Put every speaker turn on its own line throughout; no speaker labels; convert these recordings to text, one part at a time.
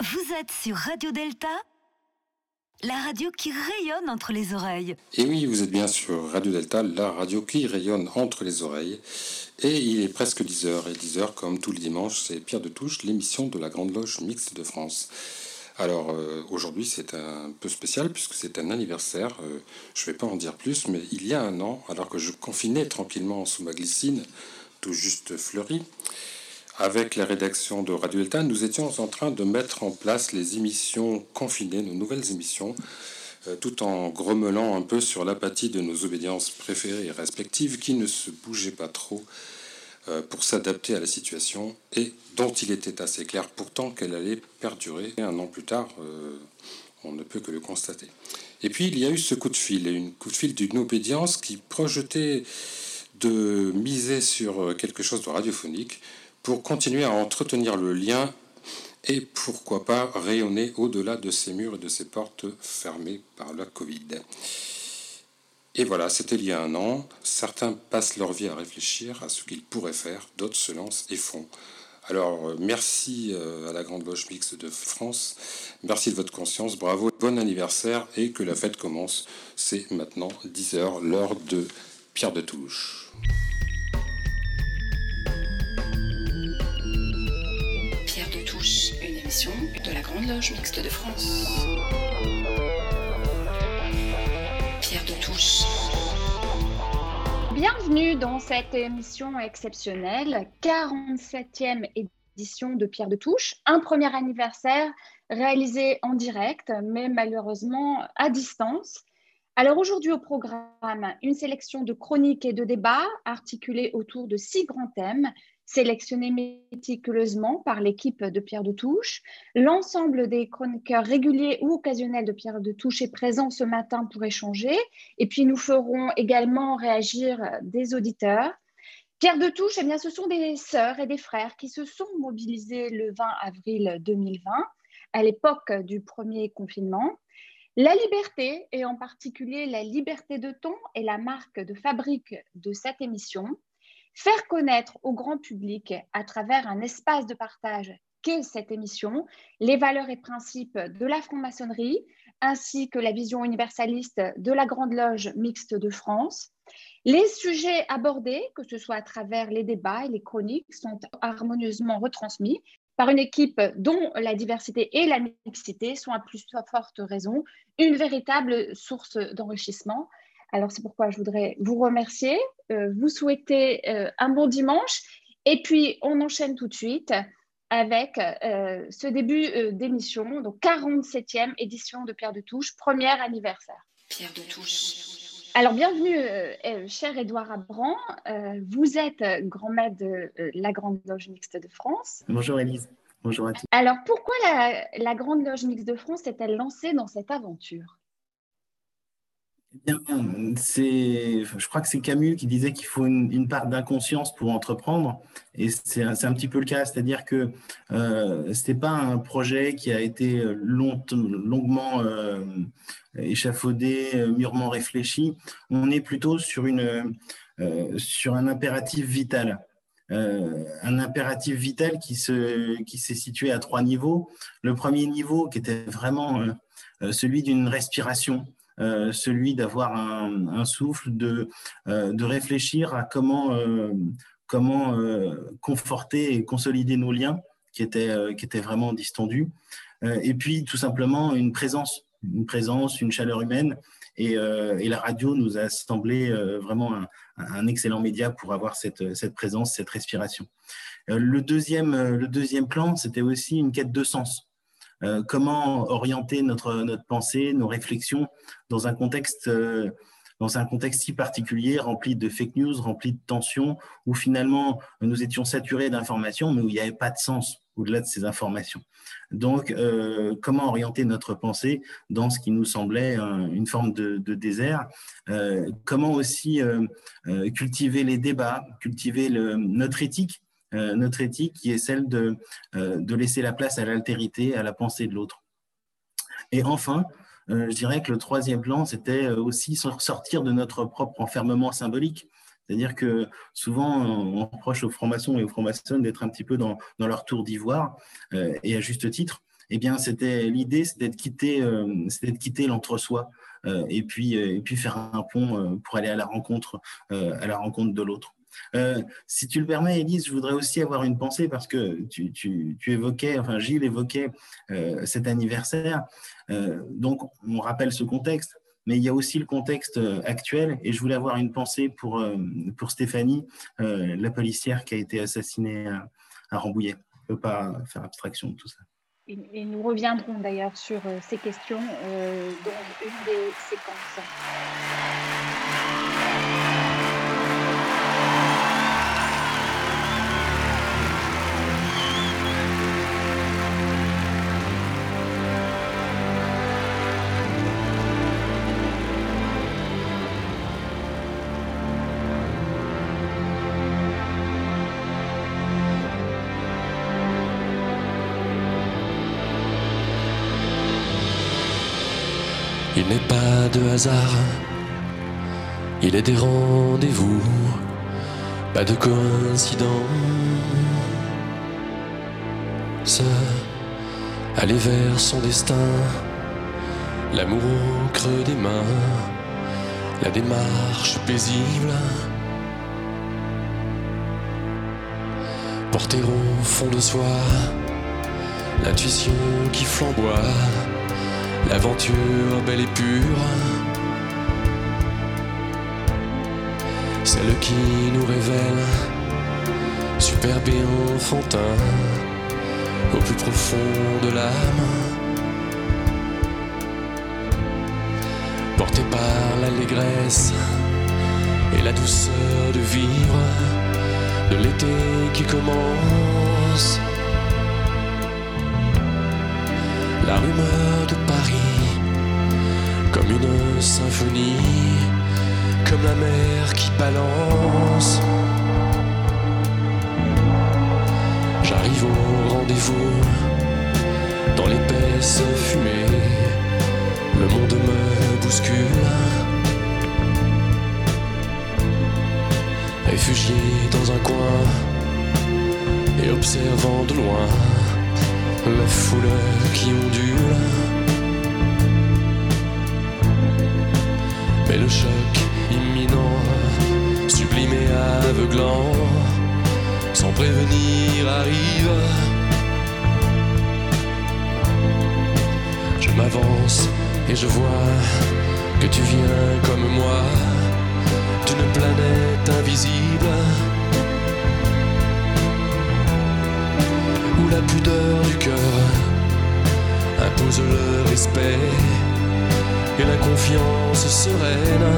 Vous êtes sur Radio Delta, la radio qui rayonne entre les oreilles.
Et oui, vous êtes bien sur Radio Delta, la radio qui rayonne entre les oreilles. Et il est presque 10h. Et 10h, comme tous les dimanches, c'est Pierre de Touche, l'émission de la Grande Loge Mixte de France. Alors euh, aujourd'hui, c'est un peu spécial puisque c'est un anniversaire. Euh, je ne vais pas en dire plus, mais il y a un an, alors que je confinais tranquillement sous ma glycine, tout juste fleurie, avec la rédaction de Radio Delta, nous étions en train de mettre en place les émissions confinées, nos nouvelles émissions, euh, tout en grommelant un peu sur l'apathie de nos obédiences préférées et respectives qui ne se bougeaient pas trop euh, pour s'adapter à la situation et dont il était assez clair pourtant qu'elle allait perdurer. Et un an plus tard, euh, on ne peut que le constater. Et puis il y a eu ce coup de fil, une coup de fil d'une obédience qui projetait de miser sur quelque chose de radiophonique pour continuer à entretenir le lien et pourquoi pas rayonner au-delà de ces murs et de ces portes fermées par la Covid. Et voilà, c'était il y a un an. Certains passent leur vie à réfléchir à ce qu'ils pourraient faire, d'autres se lancent et font. Alors, euh, merci euh, à la Grande Loge Mixte de France. Merci de votre conscience. Bravo, bon anniversaire et que la fête commence. C'est maintenant 10h, l'heure de Pierre de Touche.
De la Grande Loge Mixte de France. Pierre de Touche.
Bienvenue dans cette émission exceptionnelle, 47e édition de Pierre de Touche, un premier anniversaire réalisé en direct, mais malheureusement à distance. Alors aujourd'hui au programme, une sélection de chroniques et de débats articulés autour de six grands thèmes sélectionné méticuleusement par l'équipe de Pierre de Touche. L'ensemble des chroniqueurs réguliers ou occasionnels de Pierre de Touche est présent ce matin pour échanger. Et puis nous ferons également réagir des auditeurs. Pierre de Touche, eh bien, ce sont des sœurs et des frères qui se sont mobilisés le 20 avril 2020, à l'époque du premier confinement. La liberté, et en particulier la liberté de ton, est la marque de fabrique de cette émission. Faire connaître au grand public, à travers un espace de partage qu'est cette émission, les valeurs et principes de la franc-maçonnerie, ainsi que la vision universaliste de la Grande Loge mixte de France. Les sujets abordés, que ce soit à travers les débats et les chroniques, sont harmonieusement retransmis par une équipe dont la diversité et la mixité sont à plus forte raison une véritable source d'enrichissement. Alors c'est pourquoi je voudrais vous remercier, euh, vous souhaiter euh, un bon dimanche et puis on enchaîne tout de suite avec euh, ce début d'émission, donc 47e édition de Pierre de Touche, premier anniversaire.
Pierre de Touche.
Alors, bienvenue, cher Édouard Abran. vous êtes grand maître de la Grande Loge Mixte de France.
Bonjour, Élise. Bonjour à tous.
Alors, pourquoi la, la Grande Loge Mixte de France s'est-elle lancée dans cette aventure?
C'est, je crois que c'est Camus qui disait qu'il faut une, part d'inconscience pour entreprendre, et c'est un, petit peu le cas, c'est-à-dire que euh, ce n'était pas un projet qui a été long, longuement euh, échafaudé, mûrement réfléchi. On est plutôt sur une euh, sur un impératif vital. Euh, un impératif vital qui se qui s'est situé à trois niveaux. Le premier niveau qui était vraiment celui d'une respiration, euh, celui d'avoir un, souffle, de, euh, de réfléchir à comment, euh, comment conforter et consolider nos liens qui étaient, qui étaient vraiment distendus. et puis, tout simplement, une présence, une présence, une chaleur humaine. Et, et la radio nous a semblé vraiment un, un, excellent média pour avoir cette, cette présence, cette respiration. Le deuxième, le deuxième plan, c'était aussi une quête de sens. Euh, comment orienter notre, notre pensée, nos réflexions dans un contexte euh, dans un contexte si particulier, rempli de fake news, rempli de tensions, où finalement nous étions saturés d'informations, mais où il n'y avait pas de sens au-delà de ces informations. Donc, euh, comment orienter notre pensée dans ce qui nous semblait une forme de, désert? Comment aussi cultiver les débats, cultiver notre éthique notre éthique qui est celle de, euh, de laisser la place à l'altérité, à la pensée de l'autre. Et enfin, euh, je dirais que le troisième plan, c'était aussi sortir de notre propre enfermement symbolique. C'est-à-dire que souvent, on reproche aux francs-maçons et aux francs-maçonnes d'être un petit peu dans, dans leur tour d'ivoire, et à juste titre. eh bien, c'était l'idée, c'était de quitter, quitter l'entre-soi et puis et puis faire un pont pour aller à la rencontre, à la rencontre de l'autre. Euh, si tu le permets, Elise, je voudrais aussi avoir une pensée parce que tu, évoquais, enfin Gilles évoquait euh, cet anniversaire. Euh, donc, on rappelle ce contexte, mais il y a aussi le contexte actuel et je voulais avoir une pensée pour, pour Stéphanie, la policière qui a été assassinée à, Rambouillet. Je ne peux pas faire abstraction de tout ça.
Et, nous reviendrons d'ailleurs sur ces questions dans une des séquences.
Hasard, il est des rendez-vous, pas de coïncidence. aller vers son destin, l'amour au creux des mains, la démarche paisible. Porter au fond de soi l'intuition qui flamboie l'aventure belle et pure, celle qui nous révèle, superbe et enfantin, au plus profond de l'âme, porté par l'allégresse et la douceur de vivre, de l'été qui commence la rumeur de Paris, comme une symphonie, comme la mer qui balance. J'arrive au rendez-vous, dans l'épaisse fumée, le monde me bouscule. Réfugié dans un coin et observant de loin la foule qui ondule. Mais le choc imminent, sublime et aveuglant, sans prévenir arrive. Je m'avance et je vois que tu viens comme moi d'une planète invisible. La pudeur du cœur impose le respect et la confiance sereine.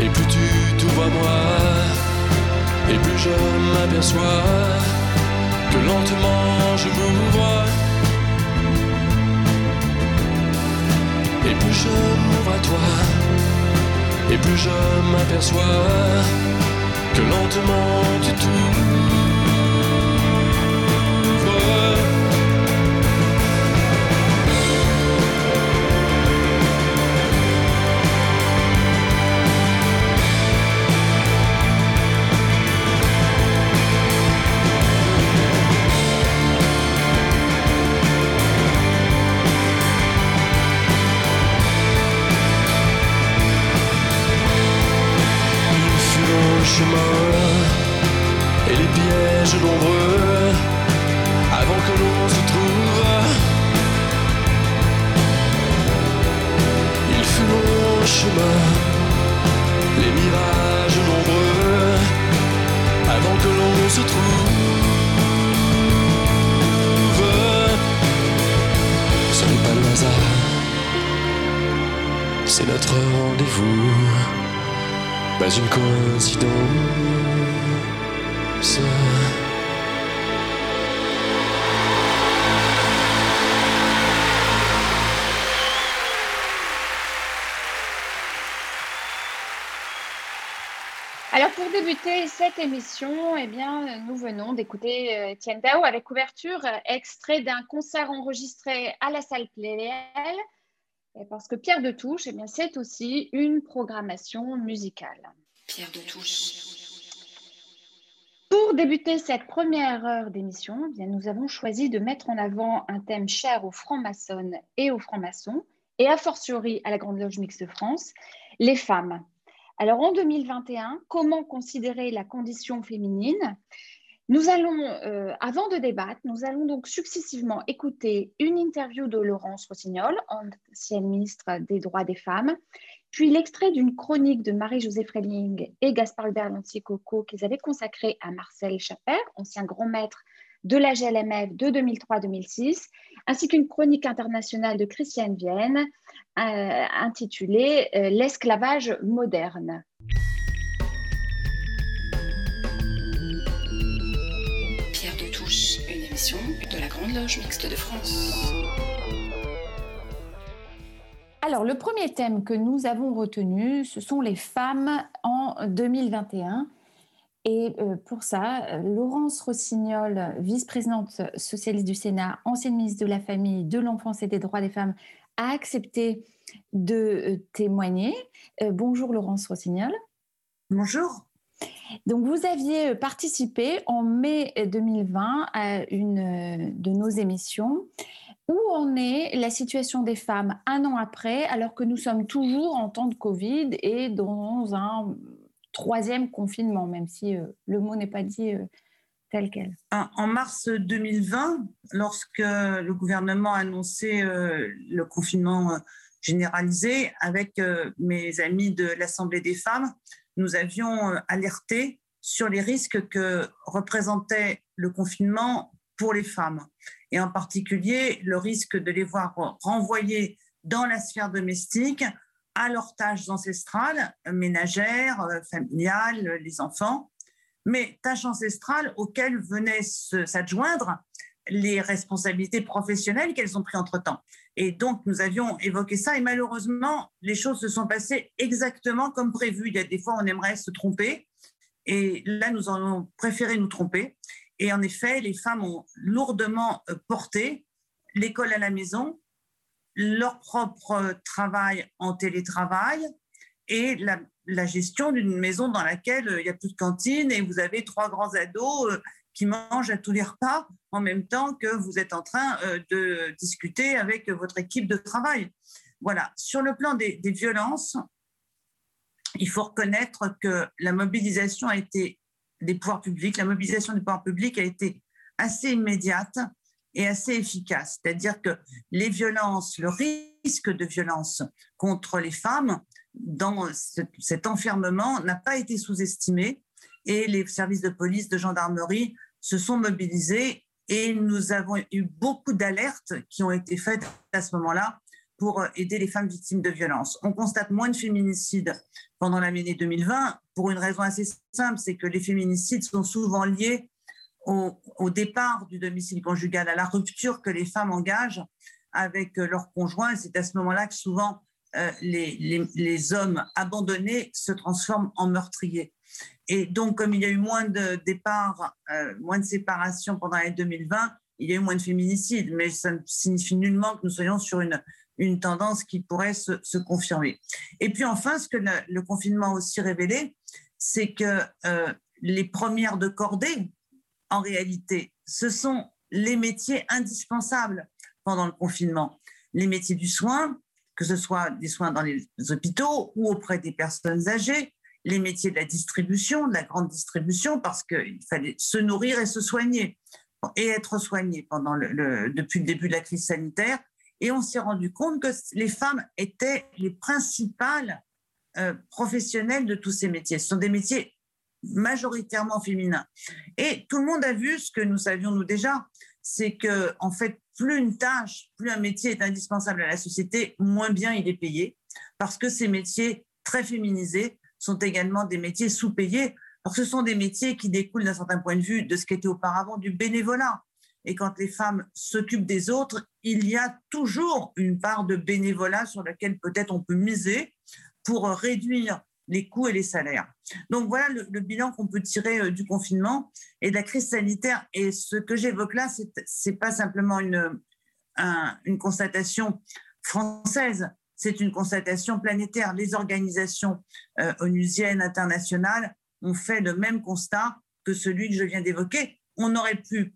Et plus tu t'ouvres à moi, et plus je m'aperçois que lentement je m'ouvre. Et plus je m'ouvre à toi, et plus je m'aperçois que lentement tu t'ouvres.
Cette émission, eh bien, nous venons d'écouter euh, Etienne Dao avec couverture, euh, extrait d'un concert enregistré à la salle Pléiel parce que Pierre de Touche, eh bien, c'est aussi une programmation musicale.
Pierre de Touche.
Pour débuter cette première heure d'émission, eh nous avons choisi de mettre en avant un thème cher aux francs-maçonnes et aux francs-maçons, et a fortiori à la Grande Loge Mixte de France, les femmes. Alors en 2021, comment considérer la condition féminine? Nous allons, euh, avant de débattre, nous allons donc successivement écouter une interview de Laurence Rossignol, ancienne ministre des Droits des Femmes, puis l'extrait d'une chronique de Marie-Josée Freling et Gaspard Berlantier-Coco qu'ils avaient consacrée à Marcel Chaper, ancien grand maître de la GLMF de 2003-2006, ainsi qu'une chronique internationale de Christiane Vienne euh, intitulée euh, L'esclavage moderne.
Pierre de Touche, une émission de la Grande Loge Mixte de France.
Alors, le premier thème que nous avons retenu, ce sont les femmes en 2021. Et euh, pour ça, Laurence Rossignol, vice-présidente socialiste du Sénat, ancienne ministre de la Famille, de l'Enfance et des Droits des Femmes, a accepté de euh, témoigner. Euh, bonjour Laurence Rossignol.
Bonjour.
Donc vous aviez participé en mai 2020 à une de nos émissions. Où en est la situation des femmes un an après, alors que nous sommes toujours en temps de Covid et dans un troisième confinement, même si euh, le mot n'est pas dit euh.
En, mars 2020, lorsque le gouvernement a annoncé euh, le confinement généralisé, avec mes amis de l'Assemblée des femmes, nous avions alerté sur les risques que représentait le confinement pour les femmes, et en particulier le risque de les voir renvoyer dans la sphère domestique à leurs tâches ancestrales, ménagères, euh, familiales, euh, les enfants, mais tâches ancestrales auxquelles venaient s'adjoindre les responsabilités professionnelles qu'elles ont prises entre-temps. Et donc, nous avions évoqué ça et malheureusement, les choses se sont passées exactement comme prévu. Il y a des fois, on aimerait se tromper et là, nous avons préféré nous tromper. Et en effet, les femmes ont lourdement euh, porté l'école à la maison, leur propre travail en télétravail et la, gestion d'une maison dans laquelle euh, il n'y a plus de cantine et vous avez trois grands ados euh, qui mangent à tous les repas en même temps que vous êtes en train euh, de discuter avec votre équipe de travail. Voilà. Sur le plan des, violences, il faut reconnaître que la mobilisation a été des pouvoirs publics, la mobilisation des pouvoirs publics a été assez immédiate est assez efficace. C'est-à-dire que les violences, le risque de violence contre les femmes dans cet enfermement n'a pas été sous-estimé et les services de police, de gendarmerie se sont mobilisés et nous avons eu beaucoup d'alertes qui ont été faites à ce moment-là pour aider les femmes victimes de violences. On constate moins de féminicides pendant l'année 2020 pour une raison assez simple, c'est que les féminicides sont souvent liés au, départ du domicile conjugal, à la rupture que les femmes engagent avec leur conjoint. C'est à ce moment-là que souvent euh, les, hommes abandonnés se transforment en meurtriers. Et donc, comme il y a eu moins de départs, euh, moins de séparations pendant l'année 2020, il y a eu moins de féminicides, mais ça ne signifie nullement que nous soyons sur une, tendance qui pourrait se, confirmer. Et puis enfin, ce que le, le confinement a aussi révélé, c'est que les premières de cordée, en réalité, ce sont les métiers indispensables pendant le confinement. Les métiers du soin, que ce soit des soins dans les hôpitaux ou auprès des personnes âgées, les métiers de la distribution, de la grande distribution, parce qu'il fallait se nourrir et se soigner et être soigné depuis le début de la crise sanitaire. Et on s'est rendu compte que les femmes étaient les principales euh, professionnelles de tous ces métiers. Ce sont des métiers majoritairement féminin. Et tout le monde a vu ce que nous savions nous déjà, c'est que en fait, plus une tâche, plus un métier est indispensable à la société, moins bien il est payé, parce que ces métiers très féminisés sont également des métiers sous-payés, parce que ce sont des métiers qui découlent d'un certain point de vue de ce qui était auparavant du bénévolat. Et quand les femmes s'occupent des autres, il y a toujours une part de bénévolat sur laquelle peut-être on peut miser pour réduire les coûts et les salaires. Donc voilà le, bilan qu'on peut tirer euh, du confinement et de la crise sanitaire. Et ce que j'évoque là, ce n'est pas simplement une, constatation française, c'est une constatation planétaire. Les organisations euh, onusiennes internationales ont fait le même constat que celui que je viens d'évoquer. On aurait pu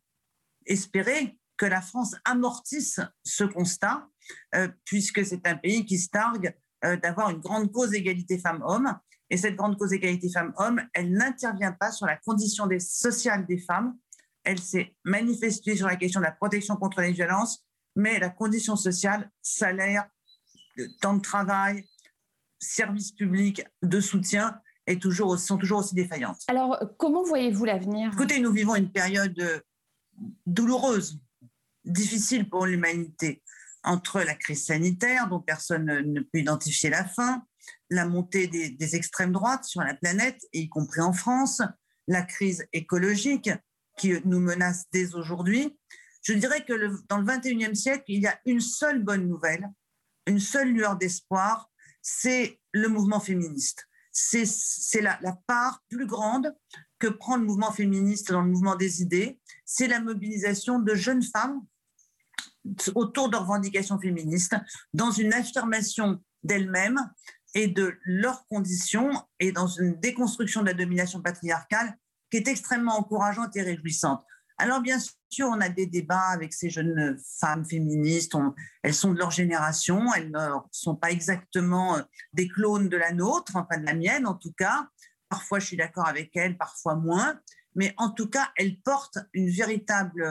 espérer que la France amortisse ce constat, euh, puisque c'est un pays qui se targue d'avoir une grande cause égalité femmes-hommes. Et cette grande cause égalité femmes-hommes, elle n'intervient pas sur la condition des, sociale des femmes. Elle s'est manifestée sur la question de la protection contre les violences, mais la condition sociale, salaire, temps de travail, services publics de soutien est toujours, sont toujours aussi défaillantes.
Alors, comment voyez-vous l'avenir?
Écoutez, nous vivons une période douloureuse, difficile pour l'humanité, entre la crise sanitaire, dont personne ne peut identifier la fin, la montée des, extrêmes droites sur la planète, y compris en France, la crise écologique qui nous menace dès aujourd'hui. Je dirais que dans le 21e siècle, il y a une seule bonne nouvelle, une seule lueur d'espoir, c'est le mouvement féministe. C'est la, la part plus grande que prend le mouvement féministe dans le mouvement des idées, c'est la mobilisation de jeunes femmes autour de revendications féministes, dans une affirmation d'elles-mêmes et de leurs conditions et dans une déconstruction de la domination patriarcale qui est extrêmement encourageante et réjouissante. Alors bien sûr, on a des débats avec ces jeunes femmes féministes, elles sont de leur génération, elles ne sont pas exactement euh, des clones de la nôtre, enfin de la mienne en tout cas. Parfois je suis d'accord avec elles, parfois moins, mais en tout cas, elles portent une véritable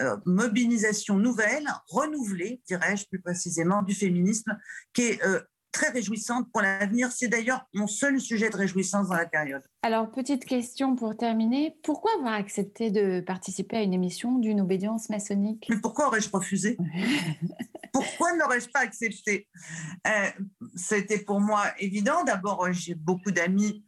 euh, mobilisation nouvelle, renouvelée, dirais-je plus précisément, du féminisme, qui est euh, très réjouissante pour l'avenir. C'est d'ailleurs mon seul sujet de réjouissance dans la période.
Alors, petite question pour terminer. Pourquoi avoir accepté de participer à une émission d'une obédience maçonnique?
Mais pourquoi aurais-je refusé? Pourquoi n'aurais-je pas accepté? Euh, C'était pour moi évident. D'abord, j'ai beaucoup d'amis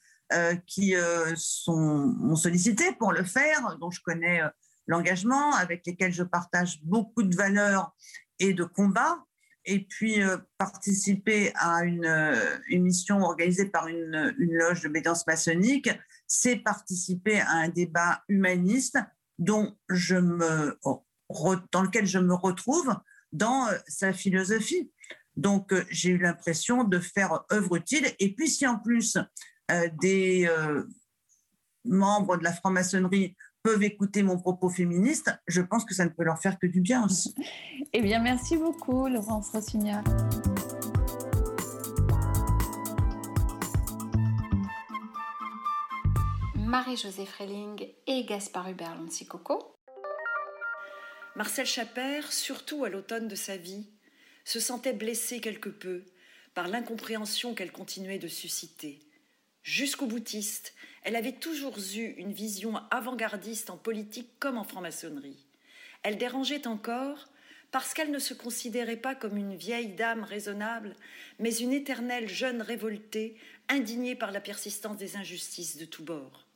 qui sont, m'ont sollicité pour le faire, dont je connais l'engagement, avec lesquels je partage beaucoup de valeurs et de combats. Et puis euh, participer à une, euh, une, mission organisée par une, loge d'obédience maçonnique, c'est participer à un débat humaniste dont je me, dans lequel je me retrouve dans euh, sa philosophie. Donc, j'ai eu l'impression de faire œuvre utile. Et puis, si en plus des membres de la franc-maçonnerie peuvent écouter mon propos féministe, je pense que ça ne peut leur faire que du bien aussi.
eh bien, merci beaucoup, Laurence Rossignol.
Marie-Josée Freling et Gaspard Hubert Coco.
Marcel Chaper, surtout à l'automne de sa vie, se sentait blessé quelque peu par l'incompréhension qu'elle continuait de susciter. Jusqu'au boutiste, elle avait toujours eu une vision avant-gardiste en politique comme en franc-maçonnerie. Elle dérangeait encore parce qu'elle ne se considérait pas comme une vieille dame raisonnable, mais une éternelle jeune révoltée, indignée par la persistance des injustices de tous bords.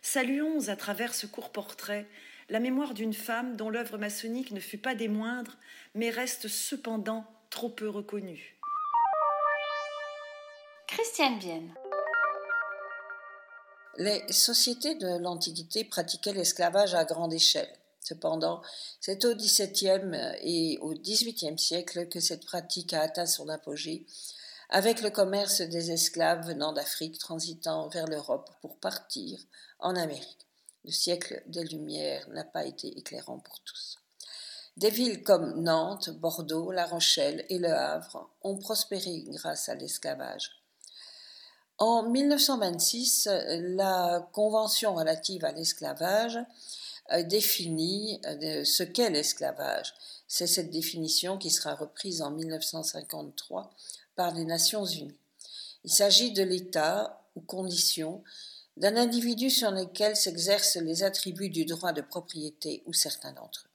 Saluons à travers ce court portrait la mémoire d'une femme dont l'œuvre maçonnique ne fut pas des moindres, mais reste cependant trop peu reconnue.
Christiane Vienne.
Les sociétés de l'Antiquité pratiquaient l'esclavage à grande échelle. Cependant, c'est au XVIIe et au XVIIIe siècle que cette pratique a atteint son apogée, avec le commerce des esclaves venant d'Afrique transitant vers l'Europe pour partir en Amérique. Le siècle des Lumières n'a pas été éclairant pour tous. Des villes comme Nantes, Bordeaux, La Rochelle et Le Havre ont prospéré grâce à l'esclavage. En 1926, la Convention relative à l'esclavage euh, définit euh, ce qu'est l'esclavage. C'est cette définition qui sera reprise en 1953 par les Nations Unies. Il s'agit de l'état ou condition d'un individu sur lequel s'exercent les attributs du droit de propriété ou certains d'entre eux.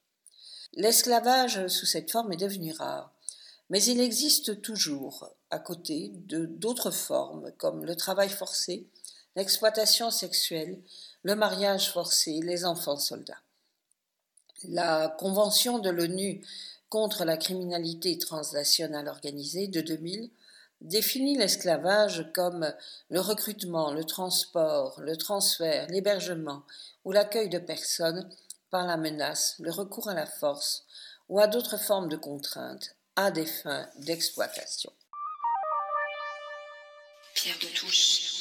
L'esclavage sous cette forme est devenu rare, mais il existe toujours à côté de d'autres formes comme le travail forcé, l'exploitation sexuelle, le mariage forcé, les enfants soldats. La Convention de l'ONU contre la criminalité transnationale organisée de 2000 définit l'esclavage comme le recrutement, le transport, le transfert, l'hébergement ou l'accueil de personnes par la menace, le recours à la force ou à d'autres formes de contraintes à des fins d'exploitation
pierre de touche.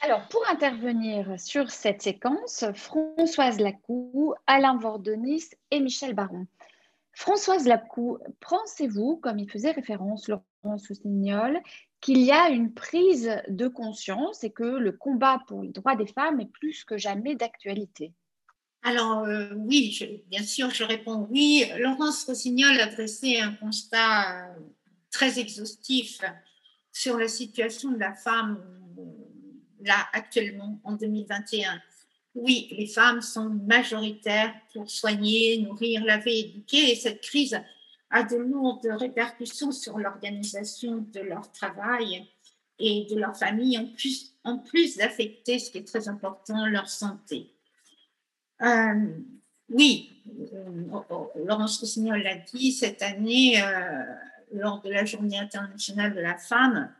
Alors, pour intervenir sur cette séquence, Françoise Lacou, Alain Vordonis et Michel Baron. Françoise Lacou, pensez-vous, comme il faisait référence Laurent Soussignol, qu'il y a une prise de conscience et que le combat pour les droits des femmes est plus que jamais d'actualité?
Alors euh, oui, bien sûr, je réponds oui. Laurence Rossignol a dressé un constat euh, très exhaustif sur la situation de la femme là actuellement en 2021. Oui, les femmes sont majoritaires pour soigner, nourrir, laver, éduquer et cette crise a de lourdes répercussions sur l'organisation de leur travail et de leur famille, en plus, en plus d'affecter, ce qui est très important, leur santé. Euh, oui, euh, Laurence Rossignol l'a dit, cette année, euh, lors de la Journée internationale de la femme,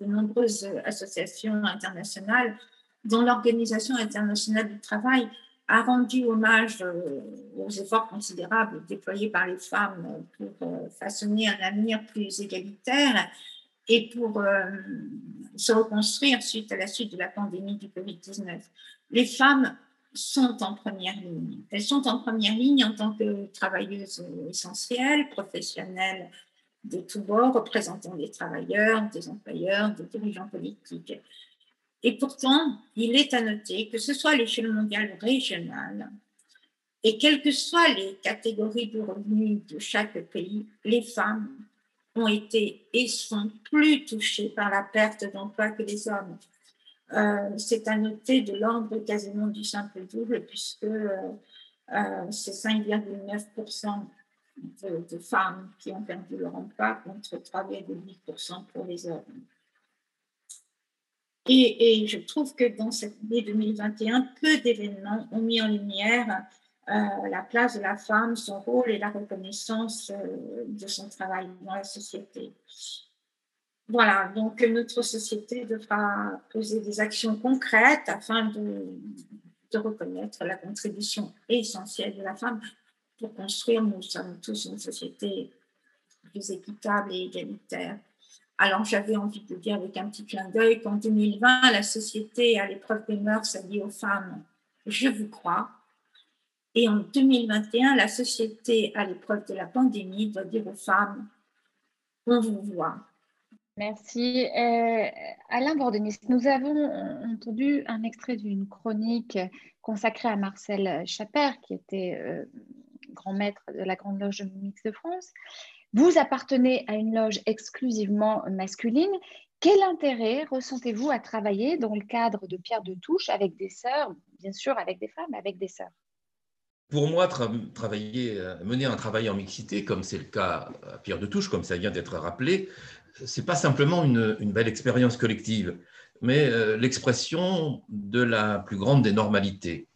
de nombreuses associations internationales, dont l'Organisation internationale du travail, a rendu hommage aux efforts considérables déployés par les femmes pour façonner un avenir plus égalitaire et pour se reconstruire suite à la suite de la pandémie du Covid-19. Les femmes sont en première ligne. Elles sont en première ligne en tant que travailleuses essentielles, professionnelles de tous bords, représentant des travailleurs, des employeurs, des dirigeants politiques. Et pourtant, il est à noter que ce soit à l'échelle mondiale ou régionale, et quelles que soient les catégories de revenus de chaque pays, les femmes ont été et sont plus touchées par la perte d'emploi que les hommes. Euh, c'est à noter de l'ordre quasiment du simple double, puisque euh, euh, c'est 5,9% de, femmes qui ont perdu leur emploi contre 3,8% pour les hommes. Et, je trouve que dans cette année 2021, peu d'événements ont mis en lumière la place de la femme, son rôle et la reconnaissance de son travail dans la société. Voilà, donc notre société devra poser des actions concrètes afin de, reconnaître la contribution essentielle de la femme pour construire, nous sommes tous une société plus équitable et égalitaire. Alors j'avais envie de dire avec un petit clin d'œil qu'en 2020, la société à l'épreuve des mœurs a dit aux femmes, je vous crois. Et en 2021, la société à l'épreuve de la pandémie doit dire aux femmes, on vous voit.
Merci. Euh, Alain Bordenis, nous avons entendu un extrait d'une chronique consacrée à Marcel Chaper, qui était euh, grand maître de la Grande Loge Mixte de France. Vous appartenez à une loge exclusivement masculine. Quel intérêt ressentez-vous à travailler dans le cadre de Pierre de Touche avec des sœurs, bien sûr avec des femmes, avec des sœurs?
Pour moi, travailler, euh, mener un travail en mixité, comme c'est le cas à Pierre de Touche, comme ça vient d'être rappelé, c'est pas simplement une, belle expérience collective, mais euh, l'expression de la plus grande des normalités,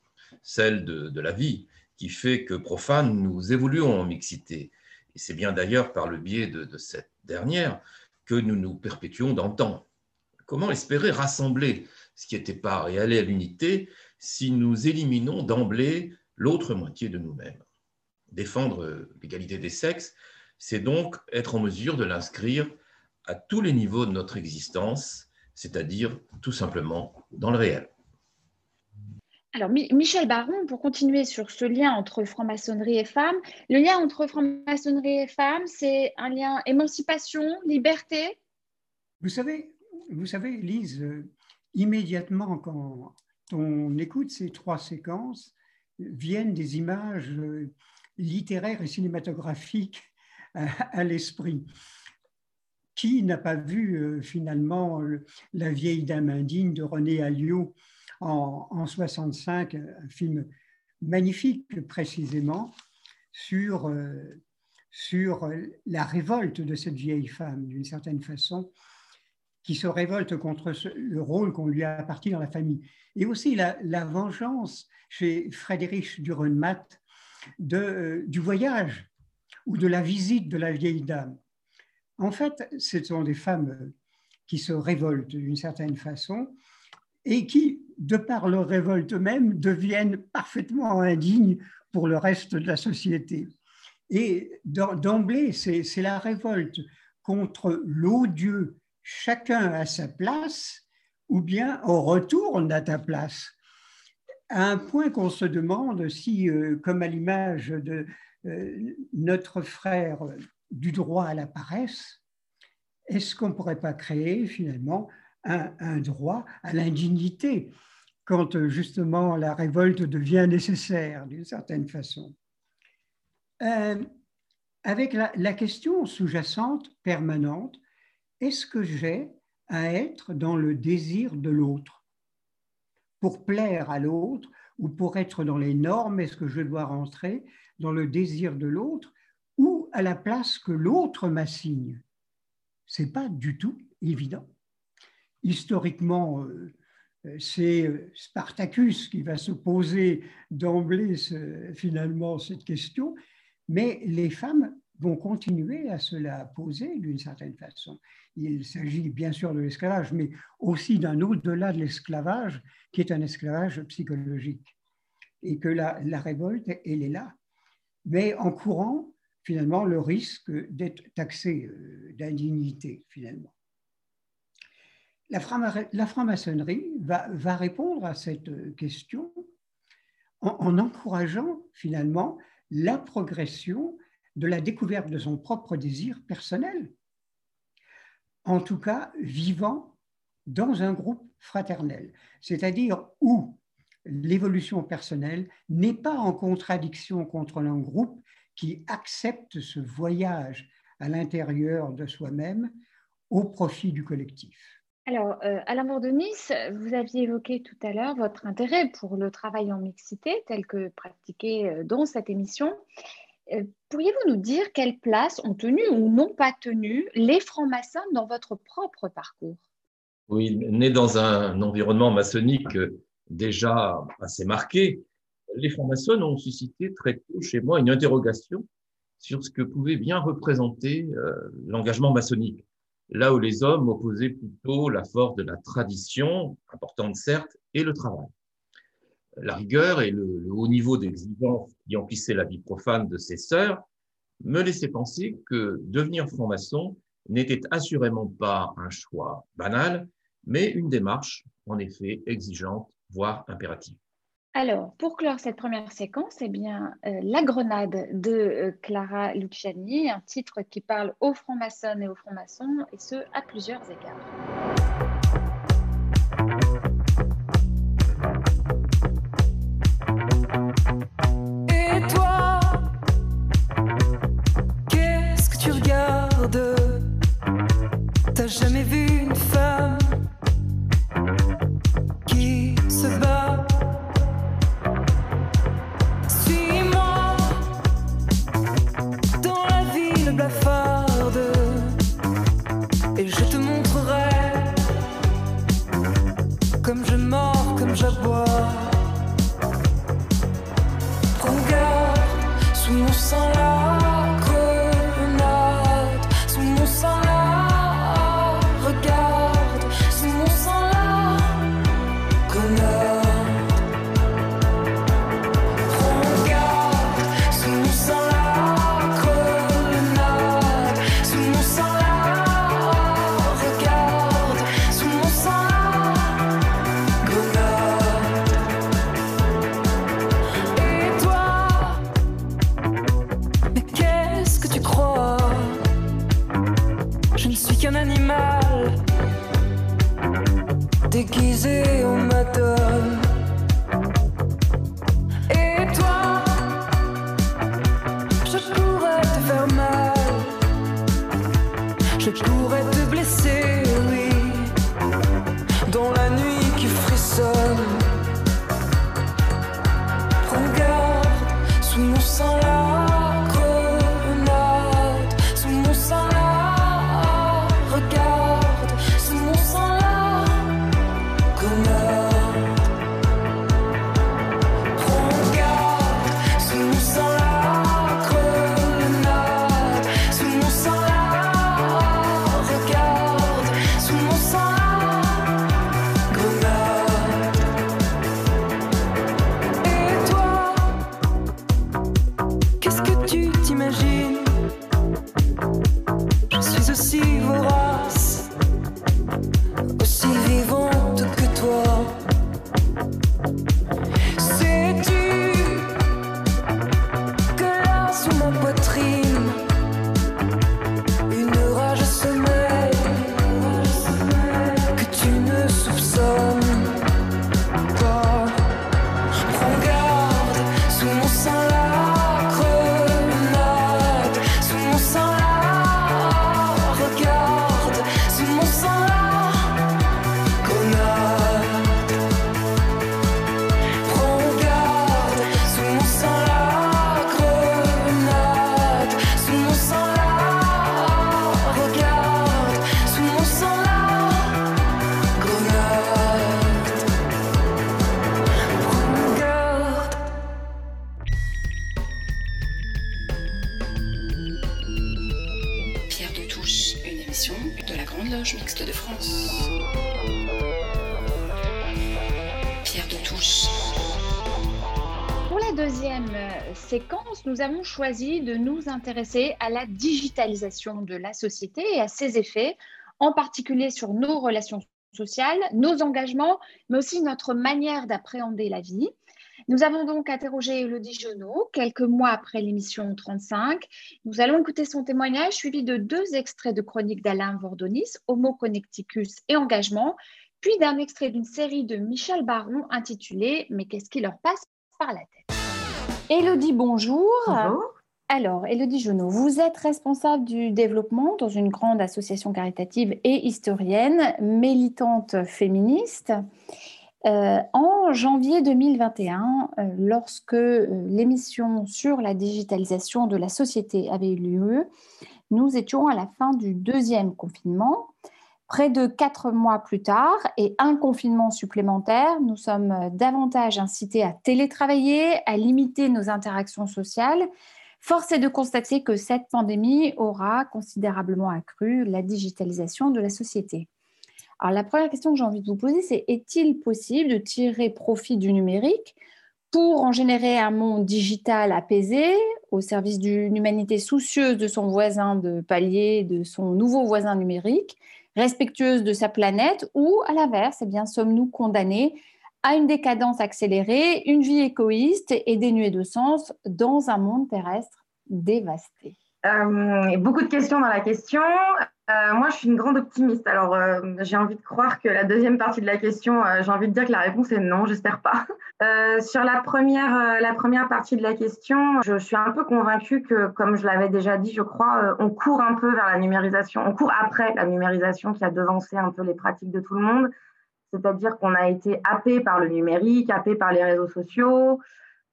celle de, la vie, qui fait que profane, nous évoluons en mixité. Et c'est bien d'ailleurs par le biais de, de, cette dernière que nous nous perpétuons dans le temps. Comment espérer rassembler ce qui était part et aller à l'unité si nous éliminons d'emblée l'autre moitié de nous-mêmes? Défendre l'égalité des sexes, c'est donc être en mesure de l'inscrire à tous les niveaux de notre existence, c'est-à-dire tout simplement dans le réel.
Alors, Michel Baron, pour continuer sur ce lien entre franc-maçonnerie et femmes, le lien entre franc-maçonnerie et femmes, c'est un lien émancipation, liberté?
Vous savez, vous savez, Lise, euh, immédiatement quand on écoute ces trois séquences, viennent des images euh, littéraires et cinématographiques à l'esprit. Qui n'a pas vu euh, finalement La vieille dame indigne de René Alliot en, en 65, un film magnifique précisément sur, euh, sur la révolte de cette vieille femme, d'une certaine façon, qui se révolte contre le rôle qu'on lui a appartient dans la famille. Et aussi la, vengeance chez Frédéric Dürrenmatt de, euh, du voyage ou de la visite de la vieille dame. En fait, ce sont des femmes qui se révoltent d'une certaine façon et qui, de par leur révolte même, deviennent parfaitement indignes pour le reste de la société. Et d'emblée, c'est la révolte contre l'odieux chacun à sa place ou bien on retourne à ta place. À un point qu'on se demande si, euh, comme à l'image de euh, notre frère du droit à la paresse, est-ce qu'on ne pourrait pas créer finalement un, droit à l'indignité quand euh, justement la révolte devient nécessaire d'une certaine façon? Avec la, la question sous-jacente permanente, est-ce que j'ai à être dans le désir de l'autre? Pour plaire à l'autre ou pour être dans les normes, est-ce que je dois rentrer dans le désir de l'autre? Ou à la place que l'autre m'assigne C'est pas du tout évident. Historiquement, euh, c'est Spartacus qui va se poser d'emblée finalement cette question, mais les femmes vont continuer à se la poser d'une certaine façon. Il s'agit bien sûr de l'esclavage, mais aussi d'un au-delà de l'esclavage, qui est un esclavage psychologique. Et que la révolte, elle est là. Mais en courant, finalement, le risque d'être taxé euh, d'indignité, finalement. La franc-maçonnerie va, répondre à cette question en, en encourageant finalement la progression de la découverte de son propre désir personnel, en tout cas vivant dans un groupe fraternel, c'est-à-dire où l'évolution personnelle n'est pas en contradiction contre un groupe qui accepte ce voyage à l'intérieur de soi-même au profit du collectif.
Alors, euh, Alain Bourdenis, vous aviez évoqué tout à l'heure votre intérêt pour le travail en mixité tel que pratiqué euh, dans cette émission. Euh, pourriez-vous nous dire quelle place ont tenu ou n'ont pas tenu les francs-maçons dans votre propre parcours?
Oui, né dans un environnement maçonnique déjà assez marqué, les francs-maçons ont suscité très tôt chez moi une interrogation sur ce que pouvait bien représenter euh, l'engagement maçonnique. Là où les hommes opposaient plutôt la force de la tradition, importante certes, et le travail la rigueur et le, haut niveau d'exigence qui emplissaient la vie profane de ses sœurs me laissaient penser que devenir franc-maçon n'était assurément pas un choix banal, mais une démarche, en effet, exigeante, voire impérative.
Alors, pour clore cette première séquence, eh bien, euh, La Grenade de euh, Clara Luciani, un titre qui parle aux francs-maçons et aux francs-maçons, et ce, à plusieurs égards.
Avons choisi de nous intéresser à la digitalisation de la société et à ses effets, en particulier sur nos relations sociales, nos engagements, mais aussi notre manière d'appréhender la vie. Nous avons donc interrogé Elodie Genot quelques mois après l'émission 35. Nous allons écouter son témoignage suivi de deux extraits de chroniques d'Alain Vordonis, Homo Connecticus et Engagement, puis d'un extrait d'une série de Michel Baron intitulée Mais qu'est-ce qui leur passe par la tête?
Élodie, bonjour. Alors, Élodie Genot, vous êtes responsable du développement dans une grande association caritative et historienne, militante féministe. Euh, en janvier 2021, euh, lorsque euh, l'émission sur la digitalisation de la société avait eu lieu, nous étions à la fin du deuxième confinement. Près de quatre mois plus tard et un confinement supplémentaire, nous sommes euh, davantage incités à télétravailler, à limiter nos interactions sociales. Force est de constater que cette pandémie aura considérablement accru la digitalisation de la société. Alors la première question que j'ai envie de vous poser, c'est est-il possible de tirer profit du numérique pour en générer un monde digital apaisé au service d'une humanité soucieuse de son voisin de palier, de son nouveau voisin numérique, respectueuse de sa planète, ou à l'inverse, eh bien, sommes-nous condamnés à une décadence accélérée, une vie égoïste et dénuée de sens dans un monde terrestre dévasté?
Euh, beaucoup de questions dans la question. Euh, moi, je suis une grande optimiste. Alors, euh, j'ai envie de croire que la deuxième partie de la question, euh, j'ai envie de dire que la réponse est non, j'espère pas. Sur la première, la première partie de la question, je suis un peu convaincue que, comme je l'avais déjà dit, je crois, on court un peu vers la numérisation, on court après la numérisation qui a devancé un peu les pratiques de tout le monde. C'est-à-dire qu'on a été happé par le numérique, happé par les réseaux sociaux,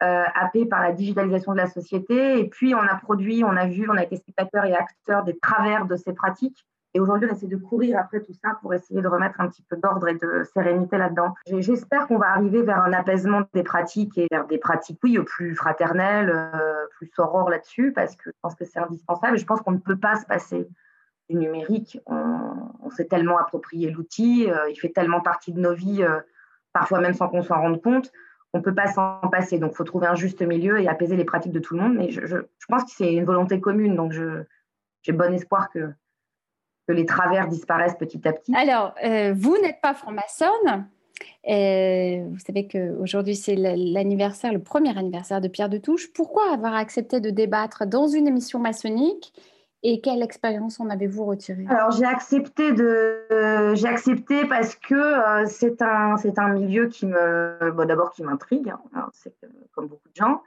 euh, par la digitalisation de la société. Et puis, on a produit, on a vu, on a été spectateurs et acteurs des travers de ces pratiques. Et aujourd'hui, on essaie de courir après tout ça pour essayer de remettre un petit peu d'ordre et de sérénité là-dedans. J'espère qu'on va arriver vers un apaisement des pratiques et vers des pratiques, oui, plus fraternelles, euh, plus sorores là-dessus, parce que je pense que c'est indispensable. Je pense qu'on ne peut pas se passer du numérique. On, on s'est tellement approprié l'outil, euh, il fait tellement partie de nos vies, euh, parfois même sans qu'on s'en rende compte. On ne peut pas s'en passer. Donc, il faut trouver un juste milieu et apaiser les pratiques de tout le monde. Mais je, pense que c'est une volonté commune. Donc, j'ai bon espoir que, les travers disparaissent petit à petit.
Alors, euh, vous n'êtes pas franc-maçonne. Euh, vous savez qu'aujourd'hui, c'est l'anniversaire, le premier anniversaire de Pierre de Touche. Pourquoi avoir accepté de débattre dans une émission maçonnique et quelle expérience en avez-vous retiré
Alors j'ai accepté de, j'ai accepté parce que euh, c'est un, c'est un milieu qui me, d'abord qui m'intrigue, hein, hein, c'est comme beaucoup de gens.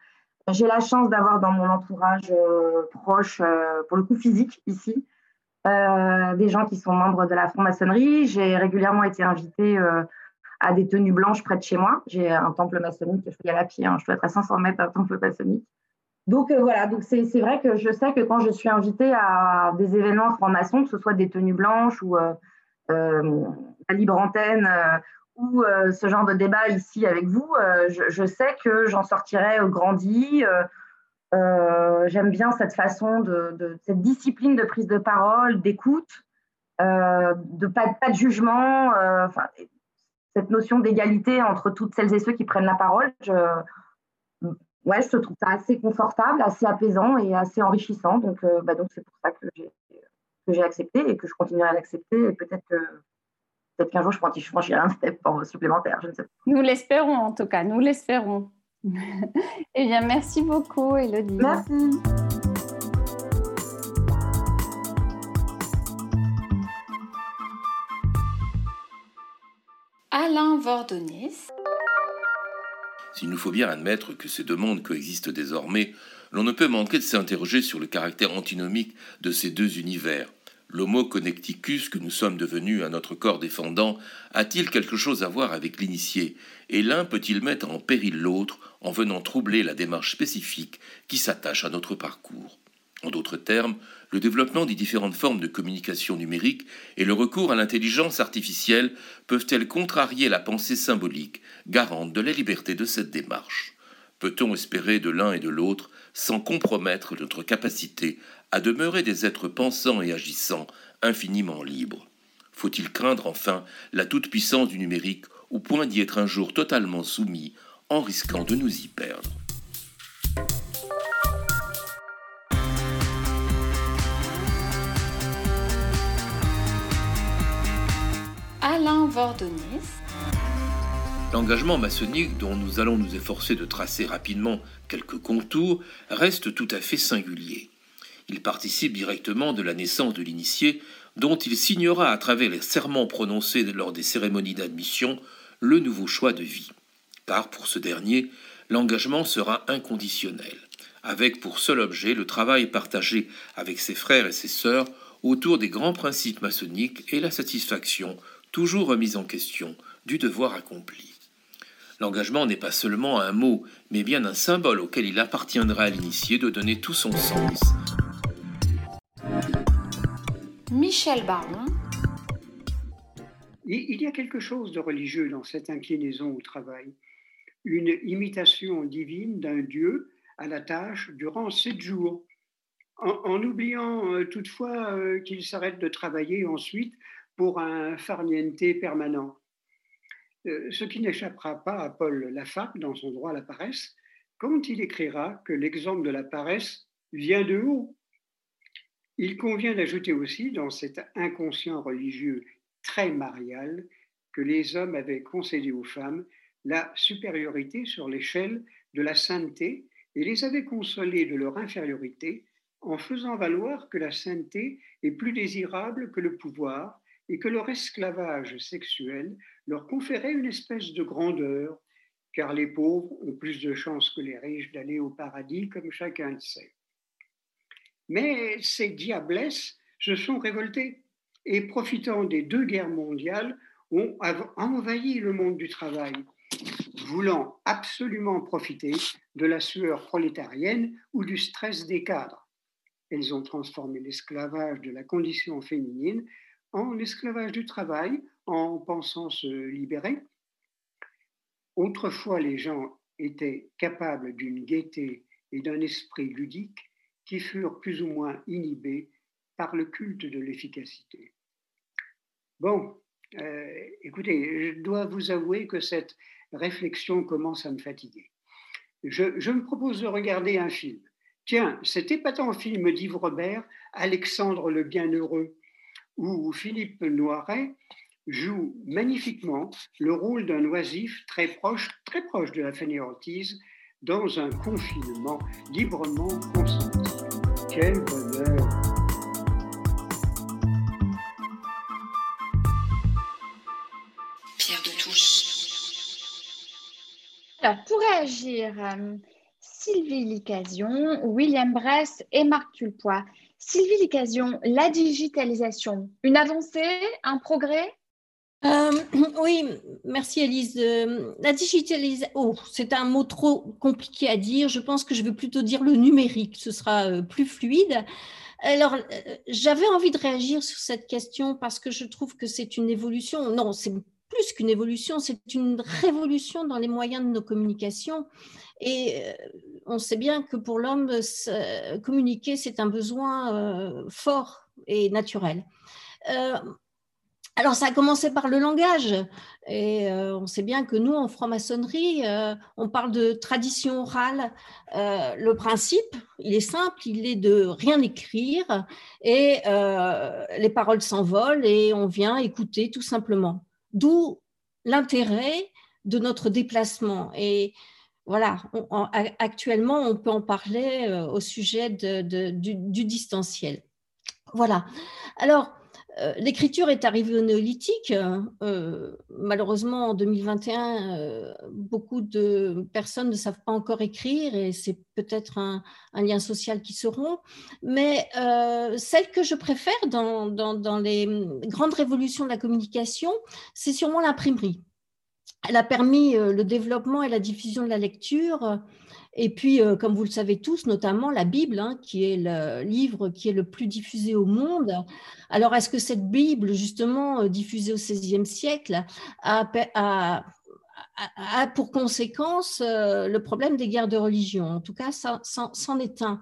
J'ai la chance d'avoir dans mon entourage euh, proche, euh, pour le coup physique ici, des gens qui sont membres de la franc-maçonnerie. J'ai régulièrement été invitée à des tenues blanches près de chez moi. J'ai un temple maçonnique, je fais à la pied, hein, je dois être à 500 mètres d'un temple maçonnique. Donc euh, voilà, donc c'est vrai que je sais que quand je suis invitée à des événements francs-maçons, que ce soit des tenues blanches ou euh, euh, la libre antenne ou ce genre de débat ici avec vous, je, sais que j'en sortirai grandi. J'aime bien cette façon de, cette discipline de prise de parole, d'écoute, de pas, de jugement, cette notion d'égalité entre toutes celles et ceux qui prennent la parole ouais, je trouve ça assez confortable, assez apaisant et assez enrichissant. Donc, euh, bah, donc c'est pour ça que j'ai, que j'ai accepté et que je continuerai à l'accepter. Et peut-être que peut-être qu'un jour, je franchirai un step supplémentaire. Je ne sais pas.
Nous l'espérons en tout cas, nous l'espérons. eh bien, merci beaucoup, Elodie.
Merci.
Alain Vordonis.
S'il nous faut bien admettre que ces deux mondes coexistent désormais, l'on ne peut manquer de s'interroger sur le caractère antinomique de ces deux univers. L'homo connecticus que nous sommes devenus à notre corps défendant a-t-il quelque chose à voir avec l'initié? Et l'un peut-il mettre en péril l'autre en venant troubler la démarche spécifique qui s'attache à notre parcours? En d'autres termes, le développement des différentes formes de communication numérique et le recours à l'intelligence artificielle peuvent-elles contrarier la pensée symbolique, garante de la liberté de cette démarche? Peut-on espérer de l'un et de l'autre sans compromettre notre capacité à demeurer des êtres pensants et agissants infiniment libres? Faut-il craindre enfin la toute-puissance du numérique au point d'y être un jour totalement soumis en risquant de nous y perdre? L'engagement maçonnique dont nous allons nous efforcer de tracer rapidement quelques contours reste tout à fait singulier. Il participe directement de la naissance de l'initié dont il signera à travers les serments prononcés lors des cérémonies d'admission le nouveau choix de vie. Car pour ce dernier, l'engagement sera inconditionnel, avec pour seul objet le travail partagé avec ses frères et ses sœurs autour des grands principes maçonniques et la satisfaction, toujours remise en question, du devoir accompli. L'engagement n'est pas seulement un mot, mais bien un symbole auquel il appartiendra à l'initié de donner tout son sens.
Michel Baron.
Il y a quelque chose de religieux dans cette inclinaison au travail, une imitation divine d'un Dieu à la tâche durant sept jours, en, oubliant euh, toutefois euh, qu'il s'arrête de travailler ensuite pour un farniente permanent. Euh, ce qui n'échappera pas à Paul Lafargue dans son droit à la paresse, quand il écrira que l'exemple de la paresse vient de haut. Il convient d'ajouter aussi dans cet inconscient religieux très marial que les hommes avaient concédé aux femmes la supériorité sur l'échelle de la sainteté et les avaient consolées de leur infériorité en faisant valoir que la sainteté est plus désirable que le pouvoir et que leur esclavage sexuel leur conférait une espèce de grandeur, car les pauvres ont plus de chances que les riches d'aller au paradis, comme chacun le sait. Mais ces diablesses se sont révoltées et, profitant des deux guerres mondiales, ont envahi le monde du travail, voulant absolument profiter de la sueur prolétarienne ou du stress des cadres. Elles ont transformé l'esclavage de la condition féminine en esclavage du travail, en pensant se libérer. Autrefois, les gens étaient capables d'une gaieté et d'un esprit ludique qui furent plus ou moins inhibés par le culte de l'efficacité. Bon, euh, écoutez, je dois vous avouer que cette réflexion commence à me fatiguer. Je, je me propose de regarder un film. Tiens, cet épatant film d'Yves Robert, Alexandre le Bienheureux, où Philippe Noiret joue magnifiquement le rôle d'un oisif très proche, très proche de la fainéantise dans un confinement librement consenti. Quel bonheur
Pierre de Touche.
Alors, pour réagir, euh, Sylvie Licasion, William Bress et Marc Tulpois. Sylvie Licasion, la digitalisation, une avancée, un progrès?
Euh, oui, merci Elise. Euh, la digitalisation, oh, c'est un mot trop compliqué à dire. Je pense que je vais plutôt dire le numérique, ce sera euh, plus fluide. Alors, j'avais envie de réagir sur cette question parce que je trouve que c'est une évolution. Non, c'est plus qu'une évolution, c'est une révolution dans les moyens de nos communications. Et on sait bien que pour l'homme, communiquer, c'est un besoin fort et naturel. Alors, ça a commencé par le langage. Et euh, on sait bien que nous, en franc-maçonnerie, euh, on parle de tradition orale. Euh, le principe, il est simple, il est de rien écrire et les paroles s'envolent et on vient écouter tout simplement. D'où l'intérêt de notre déplacement. Et voilà, actuellement, on peut en parler au sujet du, du, distanciel. Voilà. Alors, Euh, l'écriture est arrivée au néolithique. Euh, malheureusement, en 2021, euh, beaucoup de personnes ne savent pas encore écrire et c'est peut-être un, lien social qui se rompt. Mais celle que je préfère dans, dans les grandes révolutions de la communication, c'est sûrement l'imprimerie. Elle a permis le développement et la diffusion de la lecture et puis, euh, comme vous le savez tous, notamment la Bible, hein, qui est le livre qui est le plus diffusé au monde. Alors, est-ce que cette Bible, justement, euh, diffusée au XVIe siècle, a, pour conséquence euh, le problème des guerres de religion? En tout cas, ça, c'en est un.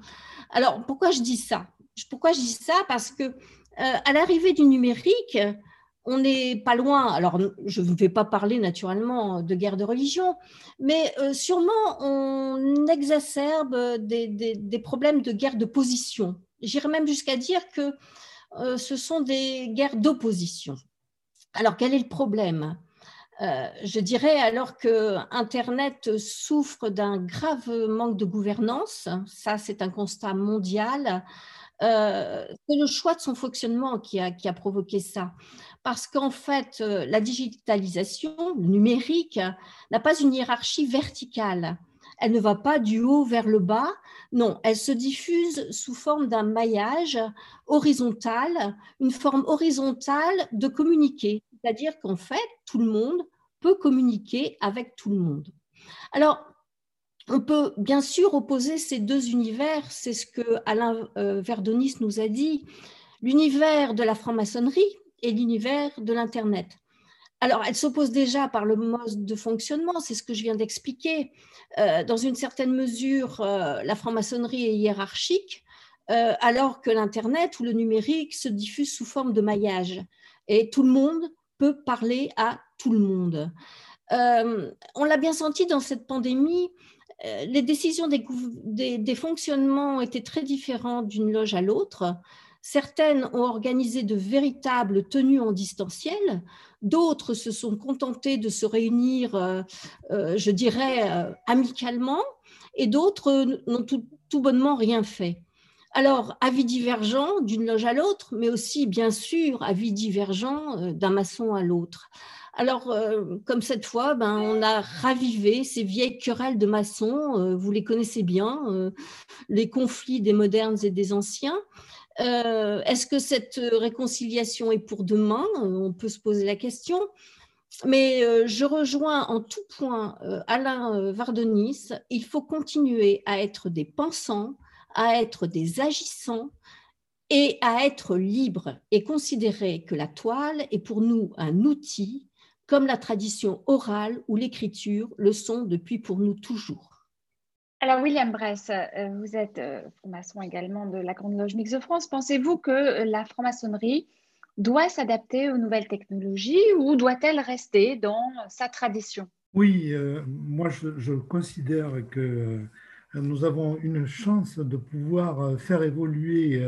Alors, pourquoi je dis ça? Pourquoi je dis ça? Parce que à l'arrivée du numérique, on n'est pas loin, alors je ne vais pas parler naturellement de guerre de religion, mais euh, sûrement on exacerbe des, problèmes de guerre de position. J'irais même jusqu'à dire que euh, ce sont des guerres d'opposition. Alors quel est le problème? Euh, je dirais alors que Internet souffre d'un grave manque de gouvernance, ça c'est un constat mondial, c'est le choix de son fonctionnement qui a, qui a provoqué ça parce qu'en fait, euh, la digitalisation, le numérique, n'a pas une hiérarchie verticale. Elle ne va pas du haut vers le bas, non, elle se diffuse sous forme d'un maillage horizontal, une forme horizontale de communiquer, c'est-à-dire qu'en fait, tout le monde peut communiquer avec tout le monde. Alors, on peut bien sûr opposer ces deux univers, c'est ce que Alain euh, Verdonis nous a dit, l'univers de la franc-maçonnerie, et l'univers de l'Internet. Alors, elle s'oppose déjà par le mode de fonctionnement, c'est ce que je viens d'expliquer. Euh, dans une certaine mesure, euh, la franc-maçonnerie est hiérarchique, euh, alors que l'Internet ou le numérique se diffuse sous forme de maillage. Et tout le monde peut parler à tout le monde. on l'a bien senti dans cette pandémie, les décisions des, des, des fonctionnements étaient très différents d'une loge à l'autre. Certaines ont organisé de véritables tenues en distanciel, d'autres se sont contentées de se réunir, euh, euh, je dirais, euh, amicalement, et d'autres n'ont tout, bonnement rien fait. Alors, avis divergents d'une loge à l'autre, mais aussi, bien sûr, avis divergents d'un maçon à l'autre. Alors, comme cette fois, ben, on a ravivé ces vieilles querelles de maçons, vous les connaissez bien, les conflits des modernes et des anciens. Euh, est-ce que cette réconciliation est pour demain? On peut se poser la question. Mais euh, je rejoins en tout point euh, Alain Vardenis. Il faut continuer à être des pensants, à être des agissants et à être libres et considérer que la toile est pour nous un outil comme la tradition orale ou l'écriture le sont depuis pour nous toujours.
Alors, William Bress, euh, vous êtes euh, franc-maçon également de la Grande Loge Mix de France. Pensez-vous que la franc-maçonnerie doit s'adapter aux nouvelles technologies ou doit-elle rester dans sa tradition?
Oui, euh, moi je, considère que nous avons une chance de pouvoir faire évoluer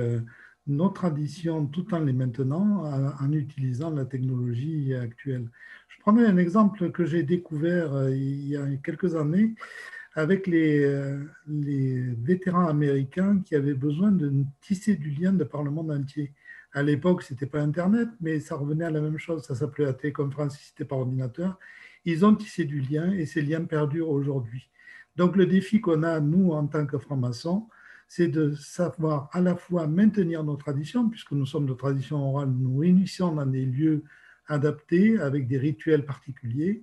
nos traditions tout en les maintenant en, utilisant la technologie actuelle. Je prendrai un exemple que j'ai découvert il y a quelques années avec les, euh, les, vétérans américains qui avaient besoin de tisser du lien de par le monde entier. À l'époque, ce n'était pas Internet, mais ça revenait à la même chose. Ça s'appelait la téléconférence c'était par ordinateur. Ils ont tissé du lien et ces liens perdurent aujourd'hui. Donc le défi qu'on a, nous, en tant que francs-maçons, c'est de savoir à la fois maintenir nos traditions, puisque nous sommes de tradition orale, nous réunissons dans des lieux adaptés avec des rituels particuliers,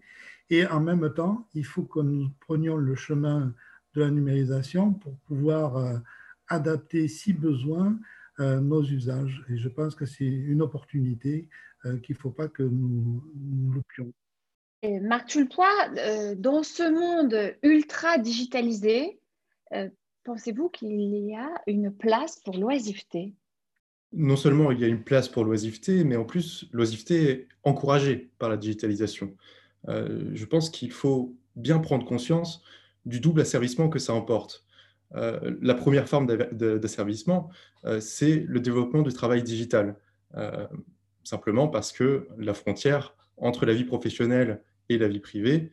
et en même temps, il faut que nous prenions le chemin de la numérisation pour pouvoir euh, adapter, si besoin, euh, nos usages. Et je pense que c'est une opportunité euh, qu'il ne faut pas que nous, nous loupions.
Et Marc Tulpois, dans ce monde ultra digitalisé, pensez-vous qu'il y a une place pour l'oisiveté?
Non seulement il y a une place pour l'oisiveté, mais en plus, l'oisiveté est encouragée par la digitalisation. Euh, je pense qu'il faut bien prendre conscience du double asservissement que ça emporte. Euh, la première forme d'asservissement, euh, c'est le développement du travail digital, simplement parce que la frontière entre la vie professionnelle et la vie privée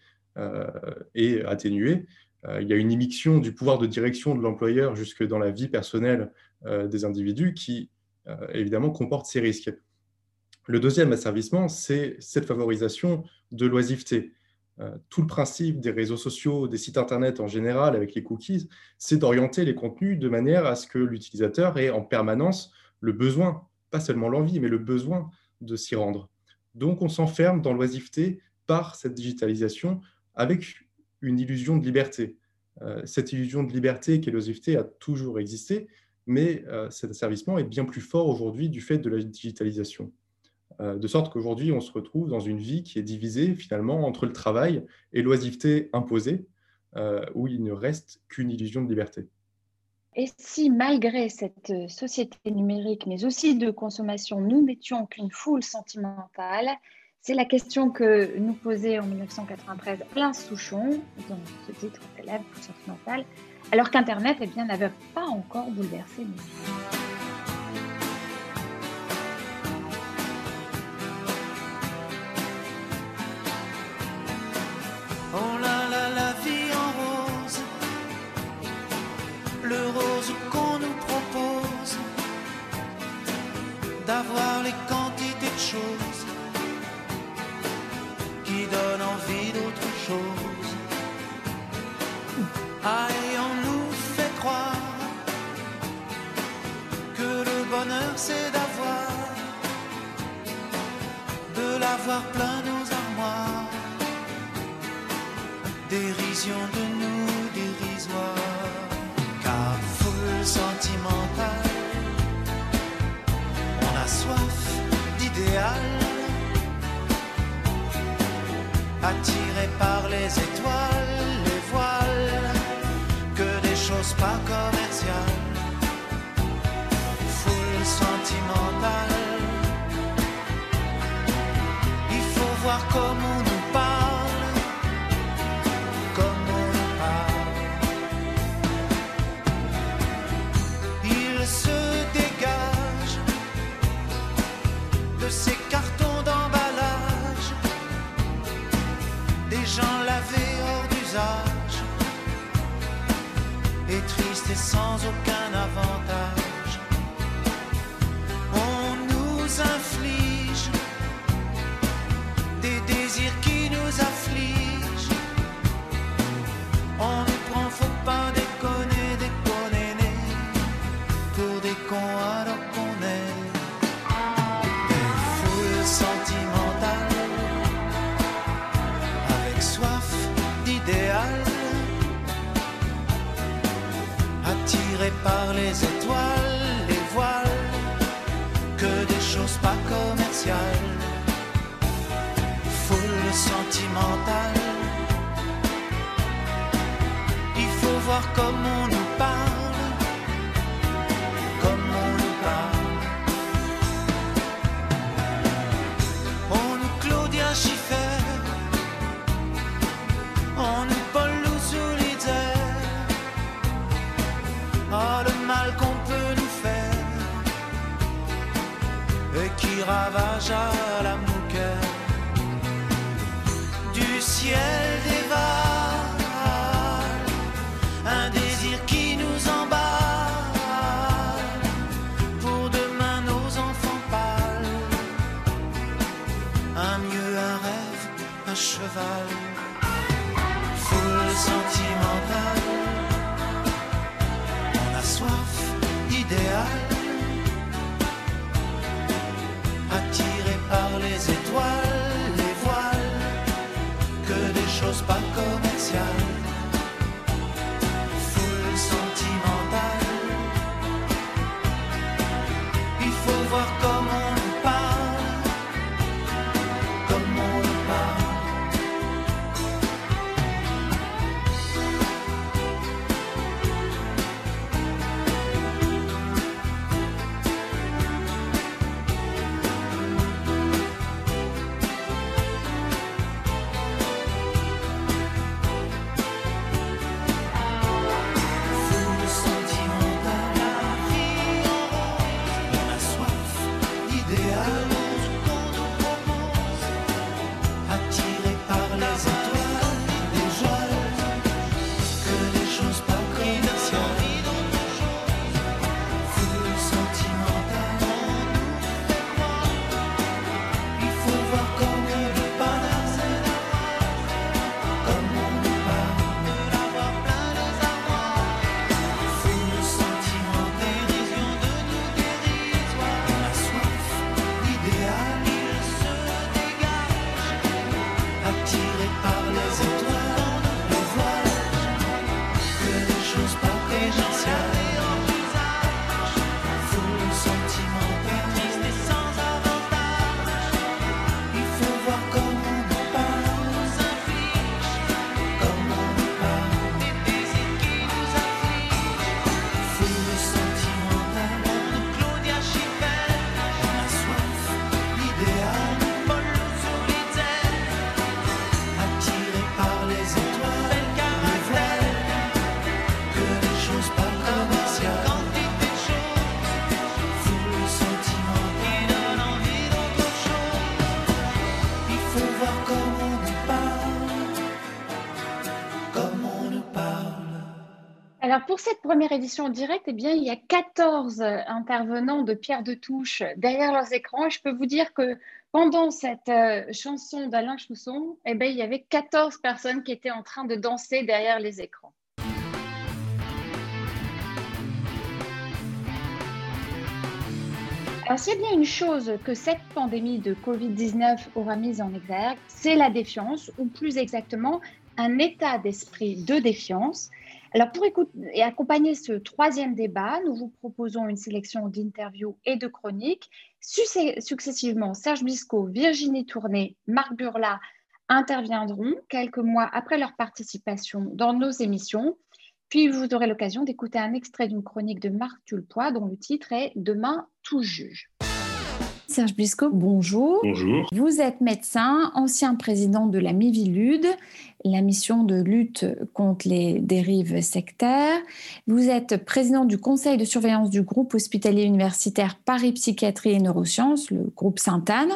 est atténuée. il y a une immixtion du pouvoir de direction de l'employeur jusque dans la vie personnelle des individus qui, évidemment, comporte ces risques. Le deuxième asservissement, c'est cette favorisation de l'oisiveté. Euh, tout le principe des réseaux sociaux, des sites Internet en général, avec les cookies, c'est d'orienter les contenus de manière à ce que l'utilisateur ait en permanence le besoin, pas seulement l'envie, mais le besoin de s'y rendre. Donc on s'enferme dans l'oisiveté par cette digitalisation avec une illusion de liberté. Euh, cette illusion de liberté qui est l'oisiveté a toujours existé, mais euh, cet asservissement est bien plus fort aujourd'hui du fait de la digitalisation. Euh, de sorte qu'aujourd'hui, on se retrouve dans une vie qui est divisée finalement entre le travail et l'oisiveté imposée, euh, où il ne reste qu'une illusion de liberté.
Et si, malgré cette société numérique, mais aussi de consommation, nous n'étions qu'une foule sentimentale, c'est la question que nous posait en 1993 Alain Souchon dans ce titre célèbre, Sentimental, alors qu'Internet eh n'avait pas encore bouleversé nos vies.
D'avoir les quantités de choses qui donnent envie d'autre chose. Et on nous fait croire que le bonheur c'est d'avoir, de l'avoir plein nos armoires dérision de nous dérisoire, attiré par les étoiles, les voiles, que des choses pas commerciales, foule sentimentale, il faut voir comment et tristes et sans aucun avantage. Il faut voir comme on nous parle, comme on nous parle. On nous Claudia Schiffer, on nous Paul Solitaire. Oh, le mal qu'on peut nous faire et qui ravage à la ciel des
première édition en direct, eh bien, il y a 14 intervenants de Pierre de Touche derrière leurs écrans. Et je peux vous dire que pendant cette euh, chanson d'Alain Chousson, eh bien, il y avait 14 personnes qui étaient en train de danser derrière les écrans. Alors, s'il y a bien une chose que cette pandémie de Covid-19 aura mise en exergue, c'est la défiance, ou plus exactement, un état d'esprit de défiance. Alors, pour écouter et accompagner ce troisième débat, nous vous proposons une sélection d'interviews et de chroniques. Successivement, Serge Bisco, Virginie Tourné, Marc Burla interviendront quelques mois après leur participation dans nos émissions. Puis vous aurez l'occasion d'écouter un extrait d'une chronique de Marc Tulpois dont le titre est Demain tout juge.
Serge Bisco, bonjour.
Bonjour.
Vous êtes médecin, ancien président de la Mivilude, la mission de lutte contre les dérives sectaires. Vous êtes président du conseil de surveillance du groupe hospitalier universitaire Paris Psychiatrie et Neurosciences, le groupe Sainte-Anne.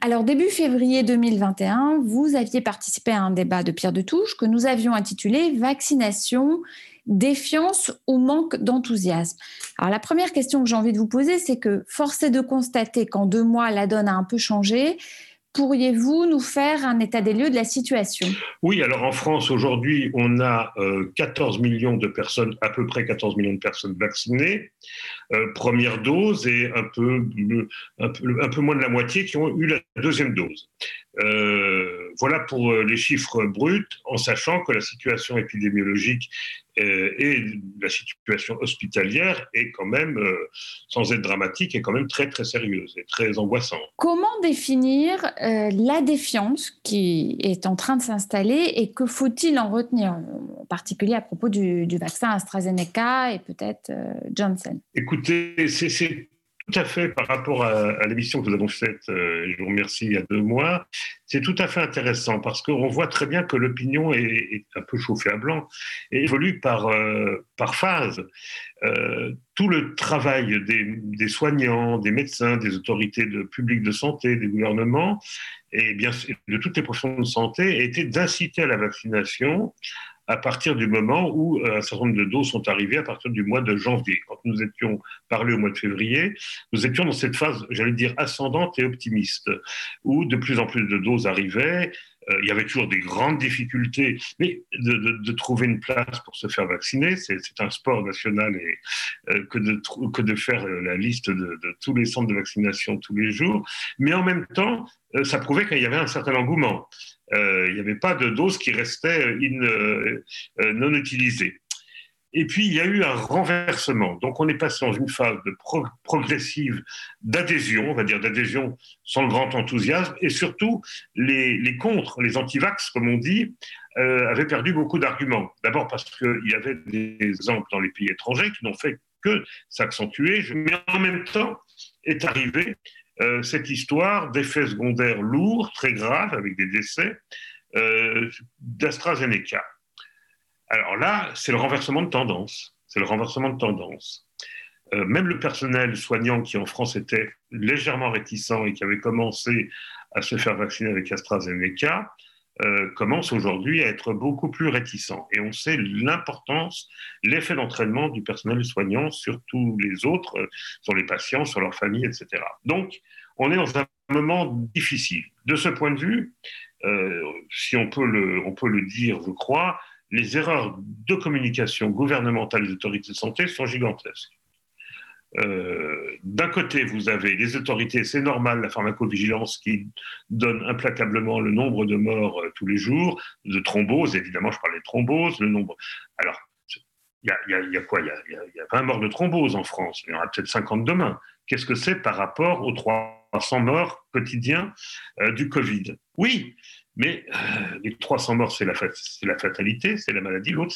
Alors, début février 2021, vous aviez participé à un débat de Pierre de Touche que nous avions intitulé Vaccination défiance ou manque d'enthousiasme. Alors la première question que j'ai envie de vous poser, c'est que force est de constater qu'en deux mois, la donne a un peu changé. Pourriez-vous nous faire un état des lieux de la situation?
Oui, alors en France, aujourd'hui, on a euh, 14 millions de personnes, à peu près 14 millions de personnes vaccinées, euh, première dose, et un peu, un, peu, un peu moins de la moitié qui ont eu la deuxième dose. Euh, voilà pour euh, les chiffres bruts, en sachant que la situation épidémiologique euh, et la situation hospitalière est quand même, euh, sans être dramatique, est quand même très très sérieuse et très angoissante.
Comment définir euh, la défiance qui est en train de s'installer et que faut-il en retenir, en particulier à propos du, du vaccin AstraZeneca et peut-être euh, Johnson?
Écoutez, c'est tout à fait par rapport à, l'émission que nous avons faite, euh, je vous remercie, il y a deux mois, c'est tout à fait intéressant parce qu'on voit très bien que l'opinion est, est, un peu chauffée à blanc et évolue par, euh, par phase. Euh, tout le travail des, des, soignants, des médecins, des autorités de, publiques de santé, des gouvernements et bien de toutes les professions de santé a été d'inciter à la vaccination à partir du moment où euh, un certain nombre de doses sont arrivées à partir du mois de janvier. Quand nous étions parlé au mois de février, nous étions dans cette phase, j'allais dire, ascendante et optimiste, où de plus en plus de doses arrivaient. Euh, il y avait toujours des grandes difficultés, mais de, trouver une place pour se faire vacciner, c'est un sport national et euh, que, de, faire la liste de, tous les centres de vaccination tous les jours. Mais en même temps, ça prouvait qu'il y avait un certain engouement. Euh, il n'y avait pas de doses qui restaient in, euh, non utilisées. Et puis, il y a eu un renversement. Donc, on est passé dans une phase de pro progressive d'adhésion, on va dire d'adhésion sans grand enthousiasme, et surtout, les, les contre, les antivax, comme on dit, euh, avaient perdu beaucoup d'arguments. D'abord parce qu'il y avait des exemples dans les pays étrangers qui n'ont fait que s'accentuer, mais en même temps est arrivé euh, cette histoire d'effets secondaires lourds, très graves, avec des décès, euh, d'AstraZeneca. Alors là, c'est le renversement de tendance. C'est le renversement de tendance. Euh, même le personnel soignant qui en France était légèrement réticent et qui avait commencé à se faire vacciner avec AstraZeneca euh, commence aujourd'hui à être beaucoup plus réticent. Et on sait l'importance, l'effet d'entraînement du personnel soignant sur tous les autres, euh, sur les patients, sur leurs familles, etc. Donc, on est dans un moment difficile. De ce point de vue, euh, si on peut, le, on peut le dire, je crois, les erreurs de communication gouvernementale des autorités de santé sont gigantesques. Euh, D'un côté, vous avez les autorités, c'est normal, la pharmacovigilance qui donne implacablement le nombre de morts euh, tous les jours, de thromboses, évidemment, je parle des thromboses, le nombre. Alors, il y, a, quoi? Il y, y a, 20 morts de thrombose en France, il y en aura peut-être 50 demain. Qu'est-ce que c'est par rapport aux 300 morts quotidiens euh, du Covid? Oui, mais euh, les 300 morts, c'est la, fatalité, c'est la maladie. L'autre,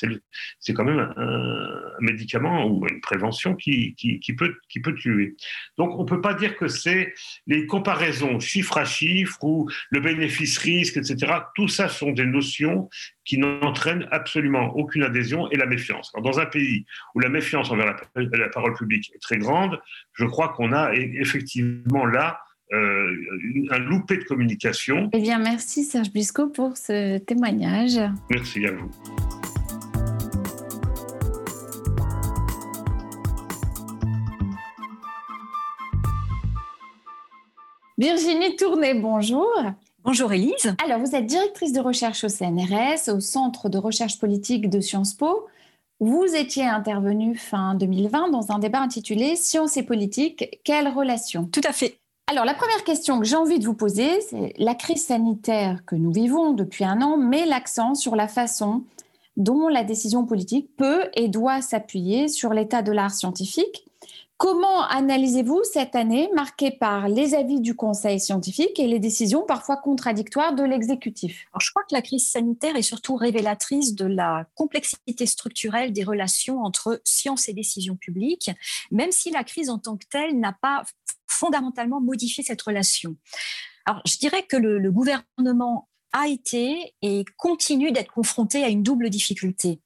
c'est quand même un, médicament ou une prévention qui, peut, tuer. Donc, on ne peut pas dire que c'est les comparaisons chiffre à chiffre ou le bénéfice-risque, etc. Tout ça sont des notions qui n'entraînent absolument aucune adhésion et la méfiance. Dans un pays où la méfiance envers la parole publique est très grande, je crois qu'on a effectivement là euh, un loupé de communication.
Eh bien, merci Serge Blisco pour ce témoignage.
Merci à vous.
Virginie Tourné, bonjour.
Bonjour Élise.
Alors, vous êtes directrice de recherche au CNRS, au Centre de recherche politique de Sciences Po. Vous étiez intervenue fin 2020 dans un débat intitulé Sciences et politique, quelles relations
Tout à fait.
Alors, la première question que j'ai envie de vous poser, c'est la crise sanitaire que nous vivons depuis un an met l'accent sur la façon dont la décision politique peut et doit s'appuyer sur l'état de l'art scientifique Comment analysez-vous cette année marquée par les avis du Conseil scientifique et les décisions parfois contradictoires de l'exécutif?
Je crois que la crise sanitaire est surtout révélatrice de la complexité structurelle des relations entre science et décision publique, même si la crise en tant que telle n'a pas fondamentalement modifié cette relation. Je dirais que le gouvernement a été et continue d'être confronté à une double difficulté.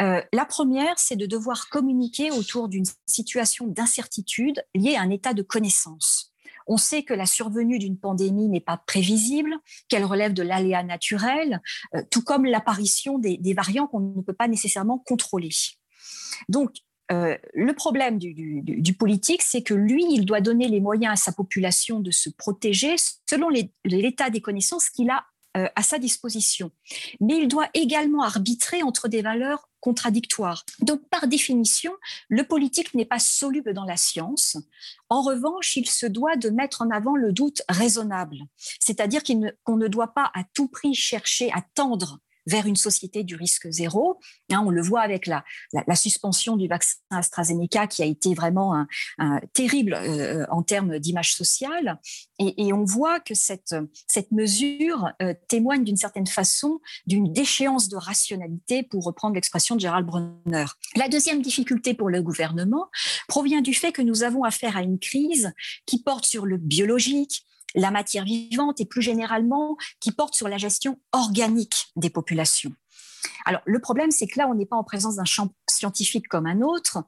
Euh, la première, c'est de devoir communiquer autour d'une situation d'incertitude liée à un état de connaissance. On sait que la survenue d'une pandémie n'est pas prévisible, qu'elle relève de l'aléa naturel, euh, tout comme l'apparition des, variants qu'on ne peut pas nécessairement contrôler. Donc, euh, le problème du, politique, c'est que lui, il doit donner les moyens à sa population de se protéger selon l'état des connaissances qu'il a euh, à sa disposition. Mais il doit également arbitrer entre des valeurs contradictoires. Donc, par définition, le politique n'est pas soluble dans la science. En revanche, il se doit de mettre en avant le doute raisonnable, c'est-à-dire qu'on ne, doit pas à tout prix chercher à tendre vers une société du risque zéro. Hein, on le voit avec la, suspension du vaccin AstraZeneca qui a été vraiment un, terrible euh, en termes d'image sociale. Et, on voit que cette, mesure euh, témoigne d'une certaine façon d'une déchéance de rationalité, pour reprendre l'expression de Gérald Bronner. La deuxième difficulté pour le gouvernement provient du fait que nous avons affaire à une crise qui porte sur le biologique, la matière vivante et plus généralement qui porte sur la gestion organique des populations. Alors le problème, c'est que là, on n'est pas en présence d'un champ scientifique comme un autre,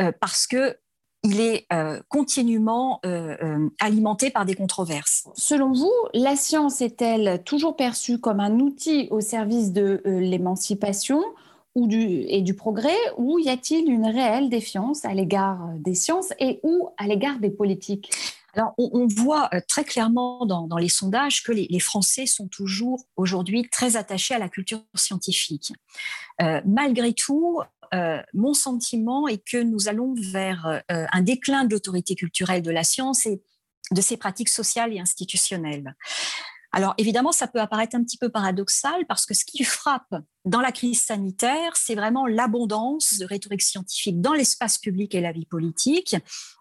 euh, parce que il est euh, continuellement euh, alimenté par des controverses.
Selon vous, la science est-elle toujours perçue comme un outil au service de l'émancipation et du progrès, ou y a-t-il une réelle défiance à l'égard des sciences et ou à l'égard des politiques?
On, voit euh, très clairement dans, les sondages que les, Français sont toujours aujourd'hui très attachés à la culture scientifique. Euh, malgré tout, euh, mon sentiment est que nous allons vers un déclin de l'autorité culturelle de la science et de ses pratiques sociales et institutionnelles. Alors évidemment, ça peut apparaître un petit peu paradoxal parce que ce qui frappe dans la crise sanitaire, c'est vraiment l'abondance de rhétorique scientifique dans l'espace public et la vie politique.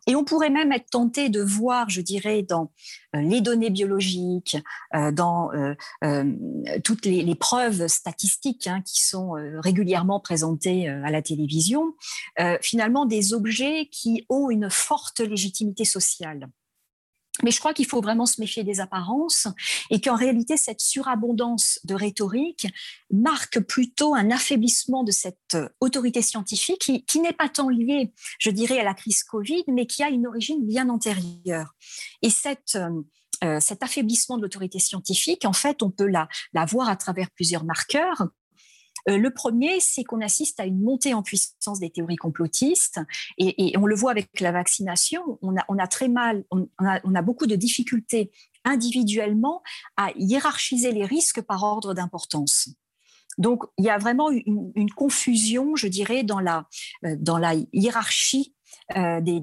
Et on pourrait même être tenté de voir, je dirais, dans euh, les données biologiques, euh, dans euh, toutes les, preuves statistiques hein, qui sont régulièrement présentées à la télévision, finalement des objets qui ont une forte légitimité sociale. Mais je crois qu'il faut vraiment se méfier des apparences et qu'en réalité, cette surabondance de rhétorique marque plutôt un affaiblissement de cette autorité scientifique qui, n'est pas tant liée, je dirais, à la crise Covid, mais qui a une origine bien antérieure. Et cette, euh, cet affaiblissement de l'autorité scientifique, en fait, on peut la, la voir à travers plusieurs marqueurs. Euh, le premier, c'est qu'on assiste à une montée en puissance des théories complotistes, et, on le voit avec la vaccination. On a, très mal, on a, beaucoup de difficultés individuellement à hiérarchiser les risques par ordre d'importance. Donc, il y a vraiment une, confusion, je dirais, dans la, euh, hiérarchie euh, des,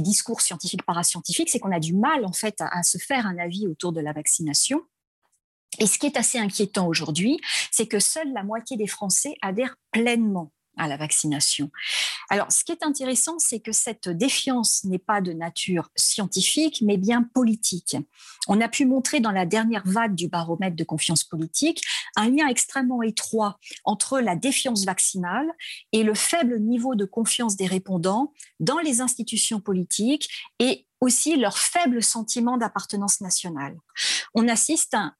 discours scientifiques parascientifiques, c'est qu'on a du mal en fait à, se faire un avis autour de la vaccination. Et ce qui est assez inquiétant aujourd'hui, c'est que seule la moitié des Français adhèrent pleinement à la vaccination. Alors, ce qui est intéressant, c'est que cette défiance n'est pas de nature scientifique, mais bien politique. On a pu montrer dans la dernière vague du baromètre de confiance politique un lien extrêmement étroit entre la défiance vaccinale et le faible niveau de confiance des répondants dans les institutions politiques et aussi leur faible sentiment d'appartenance nationale. On assiste à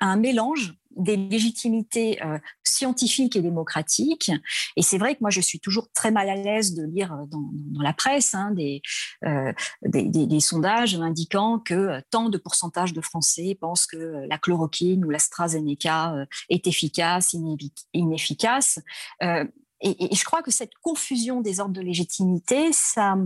un mélange des légitimités euh, scientifiques et démocratiques. Et c'est vrai que moi, je suis toujours très mal à l'aise de lire euh, dans, la presse hein, euh, des, sondages indiquant que tant de pourcentage de Français pensent que la chloroquine ou l'AstraZeneca est efficace, inefficace. Et, je crois que cette confusion des ordres de légitimité, ça,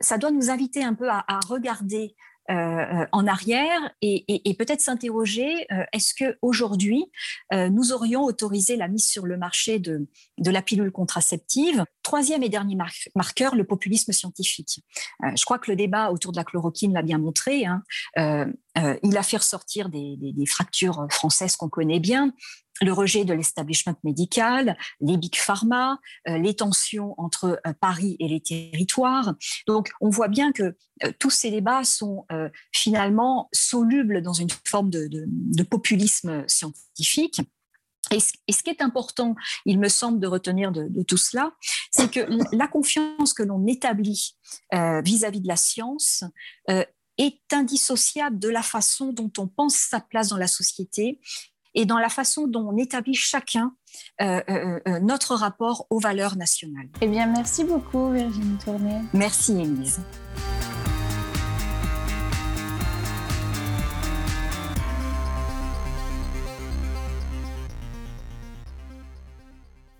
ça doit nous inviter un peu à regarder euh, en arrière et, peut-être s'interroger est-ce que aujourd'hui nous aurions autorisé la mise sur le marché de, de la pilule contraceptive? Troisième et dernier marqueur, le populisme scientifique. je crois que le débat autour de la chloroquine l'a bien montré. Hein. il a fait ressortir des, des fractures françaises qu'on connaît bien le rejet de l'establishment médical, les big pharma, euh, les tensions entre euh, Paris et les territoires. Donc, on voit bien que euh, tous ces débats sont finalement solubles dans une forme de, populisme scientifique. Et ce, qui est important, il me semble, de retenir de, tout cela, c'est que la confiance que l'on établit vis-à-vis -vis de la science est indissociable de la façon dont on pense sa place dans la société et dans la façon dont on établit chacun euh, euh, euh, notre rapport aux valeurs nationales.
Eh bien, merci beaucoup Virginie Tourné.
Merci Élise.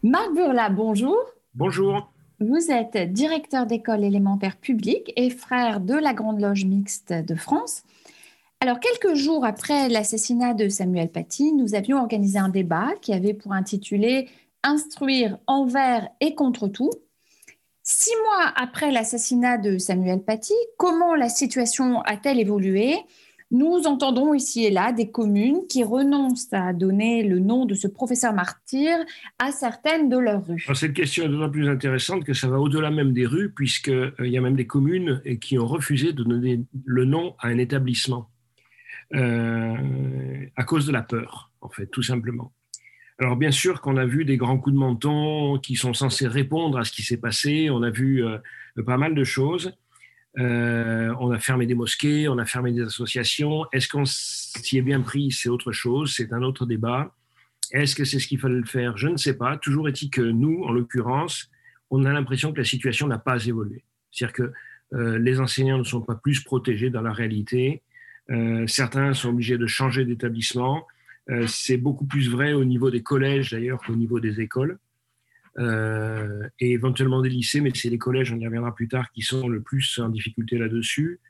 Marc Burla, bonjour.
Bonjour.
Vous êtes directeur d'école élémentaire publique et frère de la Grande Loge mixte de France. Alors, quelques jours après l'assassinat de Samuel Paty, nous avions organisé un débat qui avait pour intitulé Instruire envers et contre tout. Six mois après l'assassinat de Samuel Paty, comment la situation a-t-elle évolué? Nous entendons ici et là des communes qui renoncent à donner le nom de ce professeur martyr à certaines de leurs rues.
cette question est d'autant plus intéressante que ça va au-delà même des rues, puisqu'il euh, y a même des communes qui ont refusé de donner le nom à un établissement. Euh, à cause de la peur, en fait, tout simplement. Alors bien sûr qu'on a vu des grands coups de menton qui sont censés répondre à ce qui s'est passé, on a vu euh, pas mal de choses. Euh, on a fermé des mosquées, on a fermé des associations. Est-ce qu'on s'y est bien pris? C'est autre chose, c'est un autre débat. Est-ce que c'est ce qu'il fallait faire? Je ne sais pas. Toujours est-il que nous, en l'occurrence, on a l'impression que la situation n'a pas évolué. C'est-à-dire que les enseignants ne sont pas plus protégés dans la réalité. Euh, certains sont obligés de changer d'établissement. Euh, c'est beaucoup plus vrai au niveau des collèges d'ailleurs qu'au niveau des écoles. Euh, et éventuellement des lycées, mais c'est les collèges, on y reviendra plus tard, qui sont le plus en difficulté là-dessus.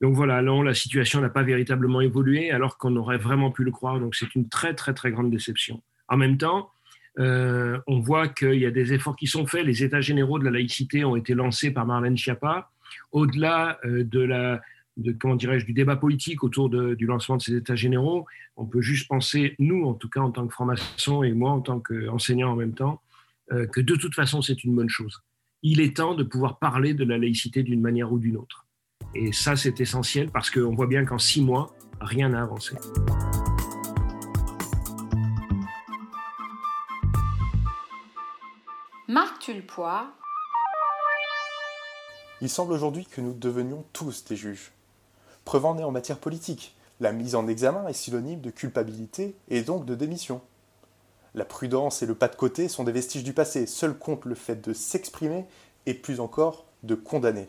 Donc voilà, non, la situation n'a pas véritablement évolué alors qu'on aurait vraiment pu le croire. Donc c'est une très très très grande déception. En même temps, on voit qu'il y a des efforts qui sont faits. Les États généraux de la laïcité ont été lancés par Marlène Schiappa. Au-delà de la de comment dirais-je du débat politique autour du lancement de ces états généraux, on peut juste penser, nous en tout cas en tant que franc-maçon et moi en tant qu'enseignant en même temps, euh, que de toute façon c'est une bonne chose. Il est temps de pouvoir parler de la laïcité d'une manière ou d'une autre. Et ça c'est essentiel parce qu'on voit bien qu'en six mois, rien n'a avancé.
Marc Tulpois.
Il semble aujourd'hui que nous devenions tous des juges. Preuve en en matière politique. La mise en examen est synonyme de culpabilité et donc de démission. La prudence et le pas de côté sont des vestiges du passé. Seul compte le fait de s'exprimer et plus encore de condamner.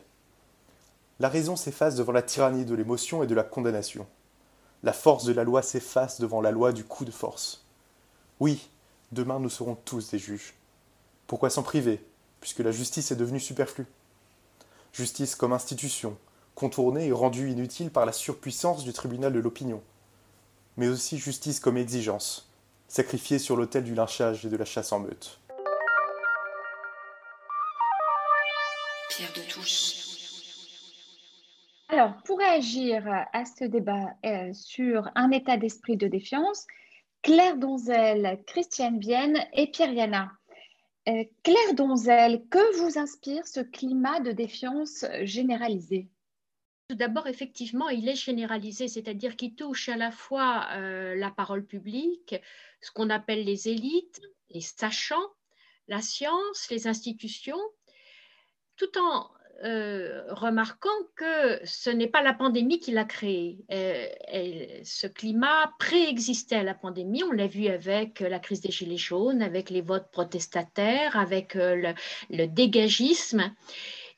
La raison s'efface devant la tyrannie de l'émotion et de la condamnation. La force de la loi s'efface devant la loi du coup de force. Oui, demain nous serons tous des juges. Pourquoi s'en priver, puisque la justice est devenue superflue? Justice comme institution, contourné et rendu inutile par la surpuissance du tribunal de l'opinion, mais aussi justice comme exigence, sacrifiée sur l'autel du lynchage et de la chasse en meute.
Pierre de Touche.
Alors, pour réagir à ce débat euh, sur un état d'esprit de défiance, Claire Donzel, Christiane Vienne et Pierre Yana. Euh, Claire Donzel, que vous inspire ce climat de défiance généralisé?
Tout d'abord, effectivement, il est généralisé, c'est-à-dire qu'il touche à la fois euh, la parole publique, ce qu'on appelle les élites, les sachants, la science, les institutions, tout en euh, remarquant que ce n'est pas la pandémie qui l'a créé. Euh, ce climat préexistait à la pandémie. On l'a vu avec la crise des Gilets jaunes, avec les votes protestataires, avec le, le dégagisme.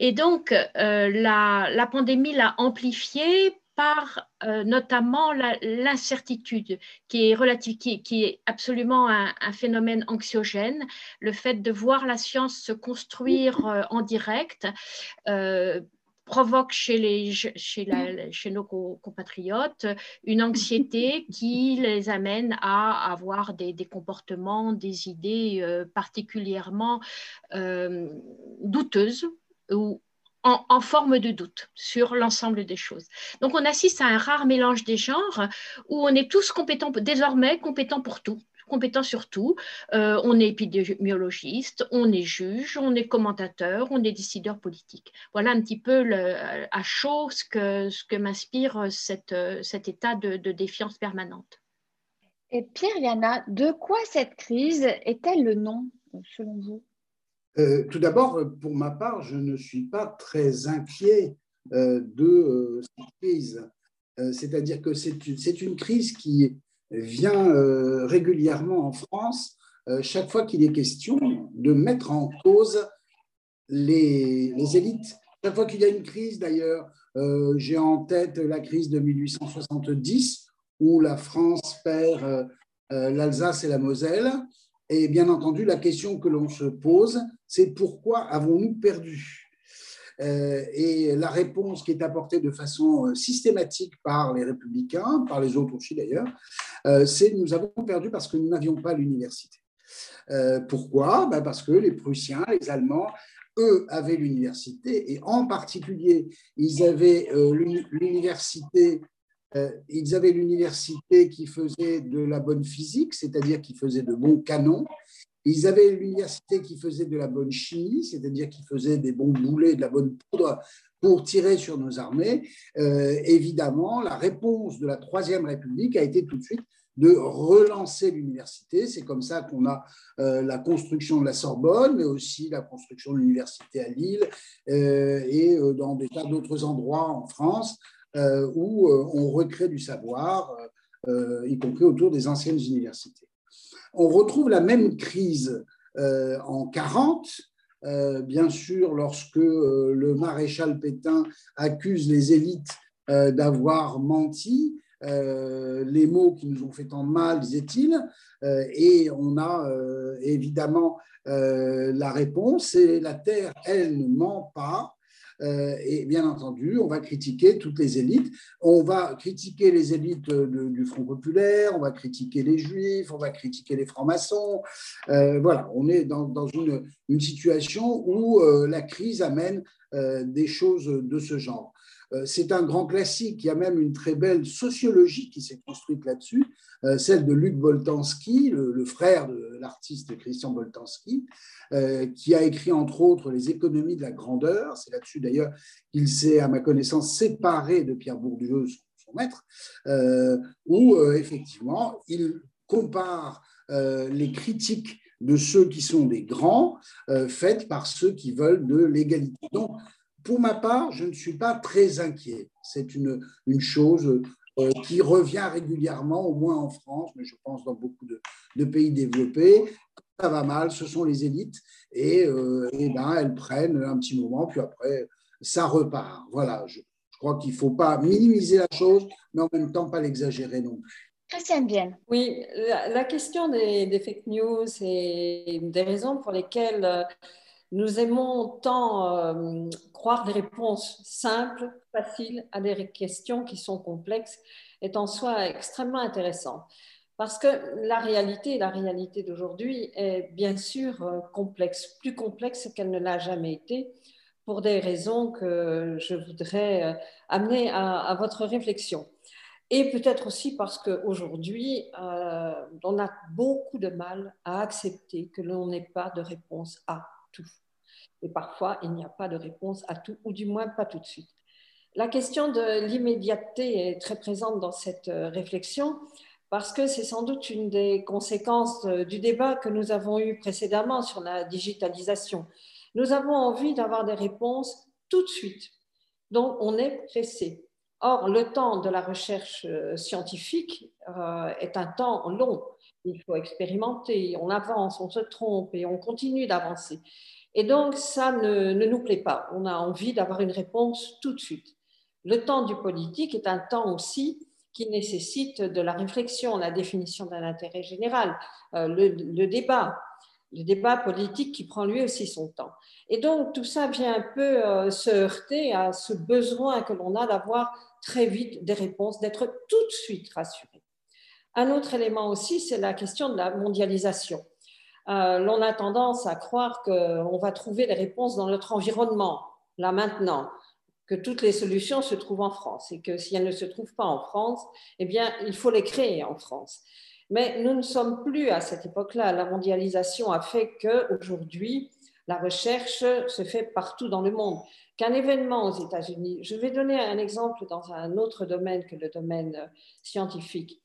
Et donc, euh, la, pandémie l'a amplifié par euh, notamment l'incertitude, qui est absolument un, phénomène anxiogène, le fait de voir la science se construire euh, en direct provoque chez, nos compatriotes une anxiété qui les amène à avoir des, comportements, des idées particulièrement douteuses ou en, forme de doute sur l'ensemble des choses. Donc on assiste à un rare mélange des genres où on est tous compétents, désormais compétents pour tout compétents sur tout. Euh, on est épidémiologiste, on est juge, on est commentateur, on est décideur politique. Voilà un petit peu à chaud ce que, ce que m'inspire cet état de, de défiance permanente.
Et Pierre Yana, de quoi cette crise est-elle le nom, selon vous?
Euh, Tout d'abord, pour ma part, je ne suis pas très inquiet euh, de euh, cette crise. C'est-à-dire que c'est une, crise qui vient régulièrement en France chaque fois qu'il est question de mettre en cause les, élites. Chaque fois qu'il y a une crise, d'ailleurs, j'ai en tête la crise de 1870 où la France perd l'Alsace et la Moselle. Et bien entendu, la question que l'on se pose, c'est pourquoi avons-nous perdu? Euh, et la réponse qui est apportée de façon euh, systématique par les républicains, par les autres aussi d'ailleurs, euh, c'est nous avons perdu parce que nous n'avions pas l'université. pourquoi? Ben Parce que les Prussiens, les Allemands, eux avaient l'université et en particulier, ils avaient l'université ils avaient l'université qui faisait de la bonne physique, c'est-à-dire qui faisait de bons canons, ils avaient l'université qui faisait de la bonne chimie, c'est-à-dire qui faisait des bons boulets, de la bonne poudre pour tirer sur nos armées. Euh, évidemment, la réponse de la Troisième République a été tout de suite de relancer l'université. C'est comme ça qu'on a euh, la construction de la Sorbonne, mais aussi la construction de l'université à Lille euh, et euh, dans des tas d'autres endroits en France euh, où euh, on recrée du savoir, y compris autour des anciennes universités. On retrouve la même crise euh, en 40, euh, bien sûr, lorsque euh, le maréchal Pétain accuse les élites d'avoir menti, les mots qui nous ont fait tant mal, disait-il, et on a évidemment la réponse, c'est la Terre, elle ne ment pas, euh, et bien entendu, on va critiquer toutes les élites. On va critiquer les élites du Front populaire, on va critiquer les juifs, on va critiquer les francs-maçons. Euh, voilà, on est dans, une, situation où euh, la crise amène des choses de ce genre. C'est un grand classique. Il y a même une très belle sociologie qui s'est construite là-dessus, celle de Luc Boltanski, le, frère de l'artiste Christian Boltanski, euh, qui a écrit entre autres Les économies de la grandeur. C'est là-dessus d'ailleurs qu'il s'est, à ma connaissance, séparé de Pierre Bourdieu, son, maître, euh, où euh, effectivement il compare les critiques de ceux qui sont des grands faites par ceux qui veulent de l'égalité. Pour ma part, je ne suis pas très inquiet. C'est une, une chose qui revient régulièrement, au moins en France, mais je pense dans beaucoup de, de pays développés ça va mal, ce sont les élites, et, euh, et ben, elles prennent un petit moment, puis après, ça repart. Voilà, je, je crois qu'il ne faut pas minimiser la chose, mais en même temps, pas l'exagérer non plus.
Christiane Bienne.
Oui, la, la question des, des, fake news et des raisons pour lesquelles euh, nous aimons tant euh, croire des réponses simples, faciles à des questions qui sont complexes est en soi extrêmement intéressant. Parce que la réalité, la réalité d'aujourd'hui est bien sûr euh, complexe, plus complexe qu'elle ne l'a jamais été, pour des raisons que je voudrais euh, amener à, votre réflexion. Et peut-être aussi parce qu'aujourd'hui, euh, on a beaucoup de mal à accepter que l'on n'ait pas de réponse à Et parfois, il n'y a pas de réponse à tout, ou du moins pas tout de suite. La question de l'immédiateté est très présente dans cette euh, réflexion parce que c'est sans doute une des conséquences du débat que nous avons eu précédemment sur la digitalisation. Nous avons envie d'avoir des réponses tout de suite, donc on est pressé. Or, le temps de la recherche euh, scientifique euh, est un temps long. Il faut expérimenter, on avance, on se trompe et on continue d'avancer. Et donc, ça ne, nous plaît pas. On a envie d'avoir une réponse tout de suite. Le temps du politique est un temps aussi qui nécessite de la réflexion, la définition d'un intérêt général, euh, le, le, débat. le débat politique qui prend lui aussi son temps. Et donc, tout ça vient un peu euh, se heurter à ce besoin que l'on a d'avoir très vite des réponses, d'être tout de suite rassuré. Un autre élément aussi, c'est la question de la mondialisation. Euh, l'on a tendance à croire qu'on va trouver les réponses dans notre environnement, là maintenant, que toutes les solutions se trouvent en France et que si elles ne se trouvent pas en France, eh bien, il faut les créer en France. Mais nous ne sommes plus à cette époque-là. La mondialisation a fait qu'aujourd'hui, la recherche se fait partout dans le monde. Qu'un événement aux États-Unis, je vais donner un exemple dans un autre domaine que le domaine scientifique.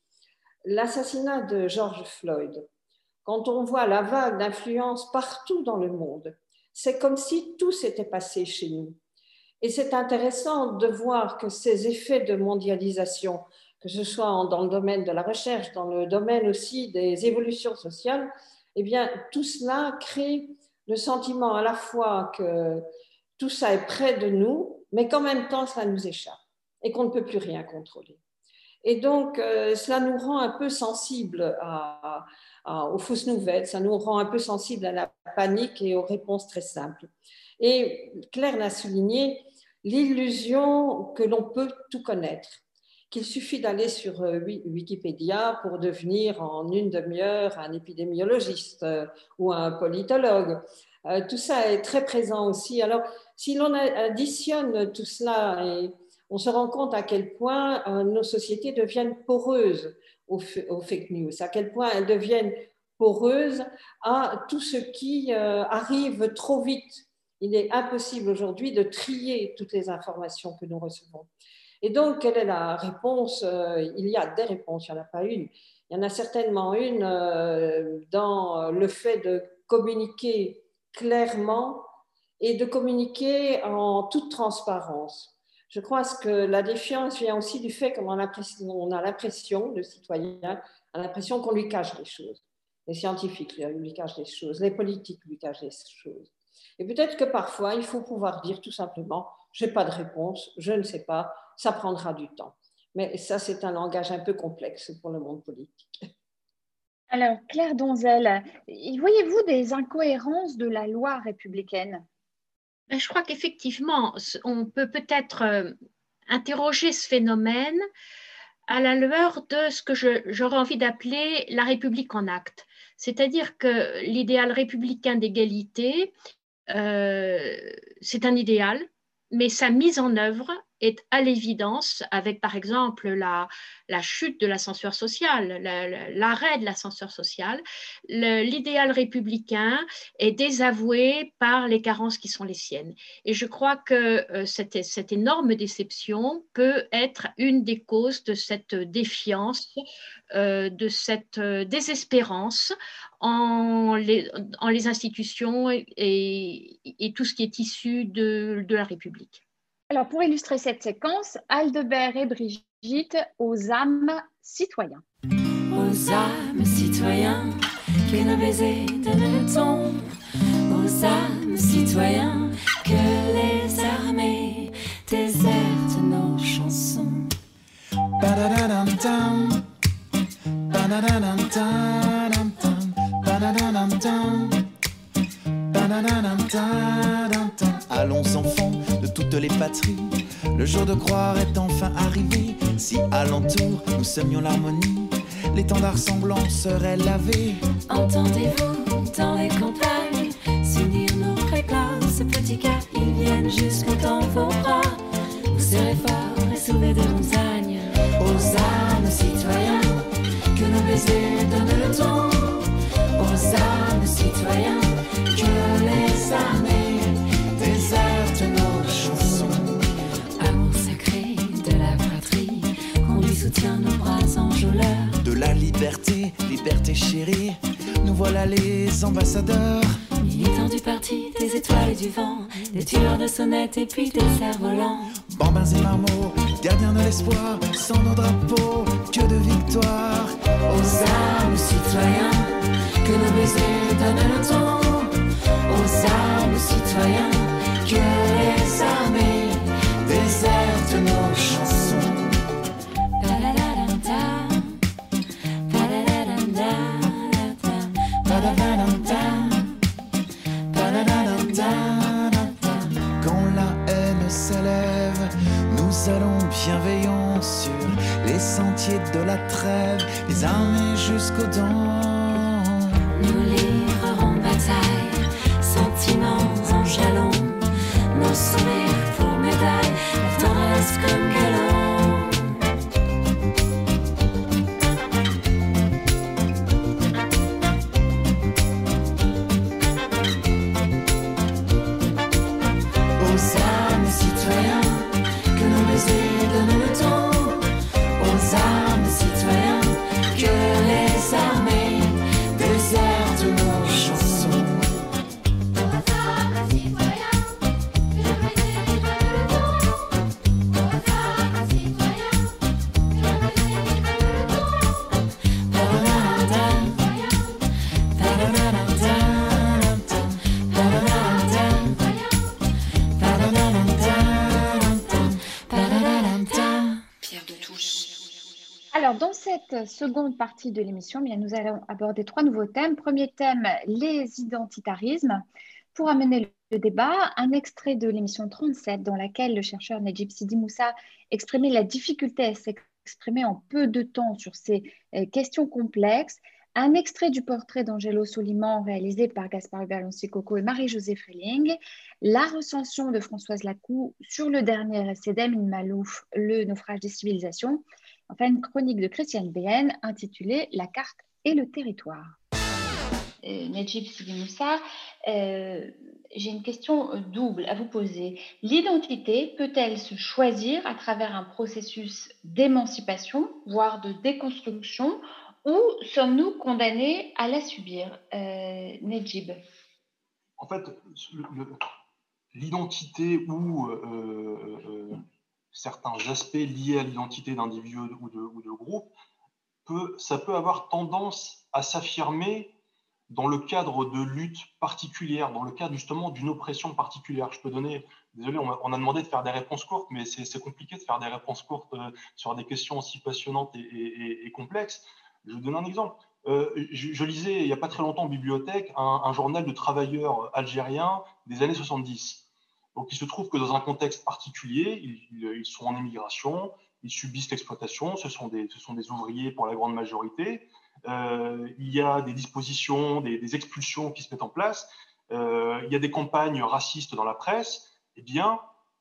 L'assassinat de George Floyd, quand on voit la vague d'influence partout dans le monde, c'est comme si tout s'était passé chez nous. Et c'est intéressant de voir que ces effets de mondialisation, que ce soit dans le domaine de la recherche, dans le domaine aussi des évolutions sociales, eh bien, tout cela crée le sentiment à la fois que tout ça est près de nous, mais qu'en même temps, cela nous échappe et qu'on ne peut plus rien contrôler. Et donc, euh, cela nous rend un peu sensibles aux fausses nouvelles, ça nous rend un peu sensibles à la panique et aux réponses très simples. Et Claire l'a souligné, l'illusion que l'on peut tout connaître qu'il suffit d'aller sur euh, Wikipédia pour devenir en une demi-heure un épidémiologiste euh, ou un politologue. Tout ça est très présent aussi. Alors, si l'on additionne tout cela, et on se rend compte à quel point nos sociétés deviennent poreuses aux, fake news, à quel point elles deviennent poreuses à tout ce qui arrive trop vite. Il est impossible aujourd'hui de trier toutes les informations que nous recevons. Et donc, quelle est la réponse euh, Il y a des réponses, il n'y en a pas une. Il y en a certainement une euh, dans le fait de communiquer clairement et de communiquer en toute transparence. Je crois que la défiance vient aussi du fait qu'on a l'impression, le citoyen a l'impression qu'on lui cache des choses. Les scientifiques lui cachent des choses, les politiques lui cachent des choses. Et peut-être que parfois, il faut pouvoir dire tout simplement, je n'ai pas de réponse, je ne sais pas, ça prendra du temps. Mais ça, c'est un langage un peu complexe pour le monde politique.
Alors, Claire Donzel, voyez-vous des incohérences de la loi républicaine?
Je crois qu'effectivement, on peut peut-être euh, interroger ce phénomène à la lueur de ce que j'aurais envie d'appeler la République en acte. C'est-à-dire que l'idéal républicain d'égalité, euh, c'est un idéal, mais sa mise en œuvre est à l'évidence, avec par exemple la, la chute de l'ascenseur social, l'arrêt de l'ascenseur social, l'idéal républicain est désavoué par les carences qui sont les siennes. Et je crois que euh, cette, cette énorme déception peut être une des causes de cette défiance, euh, de cette euh, désespérance en les, en les institutions et, et, tout ce qui est issu de, de la République.
Alors, pour illustrer cette séquence, Aldebert et Brigitte aux âmes citoyens.
Aux âmes citoyens, que nos baisers donnent le ton. Aux âmes citoyens, que les armées désertent nos chansons.
Allons enfants toutes les patries, le jour de croire est enfin arrivé. Si alentour nous semions l'harmonie, l'étendard semblant serait lavé.
Entendez-vous dans les campagnes s'unir nos prépas, ce petit cas, ils viennent jusqu'au dans vos bras. Vous serez forts et sauvés de montagnes. Aux âmes citoyens, que nos baisers donnent le ton. Aux âmes citoyens, que les armées soutient nos bras enjôleurs.
De la liberté, liberté chérie, nous voilà les ambassadeurs.
Militants du parti, des étoiles et du vent, des tueurs de sonnettes et puis des cerfs-volants.
Bambins et marmots, gardiens de l'espoir, sans nos drapeaux, que de victoire.
Aux âmes citoyens, que nos baisers donnent le ton. Aux âmes citoyens,
de la trêve, les armées jusqu'aux dents.
Nous livrerons bataille, sentiments en jalons, nos sourires pour médaille, la tendresse comme.
Cette seconde partie de l'émission, nous allons aborder trois nouveaux thèmes. Premier thème, les identitarismes. Pour amener le débat, un extrait de l'émission 37 dans laquelle le chercheur Najib Sidi Moussa exprimait la difficulté à s'exprimer en peu de temps sur ces euh, questions complexes. Un extrait du portrait d'Angelo Soliman réalisé par Gaspard Hubert Coco et Marie-Josée Freling. La recension de Françoise Lacou sur le dernier essai Malouf, Le naufrage des civilisations. Enfin, une chronique de Christiane BN intitulée La carte et le territoire. Euh, Najib Sidi Moussa, euh, j'ai une question double à vous poser. L'identité peut-elle se choisir à travers un processus d'émancipation, voire de déconstruction, ou sommes-nous condamnés à la subir? Euh, Najib
En fait, l'identité ou euh, euh, certains aspects liés à l'identité d'individus ou de, ou de groupes, ça peut avoir tendance à s'affirmer dans le cadre de luttes particulières, dans le cadre justement d'une oppression particulière. Je peux donner, désolé, on a demandé de faire des réponses courtes, mais c'est compliqué de faire des réponses courtes euh, sur des questions aussi passionnantes et, complexes. Je vous donner un exemple. Euh, je, lisais il n'y a pas très longtemps en bibliothèque un journal de travailleurs algériens des années 70. Donc il se trouve que dans un contexte particulier, ils, sont en émigration, ils subissent l'exploitation, ce, sont des- ouvriers pour la grande majorité. Euh, il y a des dispositions, des, expulsions qui se mettent en place, Euh, il y a des campagnes racistes dans la presse. Eh bien,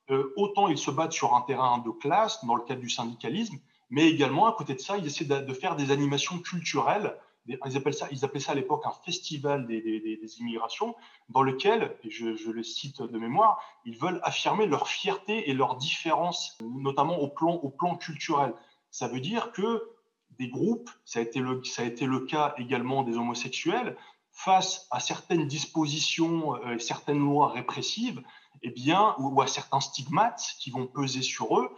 euh, autant ils se battent sur un terrain de classe, dans le cadre du syndicalisme, mais également, à côté de ça, ils essaient de faire des animations culturelles. Ils appelaient ça à l'époque un festival des, immigrations, dans lequel, et je, le cite de mémoire, ils veulent affirmer leur fierté et leur différence, notamment au plan, culturel. Ça veut dire que des groupes, ça a été le, ça a été le cas également des homosexuels, face à certaines dispositions, euh, certaines lois répressives, eh bien, ou, ou à certains stigmates qui vont peser sur eux,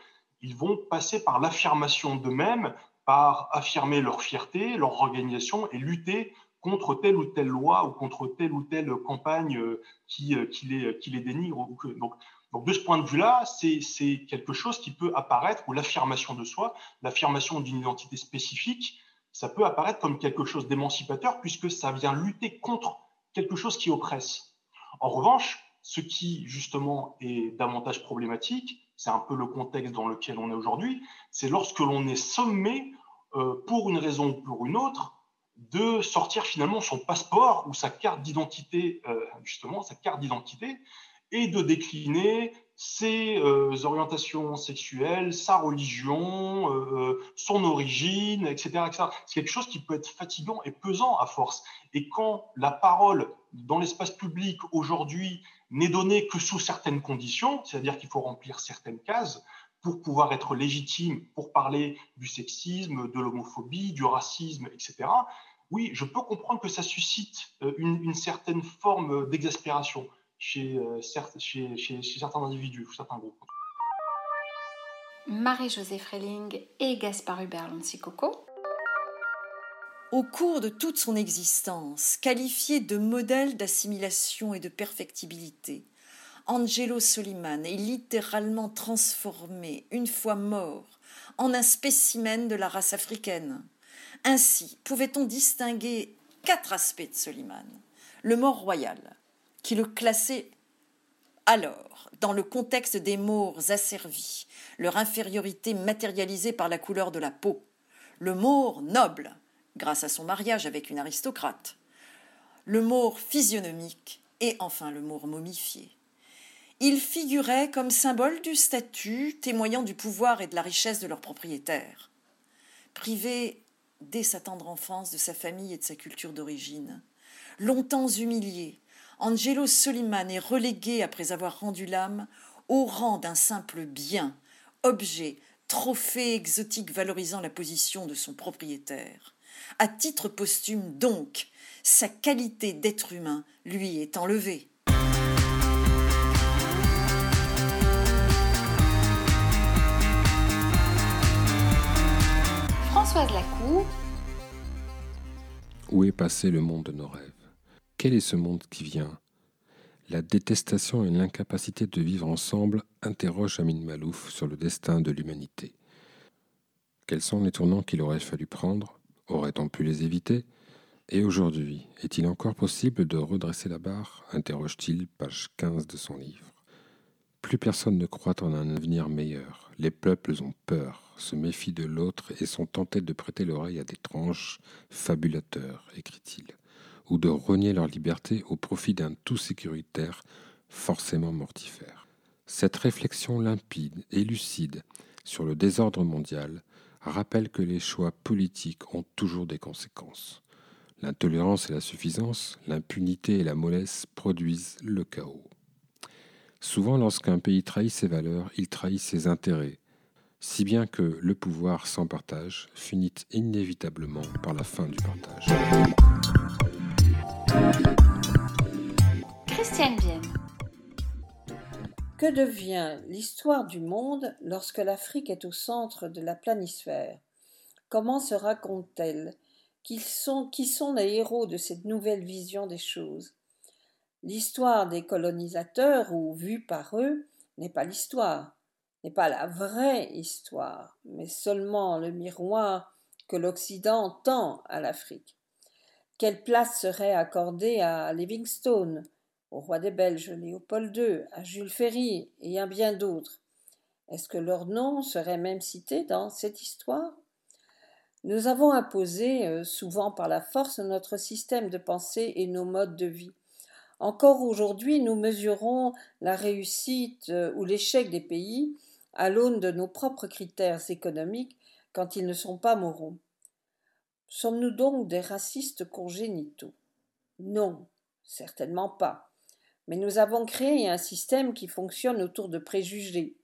ils vont passer par l'affirmation d'eux-mêmes, par affirmer leur fierté, leur organisation et lutter contre telle ou telle loi ou contre telle ou telle campagne euh, qui, euh, qui, les, qui les dénigre. donc, donc, de ce point de vue-là, c'est quelque chose qui peut apparaître, ou l'affirmation de soi, l'affirmation d'une identité spécifique, ça peut apparaître comme quelque chose d'émancipateur puisque ça vient lutter contre quelque chose qui oppresse. En revanche, ce qui justement est davantage problématique, c'est un peu le contexte dans lequel on est aujourd'hui, c'est lorsque l'on est sommé, pour une raison ou pour une autre, de sortir finalement son passeport ou sa carte d'identité, euh, justement, sa carte d'identité, et de décliner ses euh, orientations sexuelles, sa religion, euh, son origine, etc. C'est quelque chose qui peut être fatigant et pesant à force. Et quand la parole dans l'espace public aujourd'hui n'est donnée que sous certaines conditions, c'est-à-dire qu'il faut remplir certaines cases pour pouvoir être légitime, pour parler du sexisme, de l'homophobie, du racisme, etc. Oui, je peux comprendre que ça suscite euh, une, une certaine forme d'exaspération chez, euh, certes- chez, chez- chez certains individus ou certains groupes.
Marie-Josée Freling et Gaspard Hubert Coco.
Au cours de toute son existence, qualifié de modèle d'assimilation et de perfectibilité, Angelo Soliman est littéralement transformé, une fois mort, en un spécimen de la race africaine. Ainsi, pouvait-on distinguer quatre aspects de Soliman. Le mort royal, qui le classait alors dans le contexte des Maures asservis, leur infériorité matérialisée par la couleur de la peau, le Maure noble, grâce à son mariage avec une aristocrate, le Maure physionomique et enfin le Maure momifié. Ils figuraient comme symbole du statut témoignant du pouvoir et de la richesse de leurs propriétaires. Privé dès sa tendre enfance de sa famille et de sa culture d'origine, longtemps humilié, Angelo Soliman est relégué après avoir rendu l'âme au rang d'un simple bien, objet, trophée exotique valorisant la position de son propriétaire. À titre posthume donc, sa qualité d'être humain lui est enlevée.
Où est passé le monde de nos rêves? Quel est ce monde qui vient? La détestation et l'incapacité de vivre ensemble interrogent Amin Malouf sur le destin de l'humanité. Quels sont les tournants qu'il aurait fallu prendre? Aurait-on pu les éviter? Et aujourd'hui, est-il encore possible de redresser la barre? Interroge-t-il, page 15 de son livre. Plus personne ne croit en un avenir meilleur. Les peuples ont peur, se méfient de l'autre et sont tentés de prêter l'oreille à d'étranges fabulateurs, écrit-il, ou de renier leur liberté au profit d'un tout sécuritaire forcément mortifère. Cette réflexion limpide et lucide sur le désordre mondial rappelle que les choix politiques ont toujours des conséquences. L'intolérance et la suffisance, l'impunité et la mollesse produisent le chaos. Souvent, lorsqu'un pays trahit ses valeurs, il trahit ses intérêts, si bien que le pouvoir sans partage finit inévitablement par la fin du partage.
Christiane Vienne.
Que devient l'histoire du monde lorsque l'Afrique est au centre de la planisphère? Comment se raconte-t-elle? Qui sont, qui sont les héros de cette nouvelle vision des choses? L'histoire des colonisateurs, ou vue par eux, n'est pas l'histoire, n'est pas la vraie histoire, mais seulement le miroir que l'Occident tend à l'Afrique. Quelle place serait accordée à Livingstone, au roi des Belges Léopold II, à Jules Ferry et à bien d'autres? Est-ce que leur nom serait même cité dans cette histoire? Nous avons imposé, euh, souvent par la force, notre système de pensée et nos modes de vie. Encore aujourd'hui, nous mesurons la réussite euh, ou l'échec des pays à l'aune de nos propres critères économiques quand ils ne sont pas moraux. Sommes-nous donc des racistes congénitaux? Non, certainement pas. Mais nous avons créé un système qui fonctionne autour de préjugés.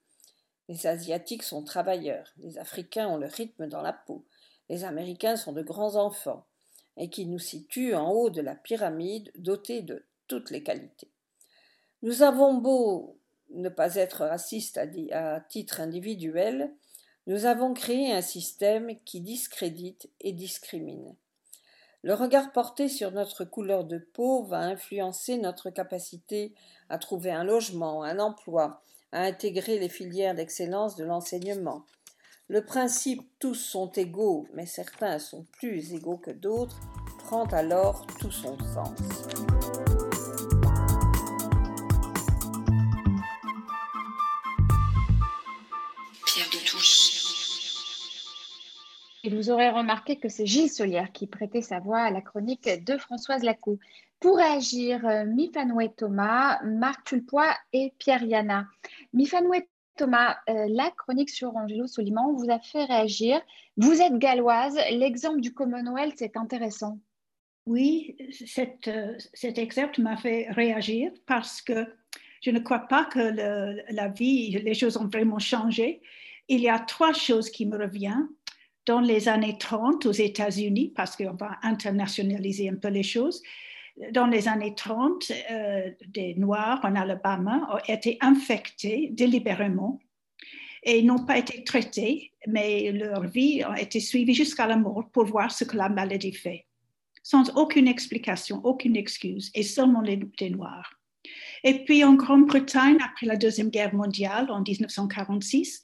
Les Asiatiques sont travailleurs, les Africains ont le rythme dans la peau, les Américains sont de grands enfants, et qui nous situent en haut de la pyramide dotée de toutes les qualités. Nous avons beau ne pas être racistes à, titre individuel, nous avons créé un système qui discrédite et discrimine. Le regard porté sur notre couleur de peau va influencer notre capacité à trouver un logement, un emploi, à intégrer les filières d'excellence de l'enseignement. Le principe tous sont égaux, mais certains sont plus égaux que d'autres prend alors tout son sens.
Et vous aurez remarqué que c'est Gilles Solière qui prêtait sa voix à la chronique de Françoise Lacou. Pour réagir, euh, Mifanoué Thomas, Marc Tulpois et Pierre Yana. Mifanoué Thomas, euh, la chronique sur Angelo Soliman vous a fait réagir. Vous êtes galloise, l'exemple du Commonwealth, c'est intéressant.
Oui, cet, euh, cet exemple m'a fait réagir parce que je ne crois pas que la vie, les choses ont vraiment changé. Il y a trois choses qui me reviennent dans les années 30 aux États-Unis, parce qu'on va internationaliser un peu les choses, dans les années 30, euh, des Noirs en Alabama ont été infectés délibérément et n'ont pas été traités, mais leur vie a été suivie jusqu'à la mort pour voir ce que la maladie fait, sans aucune explication, aucune excuse, et seulement les, les Noirs. Et puis en Grande-Bretagne, après la Deuxième Guerre mondiale, en 1946,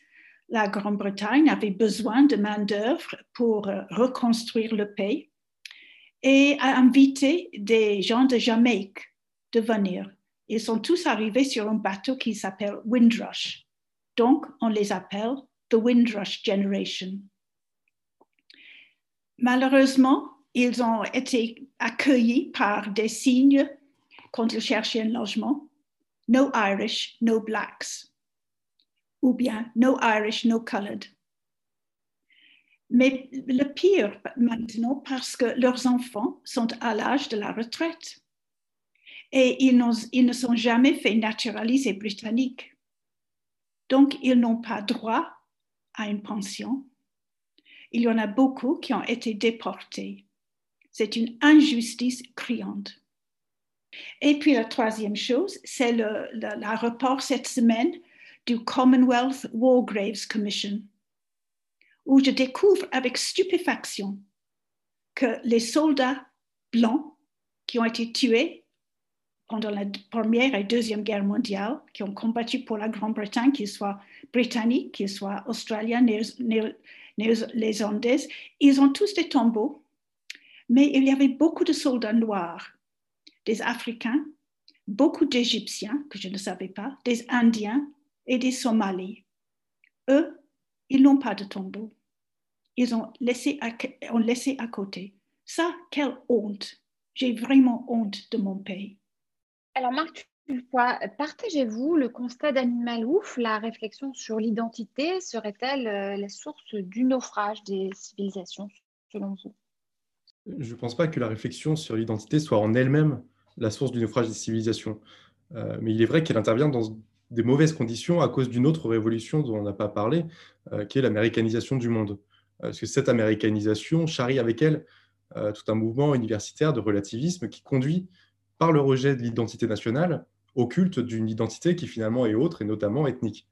la Grande-Bretagne avait besoin de main-d'œuvre pour euh, reconstruire le pays et a invité des gens de Jamaïque de venir. Ils sont tous arrivés sur un bateau qui s'appelle Windrush. Donc, on les appelle The Windrush Generation. Malheureusement, ils ont été accueillis par des signes quand ils cherchaient un logement. No Irish, no blacks. Ou bien no Irish, no colored. Mais le pire maintenant, parce que leurs enfants sont à l'âge de la retraite et ils, ne sont jamais fait naturaliser britanniques. Donc, ils n'ont pas droit à une pension. Il y en a beaucoup qui ont été déportés. C'est une injustice criante. Et puis la troisième chose, c'est le, rapport cette semaine du Commonwealth War Graves Commission, où je découvre avec stupéfaction que les soldats blancs qui ont été tués pendant la Première et Deuxième Guerre mondiale, qui ont combattu pour la Grande-Bretagne, qu'ils soient britanniques, qu'ils soient australiens, néo-zélandais, ils ont tous des tombeaux, mais il y avait beaucoup de soldats noirs, des Africains, beaucoup d'Égyptiens, que je ne savais pas, des Indiens et des Somalis. Eux, ils n'ont pas de tombeau. Ils ont laissé à, ont laissé à côté. Ça, quelle honte. J'ai vraiment honte de mon pays.
Alors, Marc partagez-vous le constat d'Annie Malouf La réflexion sur l'identité serait-elle euh, la source du naufrage des civilisations, selon vous?
Je ne pense pas que la réflexion sur l'identité soit en elle-même la source du naufrage des civilisations. Euh, mais il est vrai qu'elle intervient dans des mauvaises conditions à cause d'une autre révolution dont on n'a pas parlé, euh, qui est l'américanisation du monde. Parce que cette américanisation charrie avec elle tout un mouvement universitaire de relativisme qui conduit par le rejet de l'identité nationale au culte d'une identité qui finalement est autre et notamment ethnique.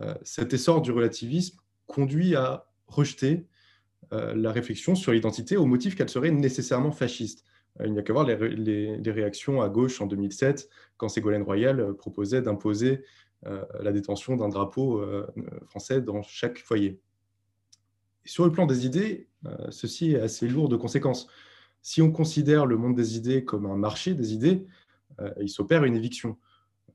Euh, cet essor du relativisme conduit à rejeter euh, la réflexion sur l'identité au motif qu'elle serait nécessairement fasciste. Euh, il n'y a qu'à voir les, réactions à gauche en 2007 quand Ségolène Royal proposait d'imposer la détention d'un drapeau français dans chaque foyer. Sur le plan des idées, ceci est assez lourd de conséquences. Si on considère le monde des idées comme un marché des idées, euh, il s'opère une éviction.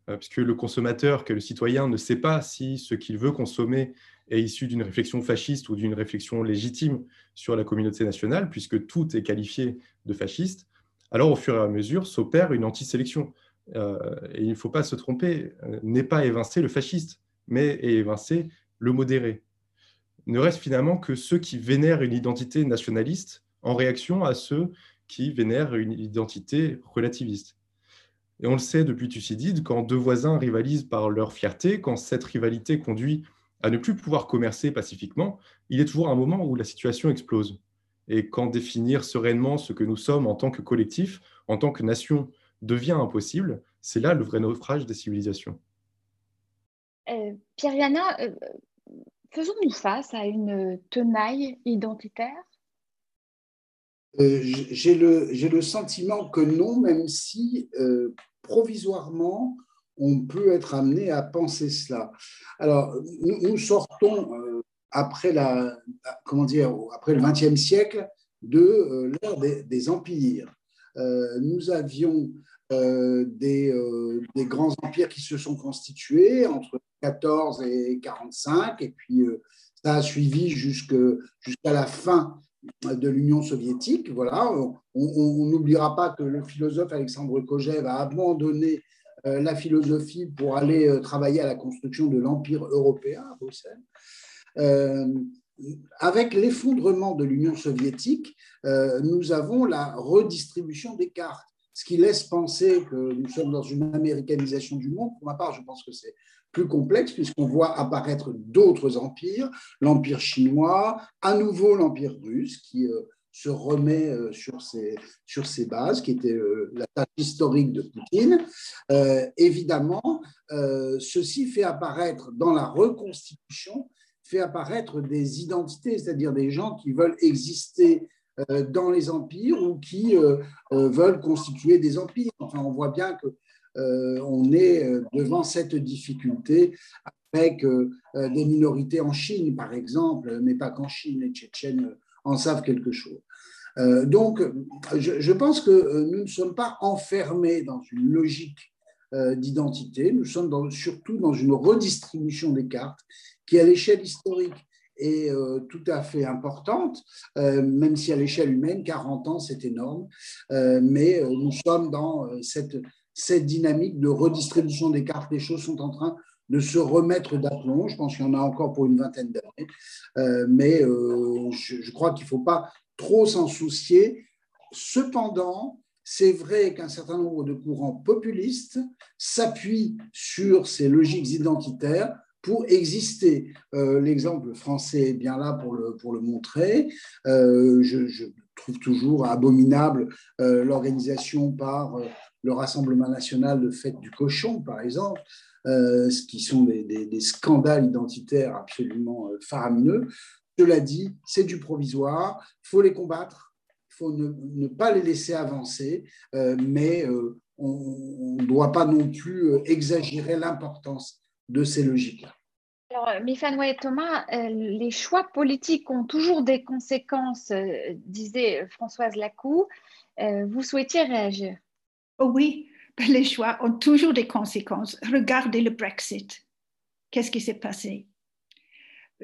Euh, puisque le consommateur, que le citoyen ne sait pas si ce qu'il veut consommer est issu d'une réflexion fasciste ou d'une réflexion légitime sur la communauté nationale, puisque tout est qualifié de fasciste, alors au fur et à mesure s'opère une anti-sélection. Euh, et il ne faut pas se tromper, n'est pas évincer le fasciste, mais évincer le modéré. Ne reste finalement que ceux qui vénèrent une identité nationaliste en réaction à ceux qui vénèrent une identité relativiste. Et on le sait depuis Thucydide, quand deux voisins rivalisent par leur fierté, quand cette rivalité conduit à ne plus pouvoir commercer pacifiquement, il est toujours un moment où la situation explose. Et quand définir sereinement ce que nous sommes en tant que collectif, en tant que nation, devient impossible, c'est là le vrai naufrage des civilisations.
Euh, Pierre-Yana, euh, faisons-nous face à une tenaille identitaire?
Euh, j'ai le, le, sentiment que non, même si euh, provisoirement, on peut être amené à penser cela. Alors, nous, nous sortons euh, après, la, comment dire, après le XXe siècle de l'ère des, empires. nous avions des, des, grands empires qui se sont constitués entre 14 et 45, et puis ça a suivi jusqu'à la fin de l'Union soviétique. Voilà, on n'oubliera pas que le philosophe Alexandre Kojève a abandonné euh, la philosophie pour aller euh, travailler à la construction de l'Empire européen à Bruxelles. Euh, avec l'effondrement de l'Union soviétique, nous avons la redistribution des cartes, ce qui laisse penser que nous sommes dans une américanisation du monde. Pour ma part, je pense que c'est plus complexe puisqu'on voit apparaître d'autres empires, l'empire chinois, à nouveau l'empire russe qui euh, se remet euh, sur ses, sur ses bases, qui était euh, la tâche historique de Poutine. évidemment, ceci fait apparaître dans la reconstitution, fait apparaître des identités, c'est-à-dire des gens qui veulent exister dans les empires ou qui veulent constituer des empires. Enfin, on voit bien que euh, on est euh, devant cette difficulté avec euh, des minorités en Chine, par exemple, mais pas qu'en Chine, les Tchétchènes en savent quelque chose. donc, je, pense que nous ne sommes pas enfermés dans une logique euh, d'identité. Nous sommes surtout dans une redistribution des cartes qui, à l'échelle historique, est euh, tout à fait importante, euh, même si à l'échelle humaine, 40 ans, c'est énorme. Euh, mais nous sommes dans cette, dynamique de redistribution des cartes. Les choses sont en train de se remettre d'aplomb. Je pense qu'il y en a encore pour une vingtaine d'années. Mais je crois qu'il ne faut pas trop s'en soucier. Cependant, c'est vrai qu'un certain nombre de courants populistes s'appuient sur ces logiques identitaires pour exister. Euh, L'exemple français est bien là pour le, pour le montrer. Euh, je, trouve toujours abominable euh, l'organisation par le Rassemblement national de fête du cochon, par exemple, ce qui sont des, scandales identitaires absolument faramineux. Cela dit, c'est du provisoire, il faut les combattre, il faut ne, ne pas les laisser avancer, mais on ne doit pas non plus exagérer l'importance de ces logiques-là.
Alors, euh, Mifan et Thomas, euh, les choix politiques ont toujours des conséquences, euh, disait Françoise Lacou. Vous souhaitiez réagir?
Oh oui, les choix ont toujours des conséquences. Regardez le Brexit. Qu'est-ce qui s'est passé?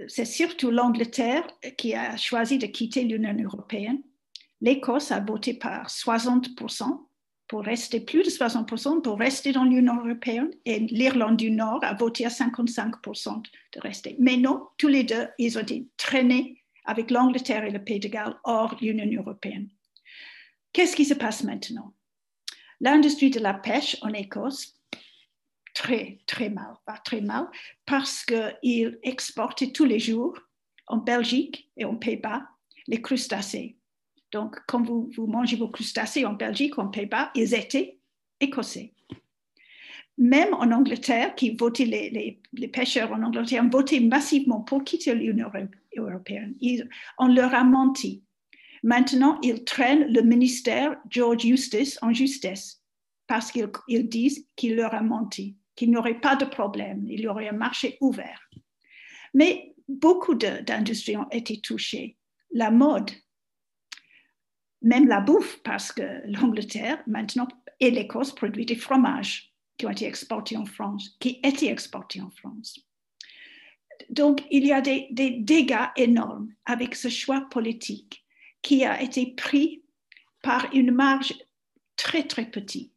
C'est surtout l'Angleterre qui a choisi de quitter l'Union européenne. L'Écosse a voté par 60% pour rester, plus de 60% pour rester dans l'Union européenne et l'Irlande du Nord a voté à 55% de rester. Mais non, tous les deux, ils ont été traînés avec l'Angleterre et le Pays de Galles hors l'Union européenne. Qu'est-ce qui se passe maintenant? L'industrie de la pêche en Écosse, très, très mal, va très mal, parce qu'ils exportaient tous les jours en Belgique et en Pays-Bas les crustacés. Donc, quand vous, mangez vos crustacés en Belgique, en Pays-Bas, ils étaient écossais. Même en Angleterre, qui votaient les, les- pêcheurs en Angleterre ont voté massivement pour quitter l'Union euro- européenne. Ils- on leur a menti. Maintenant, ils traînent le ministère George Eustace en justice parce qu'ils ils disent qu'il leur a menti, qu'il n'y aurait pas de problème, il y aurait un marché ouvert. Mais beaucoup d'industries ont été touchées. La mode, même la bouffe, parce que l'Angleterre maintenant et l'Écosse produisent des fromages qui ont été exportés en France, qui étaient exportés en France. Donc, il y a des, des dégâts énormes avec ce choix politique qui a été pris par une marge très, très petite.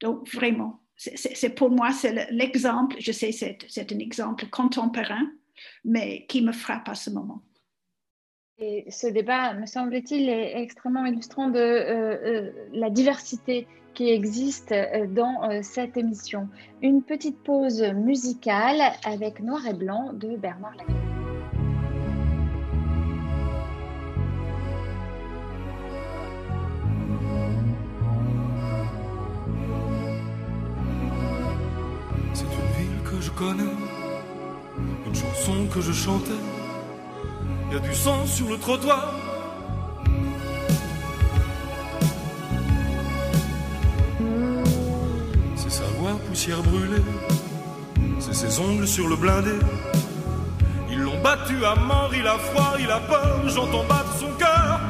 Donc, vraiment, c'est- pour moi, c'est le- l'exemple, je sais, c'est un exemple contemporain, mais qui me frappe à ce moment.
Et ce débat, me semble-t-il, est extrêmement illustrant de euh, euh, la diversité qui existe euh, dans cette émission. Une petite pause musicale avec Noir et Blanc de Bernard Lacroix.
C'est une ville que je connais, une chanson que je chantais. Y a du sang sur le trottoir. C'est sa voix poussière brûlée, c'est ses ongles sur le blindé. Ils l'ont battu à mort, il a froid, il a peur, j'entends battre son cœur.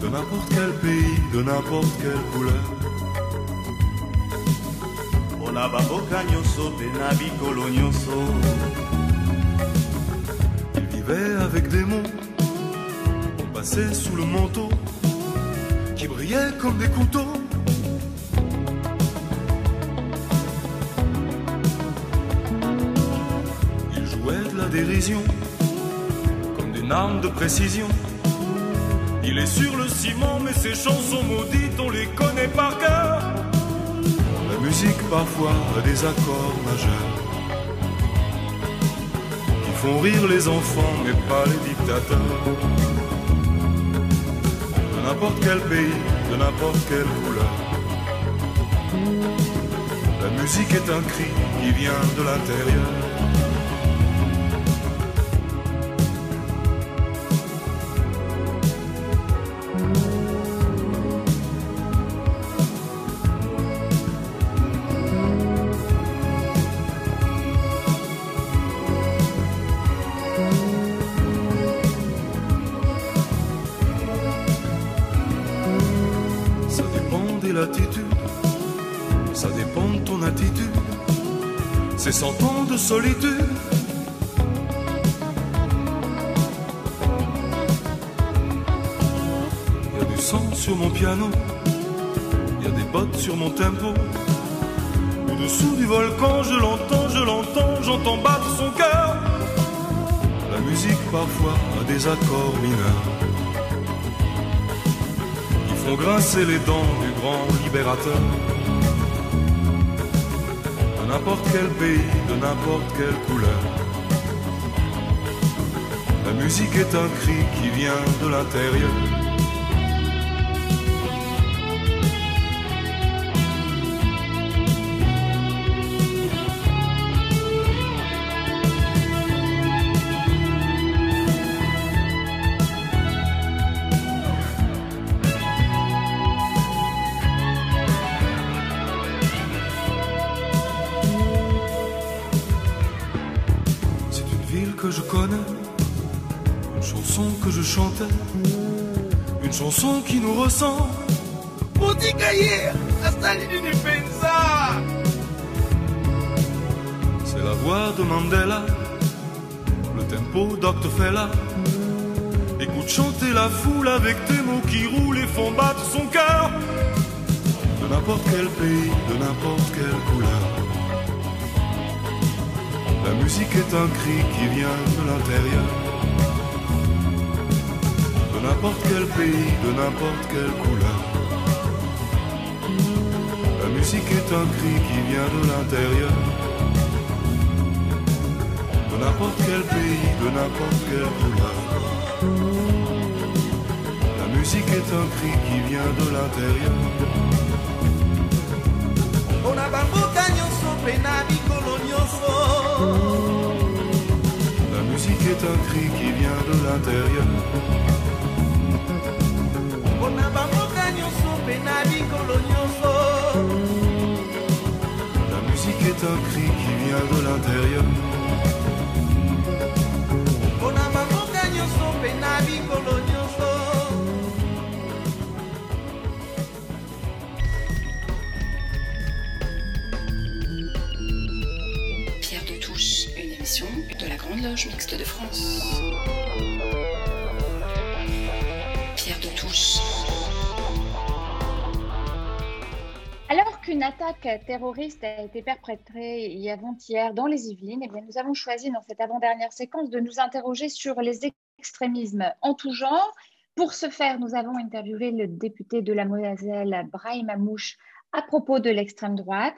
De n'importe quel pays, de n'importe quelle couleur.
mpona baboka
avec des mots passés sous le manteau qui brillaient comme des couteaux. Il jouait de la dérision comme d'une arme de précision. Il est sur le ciment, mais ses chansons maudites, on les connaît par cœur. La musique parfois a des accords majeurs font rire les enfants, mais pas les dictateurs. De n'importe quel pays, de n'importe quelle couleur. La musique est un cri qui vient de l'intérieur. Accords mineurs. Ils font grincer les dents du grand libérateur. De n'importe quel pays, de n'importe quelle couleur. La musique est un cri qui vient de l'intérieur. C'est la voix de Mandela, le tempo Dr. Fela. Écoute chanter la foule avec des mots qui roulent et font battre son cœur. De n'importe quel pays, de n'importe quelle couleur. La musique est un cri qui vient de l'intérieur. De n'importe quel pays, de n'importe quelle couleur. La musique est un cri qui vient de l'intérieur. De n'importe quel pays, de n'importe quelle couleur. La musique est un cri qui vient de l'intérieur.
Ona bamboka nyonso mpe na nyonso.
La musique est un cri qui vient de l'intérieur.
Ona bamboka nyonso mpe na nyonso.
Est un cri qui vient de l'intérieur.
Pierre de Touche, une émission de la Grande Loge Mixte de France.
Attaque terroriste a été perpétrée hier avant-hier dans les Yvelines, eh bien, nous avons choisi dans cette avant-dernière séquence de nous interroger sur les extrémismes en tout genre. Pour ce faire, nous avons interviewé le député de la Moselle, Brahim Amouche, à propos de l'extrême droite.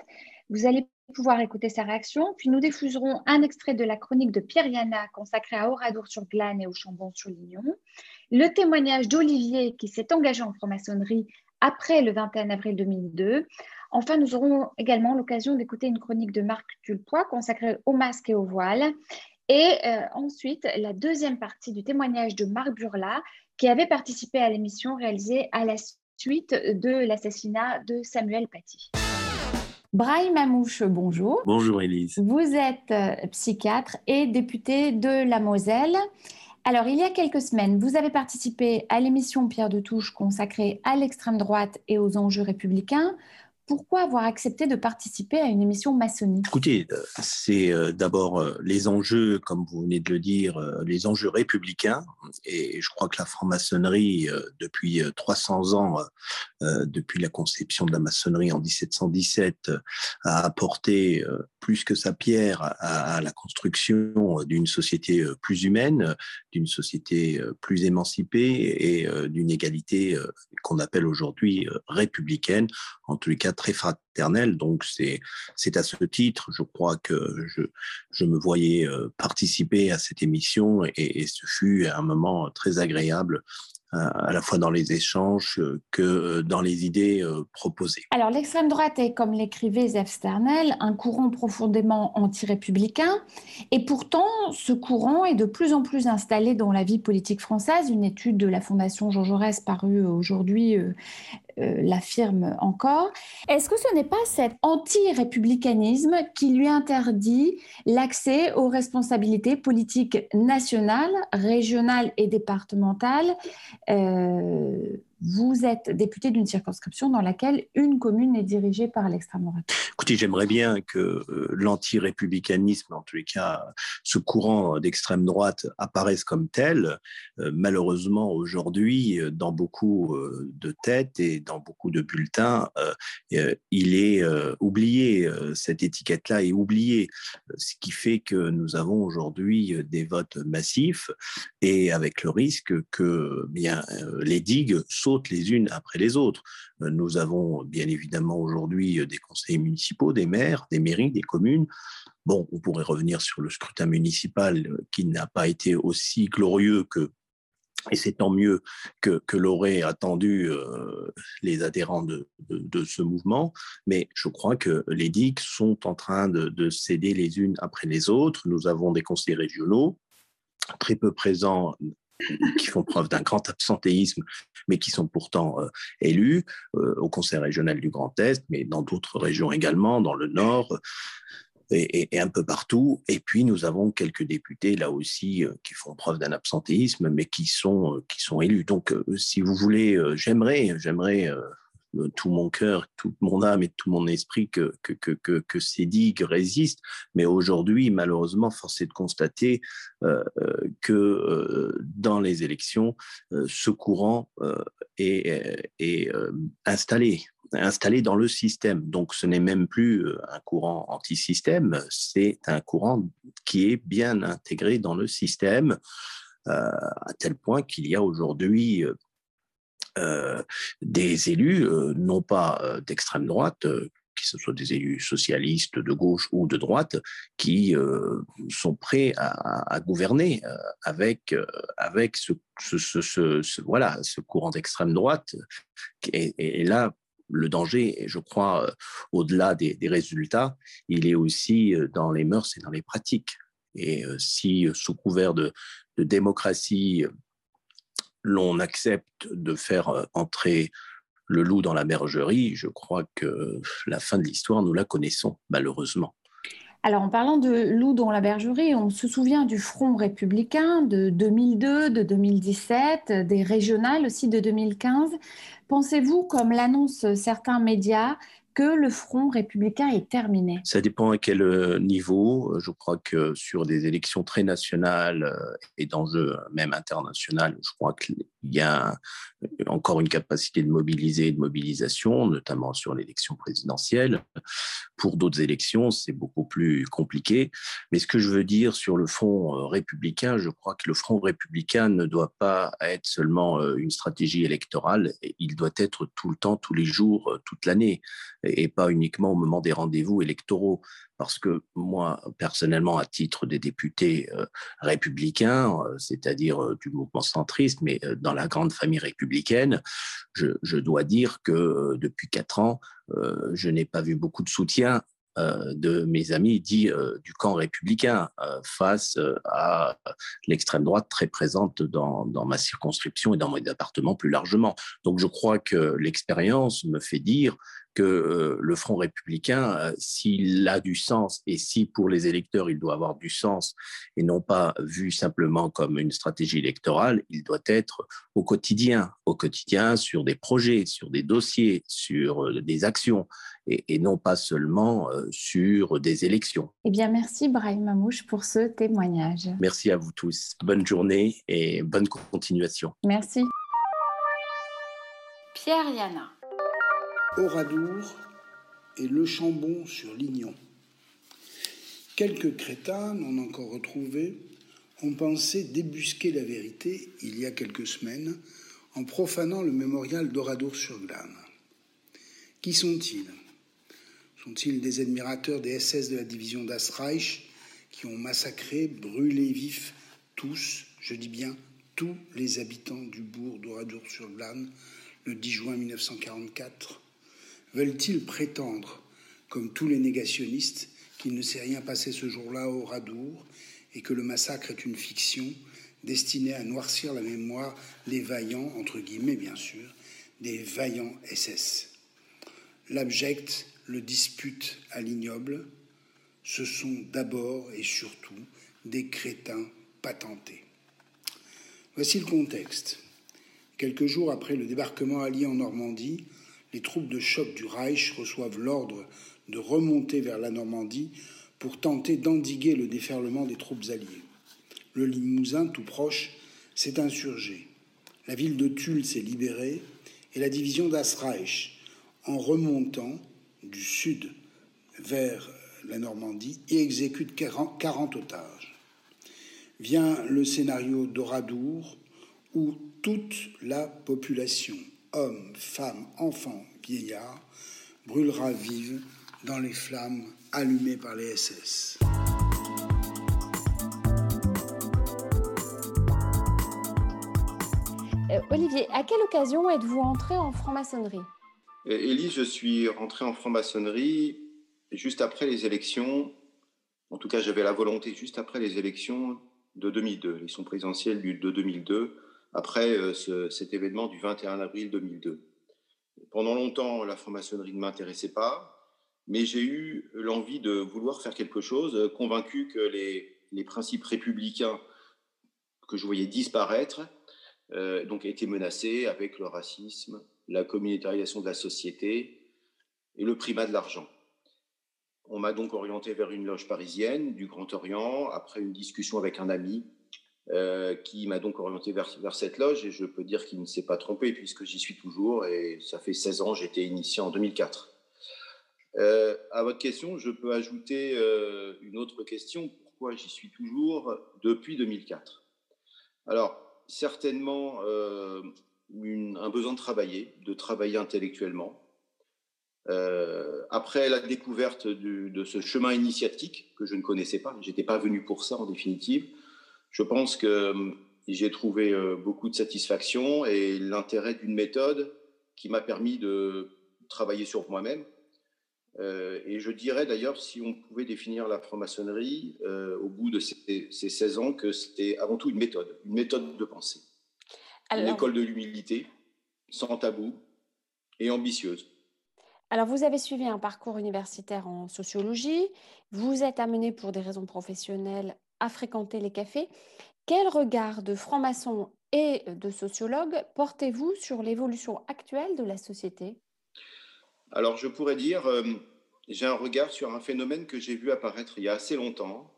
Vous allez pouvoir écouter sa réaction, puis nous diffuserons un extrait de la chronique de Pierre Yana consacrée à Oradour-sur-Glane et au Chambon-sur-Lignon, le témoignage d'Olivier qui s'est engagé en franc-maçonnerie après le 21 avril 2002. Enfin, nous aurons également l'occasion d'écouter une chronique de Marc Tulpois consacrée au masque et au voile. Et euh, ensuite, la deuxième partie du témoignage de Marc Burla, qui avait participé à l'émission réalisée à la suite de l'assassinat de Samuel Paty.
Brahim Amouche, bonjour.
Bonjour Élise.
Vous êtes euh, psychiatre et député de la Moselle. Alors, il y a quelques semaines, vous avez participé à l'émission Pierre de Touche consacrée à l'extrême droite et aux enjeux républicains. Pourquoi avoir accepté de participer à une émission maçonnique?
Écoutez, euh, c'est euh, d'abord euh, les enjeux, comme vous venez de le dire, les enjeux républicains. Et je crois que la franc-maçonnerie, depuis euh, 300 ans, depuis la conception de la maçonnerie en 1717, euh, a apporté plus que sa pierre à, la construction d'une société euh, plus humaine, d'une société euh, plus émancipée et euh, d'une égalité euh, qu'on appelle aujourd'hui euh, républicaine, en tous les cas très fraternelle. Donc c'est à ce titre, je crois que je me voyais euh, participer à cette émission et, ce fut un moment très agréable euh, à la fois dans les échanges euh, que euh, dans les idées euh, proposées.
Alors, l'extrême droite est, comme l'écrivait Zef Sternel, un courant profondément anti-républicain. Et pourtant, ce courant est de plus en plus installé dans la vie politique française. Une étude de la Fondation Jean Jaurès parue aujourd'hui l'affirme encore. Est-ce que ce n'est pas cet anti-républicanisme qui lui interdit l'accès aux responsabilités politiques nationales, régionales et départementales euh, vous êtes député d'une circonscription dans laquelle une commune est dirigée par l'extrême droite.
Écoutez, j'aimerais bien que euh, l'anti-républicanisme, en tous les cas, ce courant d'extrême droite apparaisse comme tel. Euh, malheureusement, aujourd'hui, euh, dans beaucoup de têtes et dans beaucoup de bulletins, il est oublié, cette étiquette-là est oubliée, ce qui fait que nous avons aujourd'hui des votes massifs et avec le risque que bien les digues sautent les unes après les autres. Nous avons bien évidemment aujourd'hui des conseillers municipaux, des maires, des mairies, des communes. Bon, on pourrait revenir sur le scrutin municipal qui n'a pas été aussi glorieux que et c'est tant mieux que, l'auraient attendu euh, les adhérents de, ce mouvement, mais je crois que les digues sont en train de, de, céder les unes après les autres. Nous avons des conseillers régionaux très peu présents qui font preuve d'un grand absentéisme, mais qui sont pourtant euh, élus euh, au Conseil régional du Grand Est, mais dans d'autres régions également, dans le Nord. Et, un peu partout. Et puis, nous avons quelques députés, là aussi, euh, qui font preuve d'un absentéisme, mais qui sont, qui sont élus. Donc, si vous voulez, j'aimerais, j'aimerais tout mon cœur, toute mon âme et tout mon esprit que, que, que, que, ces digues résistent. Mais aujourd'hui, malheureusement, force est de constater euh, euh, que euh, dans les élections, ce courant est, est installé installé dans le système. Donc ce n'est même plus un courant anti-système, c'est un courant qui est bien intégré dans le système, à tel point qu'il y a aujourd'hui euh, des élus, euh, non pas euh, d'extrême droite, que ce soit des élus socialistes, de gauche ou de droite, qui sont prêts à, gouverner avec, avec ce, voilà, ce courant d'extrême droite. Et, là, le danger, je crois, au-delà des, résultats, il est aussi dans les mœurs et dans les pratiques. Et si, sous couvert de démocratie, l'on accepte de faire euh, entrer le loup dans la bergerie, je crois que la fin de l'histoire, nous la connaissons, malheureusement.
Alors, en parlant de loup dans la bergerie, on se souvient du Front républicain de 2002, de 2017, des régionales aussi de 2015. Pensez-vous, comme l'annoncent certains médias, que le front républicain est terminé
Ça dépend à quel euh, niveau. Je crois que sur des élections très nationales euh, et d'enjeux même internationaux, je crois qu'il y a encore une capacité de mobiliser et de mobilisation, notamment sur l'élection présidentielle. Pour d'autres élections, c'est beaucoup plus compliqué. Mais ce que je veux dire sur le front euh, républicain, je crois que le front républicain ne doit pas être seulement une stratégie électorale, il doit être tout le temps, tous les jours, toute l'année et pas uniquement au moment des rendez-vous électoraux. Parce que moi, personnellement, à titre des députés euh, républicains, euh, c'est-à-dire euh, du mouvement centriste, mais dans la grande famille républicaine, je, dois dire que depuis quatre ans, je n'ai pas vu beaucoup de soutien de mes amis dits du camp républicain face à l'extrême droite très présente dans, dans, ma circonscription et dans mon département plus largement. Donc je crois que l'expérience me fait dire que euh, le Front républicain, euh, s'il a du sens et si pour les électeurs il doit avoir du sens et non pas vu simplement comme une stratégie électorale, il doit être au quotidien, au quotidien sur des projets, sur des dossiers, sur euh, des actions et, non pas seulement sur des élections.
Eh bien, merci Brahim Mamouche pour ce témoignage.
Merci à vous tous. Bonne journée et bonne continuation.
Merci.
Pierre Yana.
Oradour et Le Chambon sur Lignon. Quelques crétins, non encore retrouvés, ont pensé débusquer la vérité il y a quelques semaines en profanant le mémorial d'Oradour-sur-Glane. Qui sont-ils? Sont-ils des admirateurs des SS de la division d'Asreich qui ont massacré, brûlé vifs tous, je dis bien tous les habitants du bourg d'Oradour-sur-Glane le 10 juin 1944 Veulent-ils prétendre, comme tous les négationnistes, qu'il ne s'est rien passé ce jour-là au Radour et que le massacre est une fiction destinée à noircir la mémoire des vaillants, entre guillemets bien sûr, des vaillants SS L'abject le dispute à l'ignoble. Ce sont d'abord et surtout des crétins patentés. Voici le contexte. Quelques jours après le débarquement allié en Normandie, les troupes de choc du Reich reçoivent l'ordre de remonter vers la Normandie pour tenter d'endiguer le déferlement des troupes alliées. Le Limousin, tout proche, s'est insurgé. La ville de Tulle s'est libérée et la division d'Asreich, en remontant du sud vers la Normandie, y exécute 40 otages. Vient le scénario d'Oradour, où toute la population, hommes, femmes, enfants, vieillards, brûlera vive dans les flammes allumées par les SS.
Euh, Olivier, à quelle occasion êtes-vous entré en franc-maçonnerie?
Euh, Élise, je suis rentré en franc-maçonnerie juste après les élections. En tout cas, j'avais la volonté juste après les élections de 2002, l'élection présidentielle du- de 2002, après euh, ce- cet événement du 21 avril 2002. Pendant longtemps, la franc-maçonnerie ne m'intéressait pas, mais j'ai eu l'envie de vouloir faire quelque chose, euh, convaincu que les, les principes républicains que je voyais disparaître euh, donc étaient menacés avec le racisme, la communautarisation de la société et le primat de l'argent. On m'a donc orienté vers une loge parisienne du Grand Orient après une discussion avec un ami euh, qui m'a donc orienté vers, cette loge et je peux dire qu'il ne s'est pas trompé puisque j'y suis toujours et ça fait 16 ans, été initié en 2004. Euh, à votre question, je peux ajouter euh, une autre question. Pourquoi j'y suis toujours depuis 2004 Alors, certainement euh, un besoin de travailler, de travailler intellectuellement. Après la découverte de ce chemin initiatique que je ne connaissais pas, j'étais pas venu pour ça en définitive. Je pense que euh, j'ai trouvé euh, beaucoup de satisfaction et l'intérêt d'une méthode qui m'a permis de travailler sur moi-même. Euh, et je dirais d'ailleurs, si on pouvait définir la franc-maçonnerie euh, au bout de ces, ces 16 ans, que c'était avant tout une méthode, une méthode de pensée. Une
Alors-
école de l'humilité, sans tabou et ambitieuse.
Alors, vous avez suivi un parcours universitaire en sociologie. Vous êtes amené pour des raisons professionnelles à fréquenter les cafés. Quel regard de franc-maçon et de sociologue portez-vous sur l'évolution actuelle de la société?
Alors, je pourrais dire, euh, j'ai un regard sur un phénomène que j'ai vu apparaître il y a assez longtemps,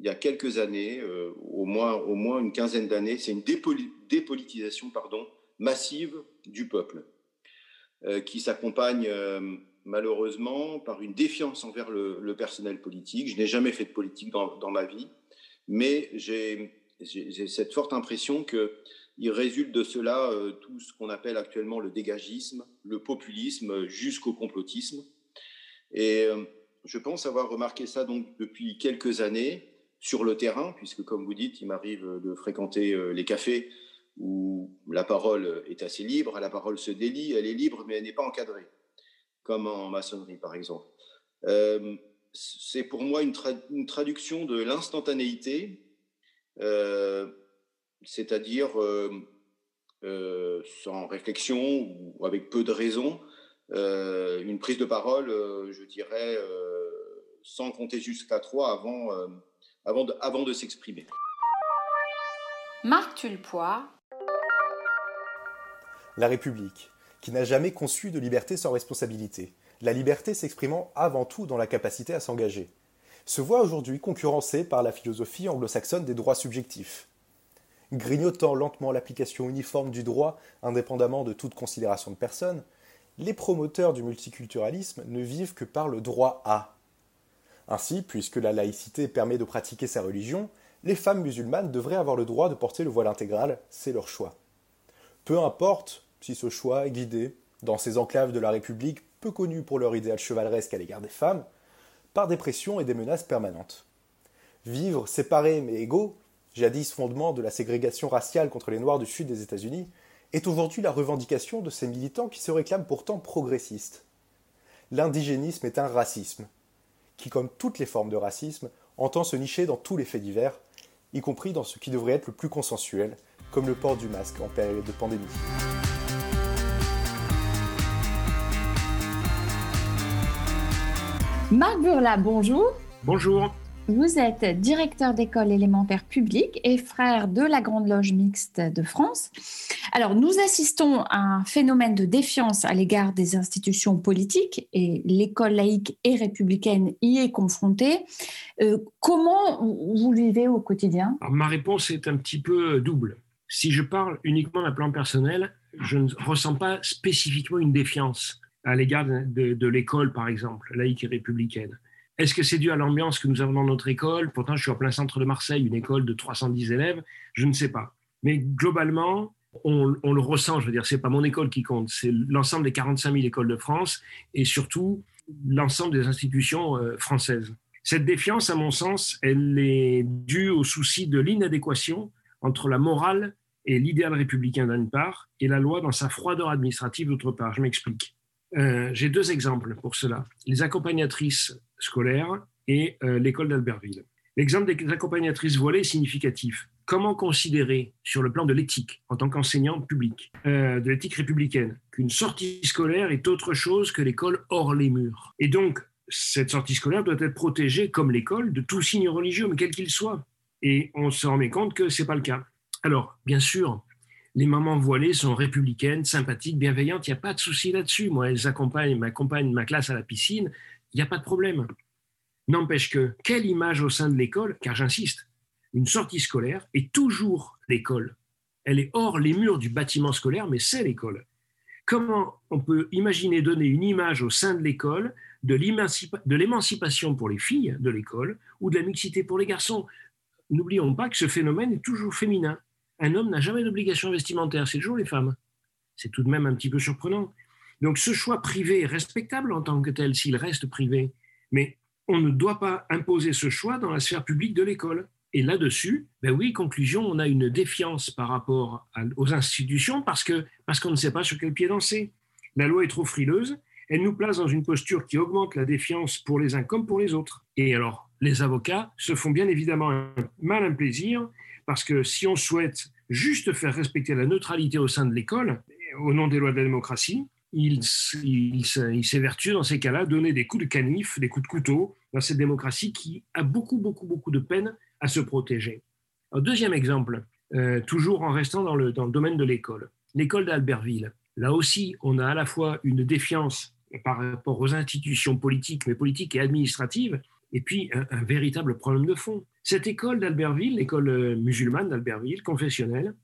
il y a quelques années, euh, au, moins, une quinzaine d'années. C'est une dépoli- dépolitisation pardon, massive du peuple, euh, qui s'accompagne malheureusement par une défiance envers le, personnel politique. Je n'ai jamais fait de politique dans ma vie, mais j'ai cette forte impression qu'il résulte de cela euh, tout ce qu'on appelle actuellement le dégagisme, le populisme euh, jusqu'au complotisme. Et euh, je pense avoir remarqué ça donc depuis quelques années sur le terrain, puisque comme vous dites, il m'arrive de fréquenter les cafés où la parole est assez libre, la parole se délie, elle est libre, mais elle n'est pas encadrée, comme en maçonnerie par exemple. C'est pour moi une, tra- une traduction de l'instantanéité, euh, c'est-à-dire euh, euh, sans réflexion ou avec peu de raison, euh, une prise de parole, euh, je dirais, euh, sans compter jusqu'à trois avant, euh, avant de, avant de s'exprimer.
Marc Tulpois,
La République, qui n'a jamais conçu de liberté sans responsabilité, la liberté s'exprimant avant tout dans la capacité à s'engager, se voit aujourd'hui concurrencée par la philosophie anglo-saxonne des droits subjectifs. Grignotant lentement l'application uniforme du droit indépendamment de toute considération de personne, les promoteurs du multiculturalisme ne vivent que par le droit à. Ainsi, puisque la laïcité permet de pratiquer sa religion, les femmes musulmanes devraient avoir le droit de porter le voile intégral, c'est leur choix. Peu importe si ce choix est guidé, dans ces enclaves de la République peu connues pour leur idéal chevaleresque à l'égard des femmes, par des pressions et des menaces permanentes. Vivre séparés mais égaux, jadis fondement de la ségrégation raciale contre les Noirs du sud des États-Unis, est aujourd'hui la revendication de ces militants qui se réclament pourtant progressistes. L'indigénisme est un racisme, qui, comme toutes les formes de racisme, entend se nicher dans tous les faits divers, y compris dans ce qui devrait être le plus consensuel, comme le port du masque en période de pandémie.
Marc Burla, bonjour.
Bonjour.
Vous êtes directeur d'école élémentaire publique et frère de la Grande Loge mixte de France. Alors, nous assistons à un phénomène de défiance à l'égard des institutions politiques et l'école laïque et républicaine y est confrontée. Euh, comment vous vivez au quotidien?
Alors, Ma réponse est un petit peu double. Si je parle uniquement d'un plan personnel, je ne ressens pas spécifiquement une défiance à l'égard de, l'école, par exemple, laïque et républicaine. Est-ce que c'est dû à l'ambiance que nous avons dans notre école? Pourtant, je suis en plein centre de Marseille, une école de 310 élèves. Je ne sais pas. Mais globalement, on, on le ressent. Je veux dire, c'est pas mon école qui compte, c'est l'ensemble des 45 000 écoles de France et surtout l'ensemble des institutions euh, françaises. Cette défiance, à mon sens, elle est due au souci de l'inadéquation entre la morale et l'idéal républicain d'une part et la loi dans sa froideur administrative d'autre part. Je m'explique. Euh, J'ai deux exemples pour cela. Les accompagnatrices scolaires et euh, l'école d'Albertville. L'exemple des accompagnatrices voilées est significatif. Comment considérer, sur le plan de l'éthique, en tant qu'enseignant public, euh, de l'éthique républicaine, qu'une sortie scolaire est autre chose que l'école hors les murs? Et donc, cette sortie scolaire doit être protégée, comme l'école, de tout signe religieux, mais quel qu'il soit. Et on se rend compte que ce n'est pas le cas. Alors, bien sûr, les mamans voilées sont républicaines, sympathiques, bienveillantes, il n'y a pas de souci là-dessus. Moi, elles accompagnent, ma classe à la piscine, il n'y a pas de problème. N'empêche que, quelle image au sein de l'école, car j'insiste, une sortie scolaire est toujours l'école. Elle est hors les murs du bâtiment scolaire, mais c'est l'école. Comment on peut imaginer donner une image au sein de l'école de l'émancipation pour les filles de l'école ou de la mixité pour les garçons? N'oublions pas que ce phénomène est toujours féminin. Un homme n'a jamais d'obligation vestimentaire, c'est toujours les femmes. C'est tout de même un petit peu surprenant. Donc ce choix privé est respectable en tant que tel s'il reste privé, mais on ne doit pas imposer ce choix dans la sphère publique de l'école. Et là-dessus, ben oui, conclusion, on a une défiance par rapport aux institutions parce que parce qu'on ne sait pas sur quel pied danser. La loi est trop frileuse, elle nous place dans une posture qui augmente la défiance pour les uns comme pour les autres. Et alors, les avocats se font bien évidemment mal un plaisir parce que si on souhaite juste faire respecter la neutralité au sein de l'école, au nom des lois de la démocratie, il, s'évertue dans ces cas-là donner des coups de canif, des coups de couteau dans cette démocratie qui a beaucoup, beaucoup, beaucoup de peine à se protéger. Deuxième exemple, euh, toujours en restant dans le, dans le domaine de l'école, l'école d'Albertville. Là aussi, on a à la fois une défiance par rapport aux institutions politiques, mais politiques et administratives, et puis un, véritable problème de fond. Cette école d'Albertville, l'école musulmane d'Albertville, confessionnelle,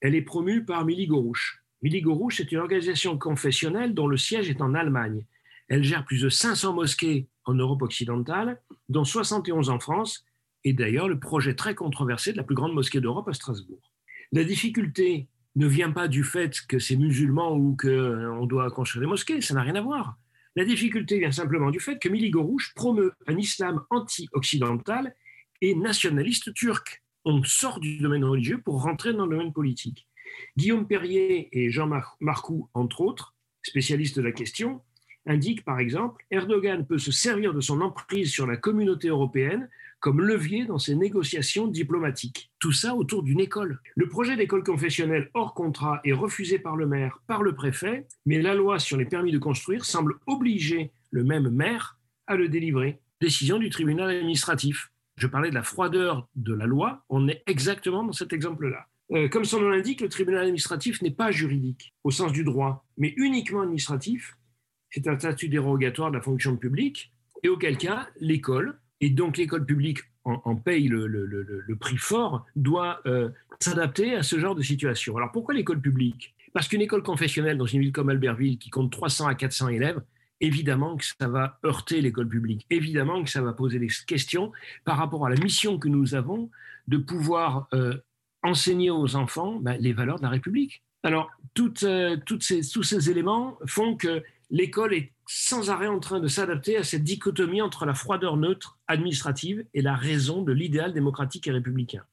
elle est promue par Milly Gorouche. Milly Gorouche est une organisation confessionnelle dont le siège est en Allemagne. Elle gère plus de 500 mosquées en Europe occidentale, dont 71 en France, et d'ailleurs le projet très controversé de la plus grande mosquée d'Europe à Strasbourg. La difficulté ne vient pas du fait que c'est musulman ou qu'on doit construire des mosquées, ça n'a rien à voir. La difficulté vient simplement du fait que Milly Gorouche promeut un islam anti-occidental et nationaliste turc. On sort du domaine religieux pour rentrer dans le domaine politique. Guillaume Perrier et Jean Marcoux, entre autres, spécialistes de la question, indiquent par exemple Erdogan peut se servir de son emprise sur la communauté européenne comme levier dans ses négociations diplomatiques. Tout ça autour d'une école. Le projet d'école confessionnelle hors contrat est refusé par le maire, par le préfet, mais la loi sur les permis de construire semble obliger le même maire à le délivrer. Décision du tribunal administratif. Je parlais de la froideur de la loi, on est exactement dans cet exemple-là. Euh, comme son nom l'indique, le tribunal administratif n'est pas juridique au sens du droit, mais uniquement administratif. C'est un statut dérogatoire de la fonction publique, et auquel cas, l'école, et donc l'école publique en, paye le, prix fort, doit euh, s'adapter à ce genre de situation. Alors pourquoi l'école publique? Parce qu'une école confessionnelle dans une ville comme Albertville, qui compte 300 à 400 élèves, évidemment que ça va heurter l'école publique, évidemment que ça va poser des questions par rapport à la mission que nous avons de pouvoir euh, enseigner aux enfants ben, les valeurs de la République. Alors, toutes, euh, tous ces éléments font que l'école est sans arrêt en train de s'adapter à cette dichotomie entre la froideur neutre administrative et la raison de l'idéal démocratique et républicain.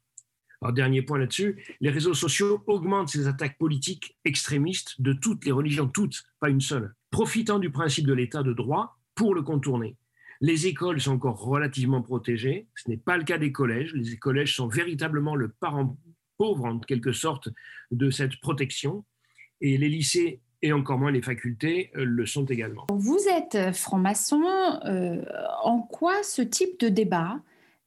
Dernier point là-dessus, les réseaux sociaux augmentent ces attaques politiques extrémistes de toutes les religions, toutes, pas une seule, profitant du principe de l'état de droit pour le contourner. Les écoles sont encore relativement protégées, ce n'est pas le cas des collèges. Les collèges sont véritablement le parent pauvre, en quelque sorte, de cette protection, et les lycées et encore moins les facultés euh, le sont également.
Vous êtes franc-maçon. Euh, en quoi ce type de débat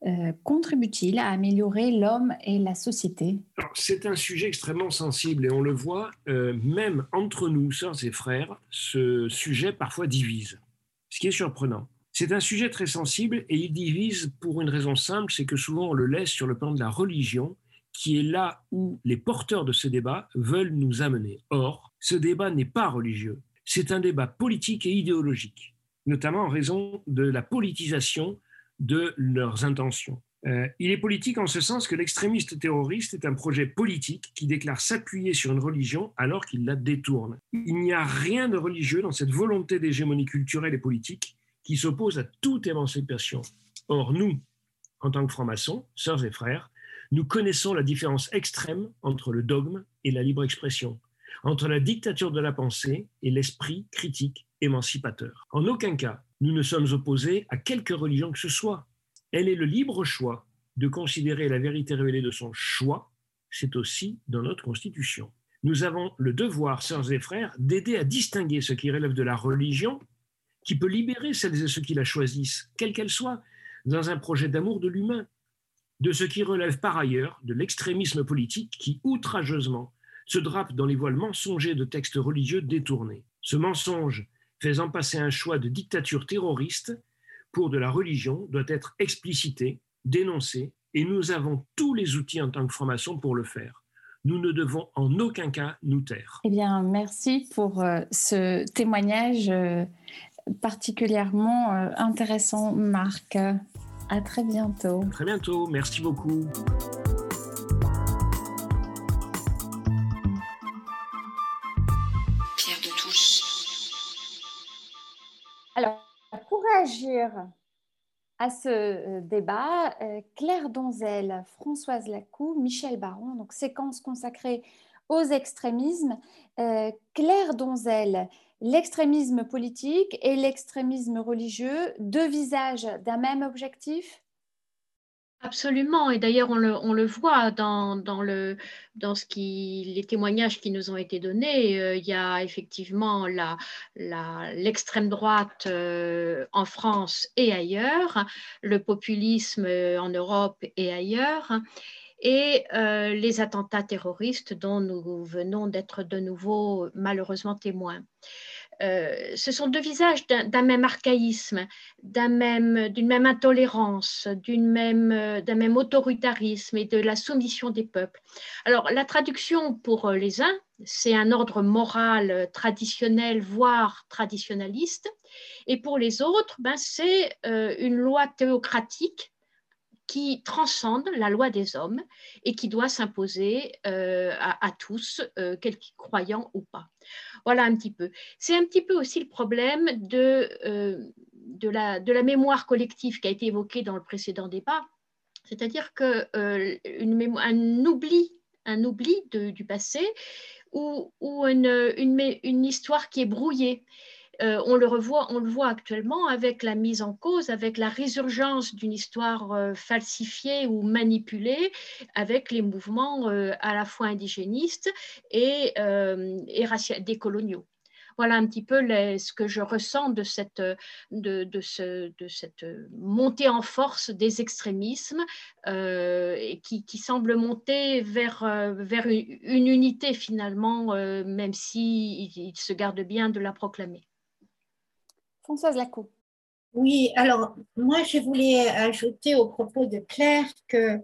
euh, contribue-t-il à améliorer l'homme et la société?
C'est un sujet extrêmement sensible et on le voit, euh, même entre nous, sœurs et frères, ce sujet parfois divise, ce qui est surprenant. C'est un sujet très sensible et il divise pour une raison simple, c'est que souvent on le laisse sur le plan de la religion, qui est là où les porteurs de ce débat veulent nous amener. Or, ce débat n'est pas religieux, c'est un débat politique et idéologique, notamment en raison de la politisation de leurs intentions. Euh, il est politique en ce sens que l'extrémiste terroriste est un projet politique qui déclare s'appuyer sur une religion alors qu'il la détourne. Il n'y a rien de religieux dans cette volonté d'hégémonie culturelle et politique qui s'oppose à toute émancipation. Or, nous, en tant que francs-maçons, sœurs et frères, nous connaissons la différence extrême entre le dogme et la libre expression, entre la dictature de la pensée et l'esprit critique émancipateur. En aucun cas, nous ne sommes opposés à quelque religion que ce soit. Elle est le libre choix de considérer la vérité révélée de son choix. C'est aussi dans notre Constitution. Nous avons le devoir, sœurs et frères, d'aider à distinguer ce qui relève de la religion, qui peut libérer celles et ceux qui la choisissent, quelle qu'elle soit, dans un projet d'amour de l'humain, de ce qui relève par ailleurs de l'extrémisme politique qui, outrageusement, se drape dans les voiles mensongers de textes religieux détournés. Ce mensonge faisant passer un choix de dictature terroriste pour de la religion doit être explicité, dénoncé, et nous avons tous les outils en tant que francs-maçons pour le faire. Nous ne devons en aucun cas nous taire.
Eh bien, merci pour euh, ce témoignage euh, particulièrement euh, intéressant, Marc. À très bientôt.
À très bientôt. Merci beaucoup.
Pierre de touche.
Alors, pour réagir à ce euh, débat, euh, Claire Donzel, Françoise Lacou, Michel Baron, donc séquence consacrée aux extrémismes. Euh, Claire Donzel, l'extrémisme politique et l'extrémisme religieux, deux visages d'un même objectif?
Absolument, et d'ailleurs on le, voit dans, ce qui, les témoignages qui nous ont été donnés. Euh, il y a effectivement l'extrême droite euh, en France et ailleurs, le populisme euh, en Europe et ailleurs, et euh, les attentats terroristes dont nous venons d'être de nouveau malheureusement témoins. Euh, ce sont deux visages d'un même archaïsme, d'une même, même, intolérance, même, euh, d'un même autoritarisme et de la soumission des peuples. Alors, la traduction pour les uns, c'est un ordre moral traditionnel, voire traditionnaliste, et pour les autres, ben, c'est une loi théocratique qui transcende la loi des hommes et qui doit s'imposer à, à, tous, qu'ils croyants ou pas. Voilà un petit peu. C'est un petit peu aussi le problème de, euh, de, la, de, la, mémoire collective qui a été évoquée dans le précédent débat, c'est-à-dire que euh, oubli, un oubli du passé ou, ou une, une, histoire qui est brouillée. Euh, on, le revoit, on le voit actuellement avec la mise en cause, avec la résurgence d'une histoire euh, falsifiée ou manipulée, avec les mouvements euh, à la fois indigénistes et, et décoloniaux voilà un petit peu les, ce que je ressens de cette, montée en force des extrémismes qui, qui, semble monter vers, une, unité finalement, même s'ils si se gardent bien de la proclamer.
Françoise Lacou.
Oui, alors moi je voulais ajouter au propos de Claire que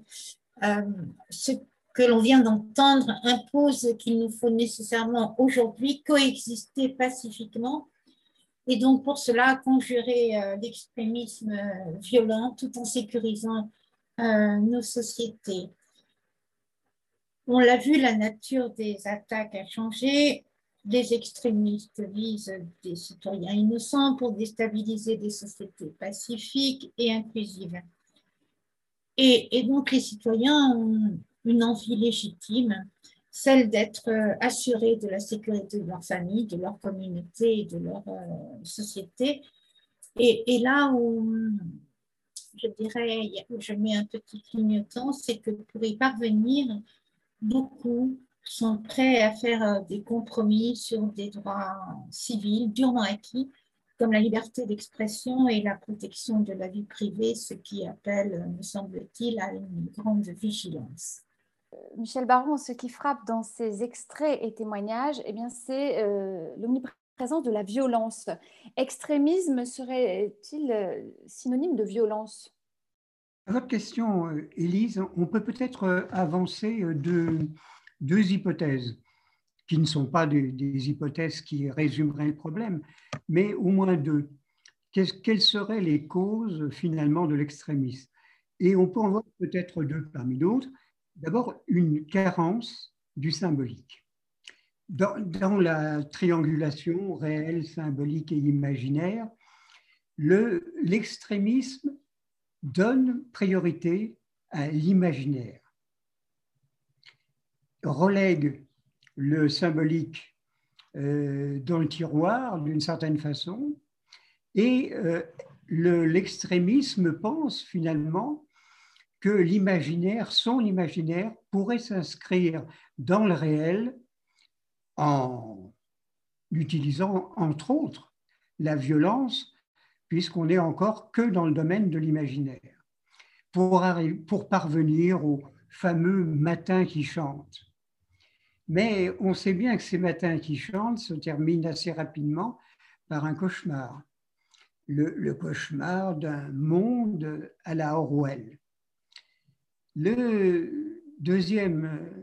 euh, ce que l'on vient d'entendre impose qu'il nous faut nécessairement aujourd'hui coexister pacifiquement et donc pour cela conjurer euh, l'extrémisme violent tout en sécurisant euh, nos sociétés. On l'a vu, la nature des attaques a changé les extrémistes visent des citoyens innocents pour déstabiliser des sociétés pacifiques et inclusives. Et, donc les citoyens ont une envie légitime, celle d'être assurés de la sécurité de leur famille, de leur communauté de leur euh, société. Et, et, là où je dirais, où je mets un petit clignotant, c'est que pour y parvenir, beaucoup sont prêts à faire euh, des compromis sur des droits civils durement acquis comme la liberté d'expression et la protection de la vie privée, ce qui appelle, me semble-t-il, à une grande vigilance.
Michel Baron, ce qui frappe dans ces extraits et témoignages, eh bien, c'est euh, l'omniprésence de la violence. Extrémisme serait-il euh, synonyme de violence?
À votre question, euh, Élise, on peut peut-être euh, avancer euh, deux, hypothèses qui ne sont pas des, hypothèses qui résumeraient le problème, mais au moins deux. Quelles seraient les causes finalement de l'extrémisme? Et on peut en voir peut-être deux parmi d'autres. D'abord, une carence du symbolique. Dans, la triangulation réelle, symbolique et imaginaire, le- l'extrémisme donne priorité à l'imaginaire, relègue le symbolique euh, dans le tiroir d'une certaine façon, et euh, le- l'extrémisme pense finalement que l'imaginaire, son imaginaire, pourrait s'inscrire dans le réel en utilisant entre autres la violence, puisqu'on n'est encore que dans le domaine de l'imaginaire, pour parvenir au fameux matin qui chante. Mais on sait bien que ces matins qui chantent se terminent assez rapidement par un cauchemar. Le, cauchemar d'un monde à la Orwell. La deuxième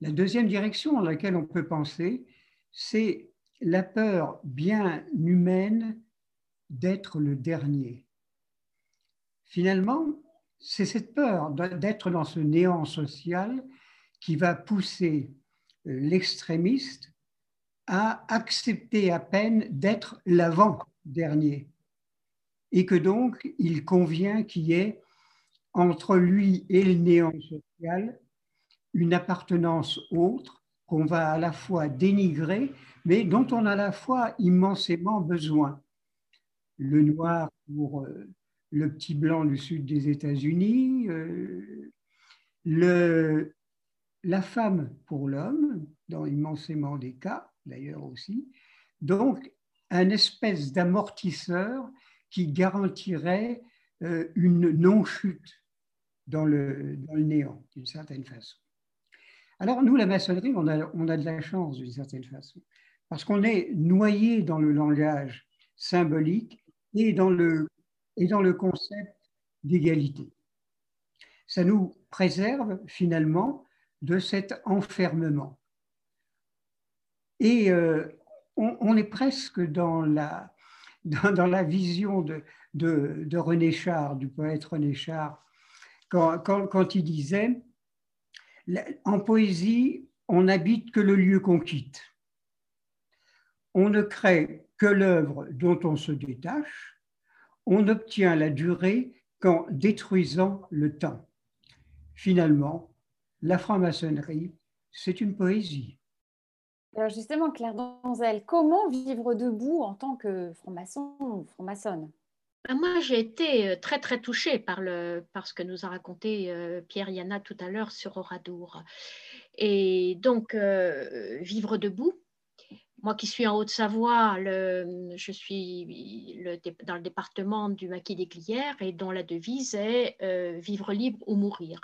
direction dans laquelle on peut penser, c'est la peur bien humaine d'être le dernier. Finalement, c'est cette peur d'être dans ce néant social qui va pousser l'extrémiste à accepter à peine d'être l'avant-dernier. Et que donc, il convient qu'il y ait entre lui et le néant social une appartenance autre qu'on va à la fois dénigrer, mais dont on a à la fois immensément besoin. Le noir pour euh, le petit blanc du sud des États-Unis, euh, le- la femme pour l'homme, dans immensément des cas d'ailleurs aussi. Donc, un espèce d'amortisseur qui garantirait euh, une non-chute dans le, dans le néant, d'une certaine façon. Alors, nous, la maçonnerie, on a, on a de la chance, d'une certaine façon, parce qu'on est noyé dans le langage symbolique et dans le, et dans le concept d'égalité. Ça nous préserve finalement de cet enfermement. Et euh, on, est presque dans la, dans, la vision de, de, René Char, du poète René Char, quand, quand, il disait En poésie, on n'habite que le lieu qu'on quitte. On ne crée que l'œuvre dont on se détache. On obtient la durée qu'en détruisant le temps. Finalement, la franc-maçonnerie, c'est une poésie.
Alors justement, Claire Donzel, comment vivre debout en tant que franc-maçon ou franc-maçonne?
Ben, Moi, j'ai été euh, très, très touchée par, le, par ce que nous a raconté euh, Pierre Yana tout à l'heure sur Oradour. Et donc, euh, vivre debout, moi qui suis en Haute-Savoie, je suis le dans le département du maquis des Glières et dont la devise est euh, vivre libre ou mourir.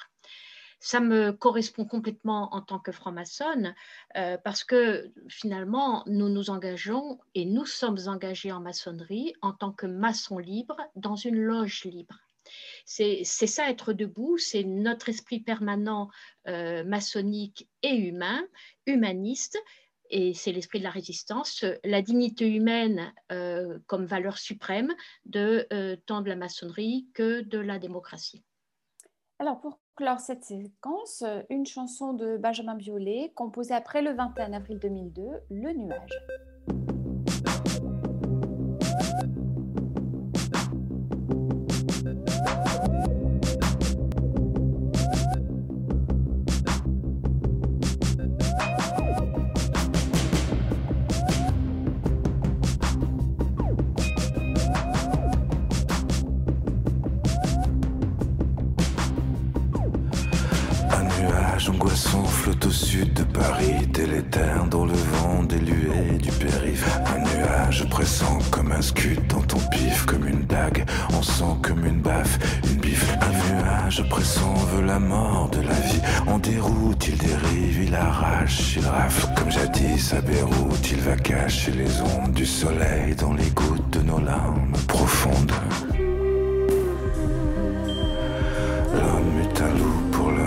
Ça me correspond complètement en tant que franc-maçonne euh, parce que finalement, nous nous engageons et nous sommes engagés en maçonnerie en tant que maçons libres dans une loge libre. C'est ça être debout, c'est notre esprit permanent euh, maçonnique et humain, humaniste, et c'est l'esprit de la résistance, la dignité humaine euh, comme valeur suprême de tant de la maçonnerie que de la démocratie.
Alors pour clore cette séquence, euh, une chanson de Benjamin Biolay composée après le 21 avril 2002, Le Nuage.
Dans ton pif, comme une dague, on sent comme une baffe, une bifle. Un nuage pressant veut la mort de la vie. On déroute, il dérive, il arrache, il rafle. Comme jadis à Beyrouth, il va cacher les ondes du soleil dans les gouttes de nos larmes profondes. L'homme est un loup pour l'homme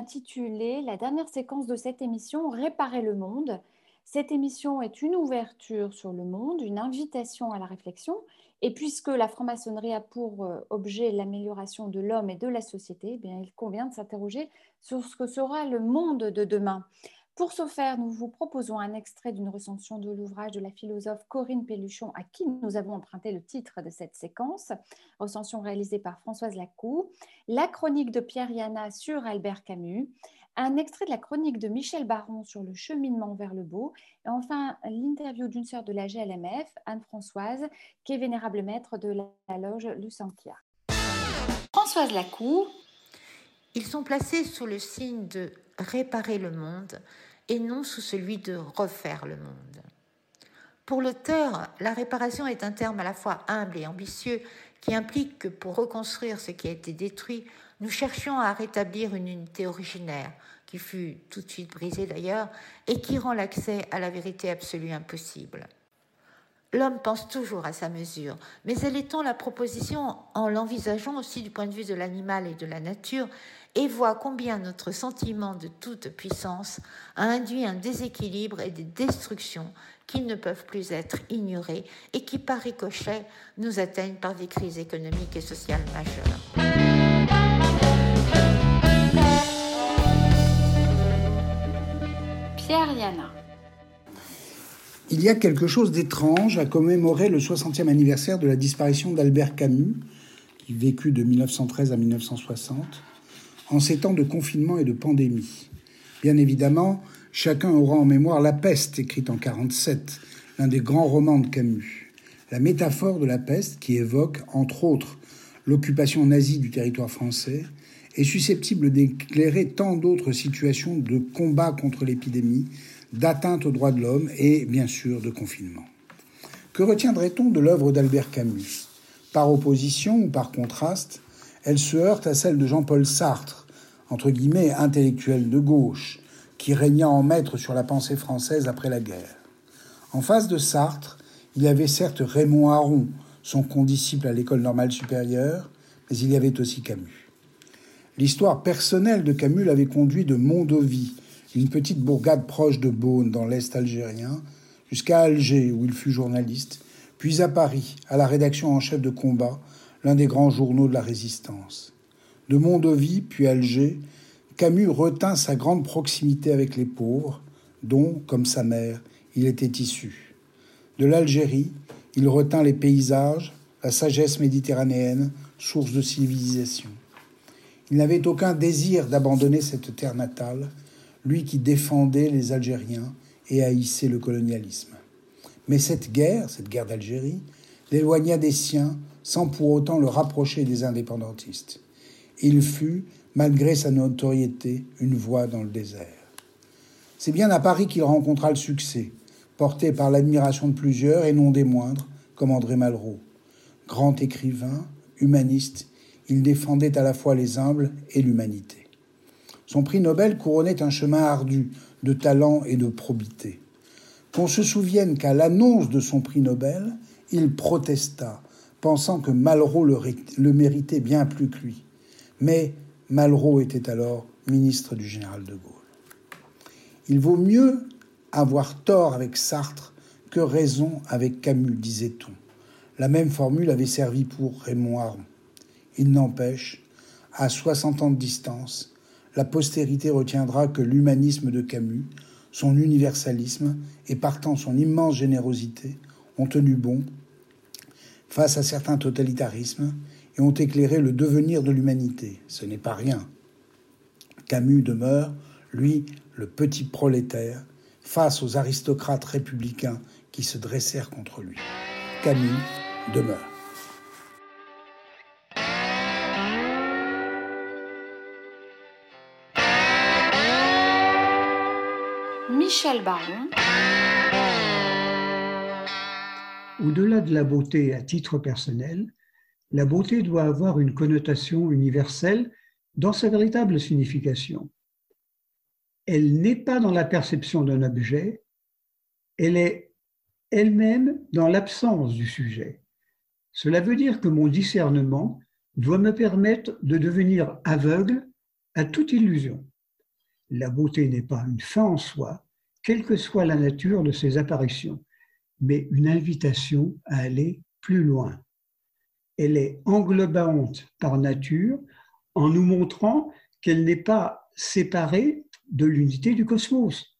d'intituler la dernière séquence de cette émission Réparer le monde. Cette émission est une ouverture sur le monde, une invitation à la réflexion. Et puisque la franc-maçonnerie a pour euh, objet l'amélioration de l'homme et de la société, eh bien, il convient de s'interroger sur ce que sera le monde de demain. Pour ce faire, nous vous proposons un extrait d'une recension de l'ouvrage de la philosophe Corinne Pelluchon, à qui nous avons emprunté le titre de cette séquence, recension réalisée par Françoise Lacou, la chronique de Pierre Yana sur Albert Camus, un extrait de la chronique de Michel Baron sur le cheminement vers le beau, et enfin l'interview d'une sœur de la GLMF, Anne-Françoise, qui est vénérable maître de la loge Lucentia.
Françoise Lacou, ils sont placés sous le signe de réparer le monde et non sous celui de refaire le monde. Pour l'auteur, la réparation est un terme à la fois humble et ambitieux qui implique que pour reconstruire ce qui a été détruit, nous cherchions à rétablir une unité originaire, qui fut tout de suite brisée d'ailleurs, et qui rend l'accès à la vérité absolue impossible. L'homme pense toujours à sa mesure, mais elle étend la proposition en l'envisageant aussi du point de vue de l'animal et de la nature, et voit combien notre sentiment de toute puissance a induit un déséquilibre et des destructions qui ne peuvent plus être ignorées et qui, par ricochet, nous atteignent par des crises économiques et sociales majeures.
Pierre Yana.
Il y a quelque chose d'étrange à commémorer le 60e anniversaire de la disparition d'Albert Camus, qui vécut de 1913 à 1960, en ces temps de confinement et de pandémie. Bien évidemment, chacun aura en mémoire La peste, écrite en 1947, l'un des grands romans de Camus. La métaphore de la peste, qui évoque, entre autres, l'occupation nazie du territoire français, est susceptible d'éclairer tant d'autres situations de combat contre l'épidémie, d'atteinte aux droits de l'homme et, bien sûr, de confinement. Que retiendrait-on de l'œuvre d'Albert Camus? Par opposition ou par contraste, elle se heurte à celle de Jean-Paul Sartre, entre guillemets intellectuel de gauche, qui régna en maître sur la pensée française après la guerre. En face de Sartre, il y avait certes Raymond Aron, son condisciple à l'école normale supérieure, mais il y avait aussi Camus. L'histoire personnelle de Camus l'avait conduit de Mondovie, une petite bourgade proche de Beaune dans l'Est algérien, jusqu'à Alger où il fut journaliste, puis à Paris, à la rédaction en chef de combat, l'un des grands journaux de la résistance. De Mondovie, puis Alger, Camus retint sa grande proximité avec les pauvres, dont, comme sa mère, il était issu. De l'Algérie, il retint les paysages, la sagesse méditerranéenne, source de civilisation. Il n'avait aucun désir d'abandonner cette terre natale, lui qui défendait les Algériens et haïssait le colonialisme. Mais cette guerre, cette guerre d'Algérie, l'éloigna des siens sans pour autant le rapprocher des indépendantistes. Il fut, malgré sa notoriété, une voix dans le désert. C'est bien à Paris qu'il rencontra le succès, porté par l'admiration de plusieurs et non des moindres, comme André Malraux. Grand écrivain, humaniste, il défendait à la fois les humbles et l'humanité. Son prix Nobel couronnait un chemin ardu de talent et de probité. Qu'on se souvienne qu'à l'annonce de son prix Nobel, il protesta, pensant que Malraux le, le, méritait bien plus que lui. Mais Malraux était alors ministre du général de Gaulle. Il vaut mieux avoir tort avec Sartre que raison avec Camus, disait-on. La même formule avait servi pour Raymond Aron. Il n'empêche, à 60 ans de distance, la postérité retiendra que l'humanisme de Camus, son universalisme et partant son immense générosité ont tenu bon face à certains totalitarismes et ont éclairé le devenir de l'humanité. Ce n'est pas rien. Camus demeure, lui, le petit prolétaire, face aux aristocrates républicains qui se dressèrent contre lui. Camus demeure.
Michel Baron.
Au-delà de la beauté à titre personnel, la beauté doit avoir une connotation universelle dans sa véritable signification. Elle n'est pas dans la perception d'un objet, elle est elle-même dans l'absence du sujet. Cela veut dire que mon discernement doit me permettre de devenir aveugle à toute illusion. La beauté n'est pas une fin en soi, quelle que soit la nature de ces apparitions, mais une invitation à aller plus loin. Elle est englobante par nature en nous montrant qu'elle n'est pas séparée de l'unité du cosmos,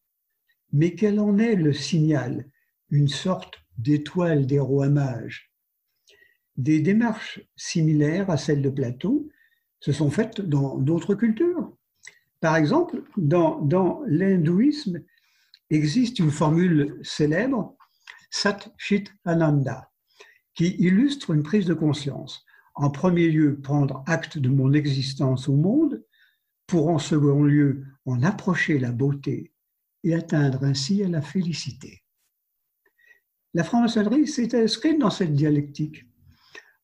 mais qu'elle en est le signal, une sorte d'étoile des rois mages. Des démarches similaires à celles de Platon se sont faites dans d'autres cultures. Par exemple, dans, l'hindouisme, existe une formule célèbre, Sat Chit Ananda, qui illustre une prise de conscience. En premier lieu, prendre acte de mon existence au monde, pour en second lieu en approcher la beauté et atteindre ainsi à la félicité. La franc-maçonnerie s'est inscrite dans cette dialectique.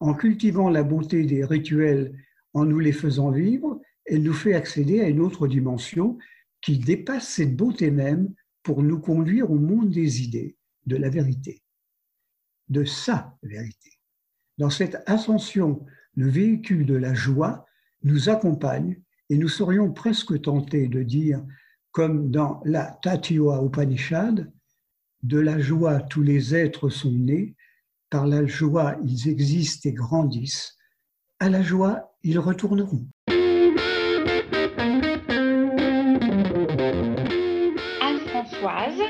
En cultivant la beauté des rituels, en nous les faisant vivre, elle nous fait accéder à une autre dimension qui dépasse cette beauté même pour nous conduire au monde des idées, de la vérité, de sa vérité. Dans cette ascension, le véhicule de la joie nous accompagne et nous serions presque tentés de dire, comme dans la Tatiwa Upanishad, de la joie tous les êtres sont nés, par la joie ils existent et grandissent, à la joie ils retourneront.
Anne-Françoise,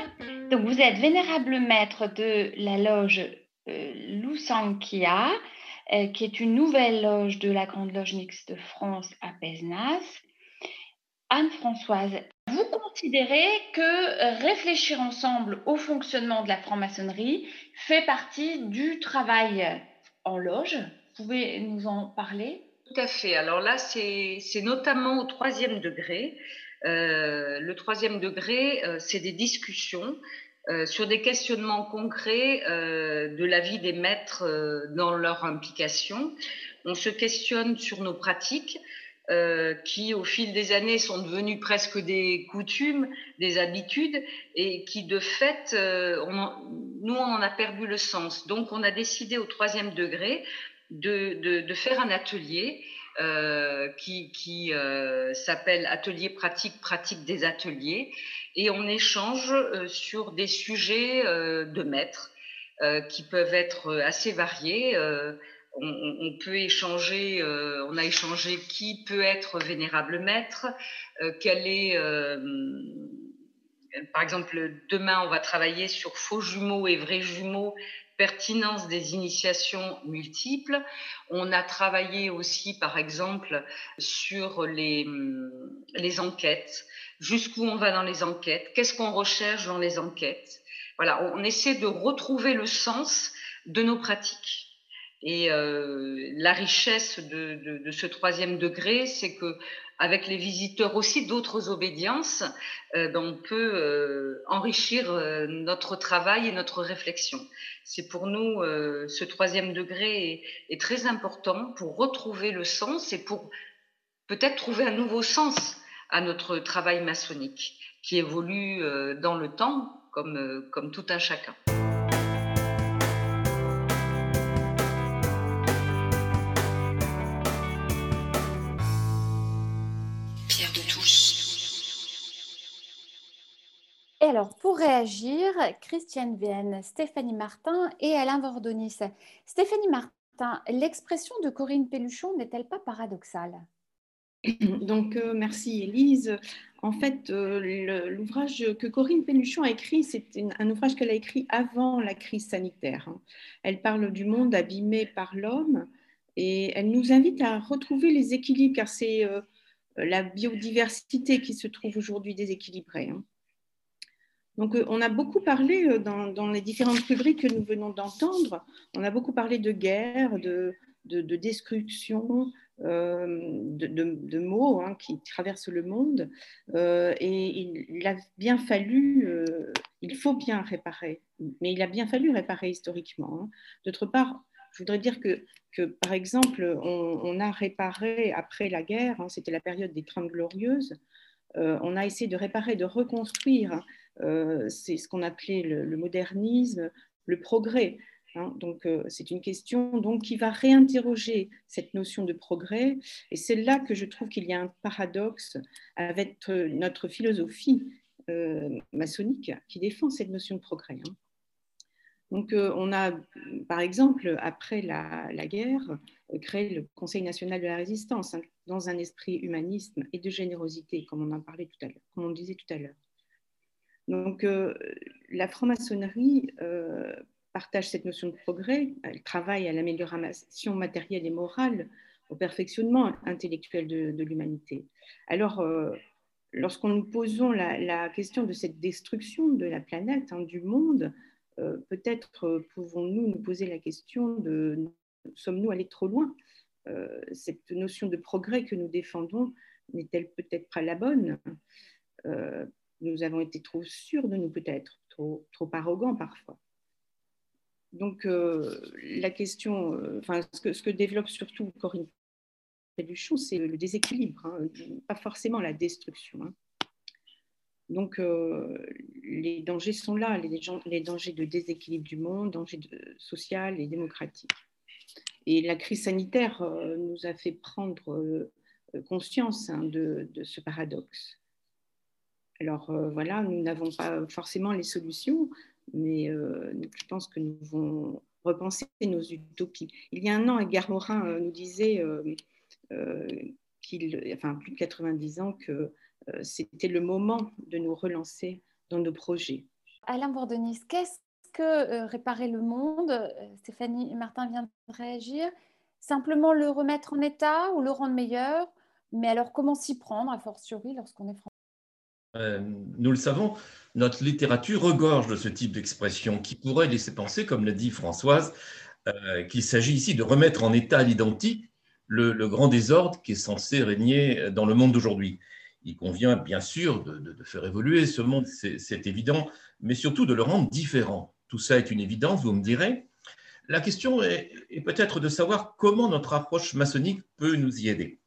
vous êtes vénérable maître de la loge euh, Lusankia, euh, qui est une nouvelle loge de la Grande Loge Mixte de France à Pézenas. Anne-Françoise, vous considérez que réfléchir ensemble au fonctionnement de la franc-maçonnerie fait partie du travail en loge? Vous pouvez nous en parler?
Tout à fait. Alors là, c'est notamment au troisième degré. Euh, le troisième degré, c'est des discussions euh, sur des questionnements concrets de la vie des maîtres dans leur implication. On se questionne sur nos pratiques, euh, qui, au fil des années, sont devenues presque des coutumes, des habitudes, et qui, de fait, euh, on nous, on en a perdu le sens. Donc, on a décidé au troisième degré de, de, de faire un atelier euh, qui, qui euh, s'appelle Atelier pratique, pratique des ateliers, et on échange euh, sur des sujets de maîtres qui peuvent être assez variés on, peut échanger, euh, on a échangé qui peut être vénérable maître, euh, quel est, euh, par exemple, demain on va travailler sur faux jumeaux et vrais jumeaux, pertinence des initiations multiples. On a travaillé aussi, par exemple, sur les, les enquêtes, jusqu'où on va dans les enquêtes, qu'est-ce qu'on recherche dans les enquêtes. Voilà, on essaie de retrouver le sens de nos pratiques. Et euh, la richesse de, ce troisième degré, c'est que avec les visiteurs aussi d'autres obédiences, euh, ben, on peut euh, enrichir notre travail et notre réflexion. C'est pour nous ce troisième degré est, très important pour retrouver le sens et pour peut-être trouver un nouveau sens à notre travail maçonnique qui évolue dans le temps comme, comme tout un chacun.
alors, pour réagir, Christiane Vienne, Stéphanie Martin et Alain Vordonis. Stéphanie Martin, l'expression de Corinne Pelluchon n'est-elle pas paradoxale?
Donc, euh, merci Élise. En fait, euh, l'ouvrage que Corinne Pelluchon a écrit, c'est un ouvrage qu'elle a écrit avant la crise sanitaire. Elle parle du monde abîmé par l'homme et elle nous invite à retrouver les équilibres, car c'est euh, la biodiversité qui se trouve aujourd'hui déséquilibrée. Hein. Donc, on a beaucoup parlé dans, les différentes rubriques que nous venons d'entendre, on a beaucoup parlé de guerre, de, destruction, euh, de, mots hein, qui traversent le monde. et il, a bien fallu, il faut bien réparer, mais il a bien fallu réparer historiquement. Hein. D'autre part, je voudrais dire que, par exemple, on, a réparé après la guerre, hein, c'était la période des Trente Glorieuses, on a essayé de réparer, de reconstruire euh, c'est ce qu'on appelait le, modernisme, le progrès. Hein. donc, euh, c'est une question donc, qui va réinterroger cette notion de progrès. Et c'est là que je trouve qu'il y a un paradoxe avec euh, notre philosophie maçonnique qui défend cette notion de progrès. Hein. Donc, on a, par exemple, après la, guerre, créé le Conseil national de la résistance hein, dans un esprit humanisme et de générosité, comme on en parlait tout à l'heure, comme on disait tout à l'heure. Donc, euh, la franc-maçonnerie euh, partage cette notion de progrès, elle travaille à l'amélioration matérielle et morale, au perfectionnement intellectuel de, l'humanité. Alors, euh, lorsqu'on nous posons la, question de cette destruction de la planète, hein, du monde, peut-être pouvons-nous nous poser la question de sommes-nous allés trop loin? Cette notion de progrès que nous défendons n'est-elle peut-être pas la bonne? Nous avons été trop sûrs de nous peut-être, trop, trop arrogants parfois. Donc la question, enfin ce que, développe surtout Corinne Péluchon, c'est le déséquilibre, hein, pas forcément la destruction. Hein. Donc, euh, les dangers sont là, les, dangers de déséquilibre du monde, dangers de, social et démocratique. Et la crise sanitaire euh, nous a fait prendre euh, conscience hein, de, ce paradoxe. Alors voilà, nous n'avons pas forcément les solutions, mais je pense que nous devons repenser nos utopies. Il y a un an, Edgar Morin nous disait, qu'il, enfin plus de 90 ans, que euh, c'était le moment de nous relancer dans nos projets.
Alain Bourdenis, qu'est-ce que euh, réparer le monde? Euh, Stéphanie Martin vient de réagir. Simplement le remettre en état ou le rendre meilleur? Mais alors, comment s'y prendre, a fortiori, lorsqu'on est français
Nous le savons, notre littérature regorge de ce type d'expression qui pourrait laisser penser, comme l'a dit Françoise, qu'il s'agit ici de remettre en état l'identique le, grand désordre qui est censé régner dans le monde d'aujourd'hui il convient bien sûr de, faire évoluer ce monde, c'est évident, mais surtout de le rendre différent. Tout ça est une évidence, vous me direz. La question est, peut-être de savoir comment notre approche maçonnique peut nous y aider.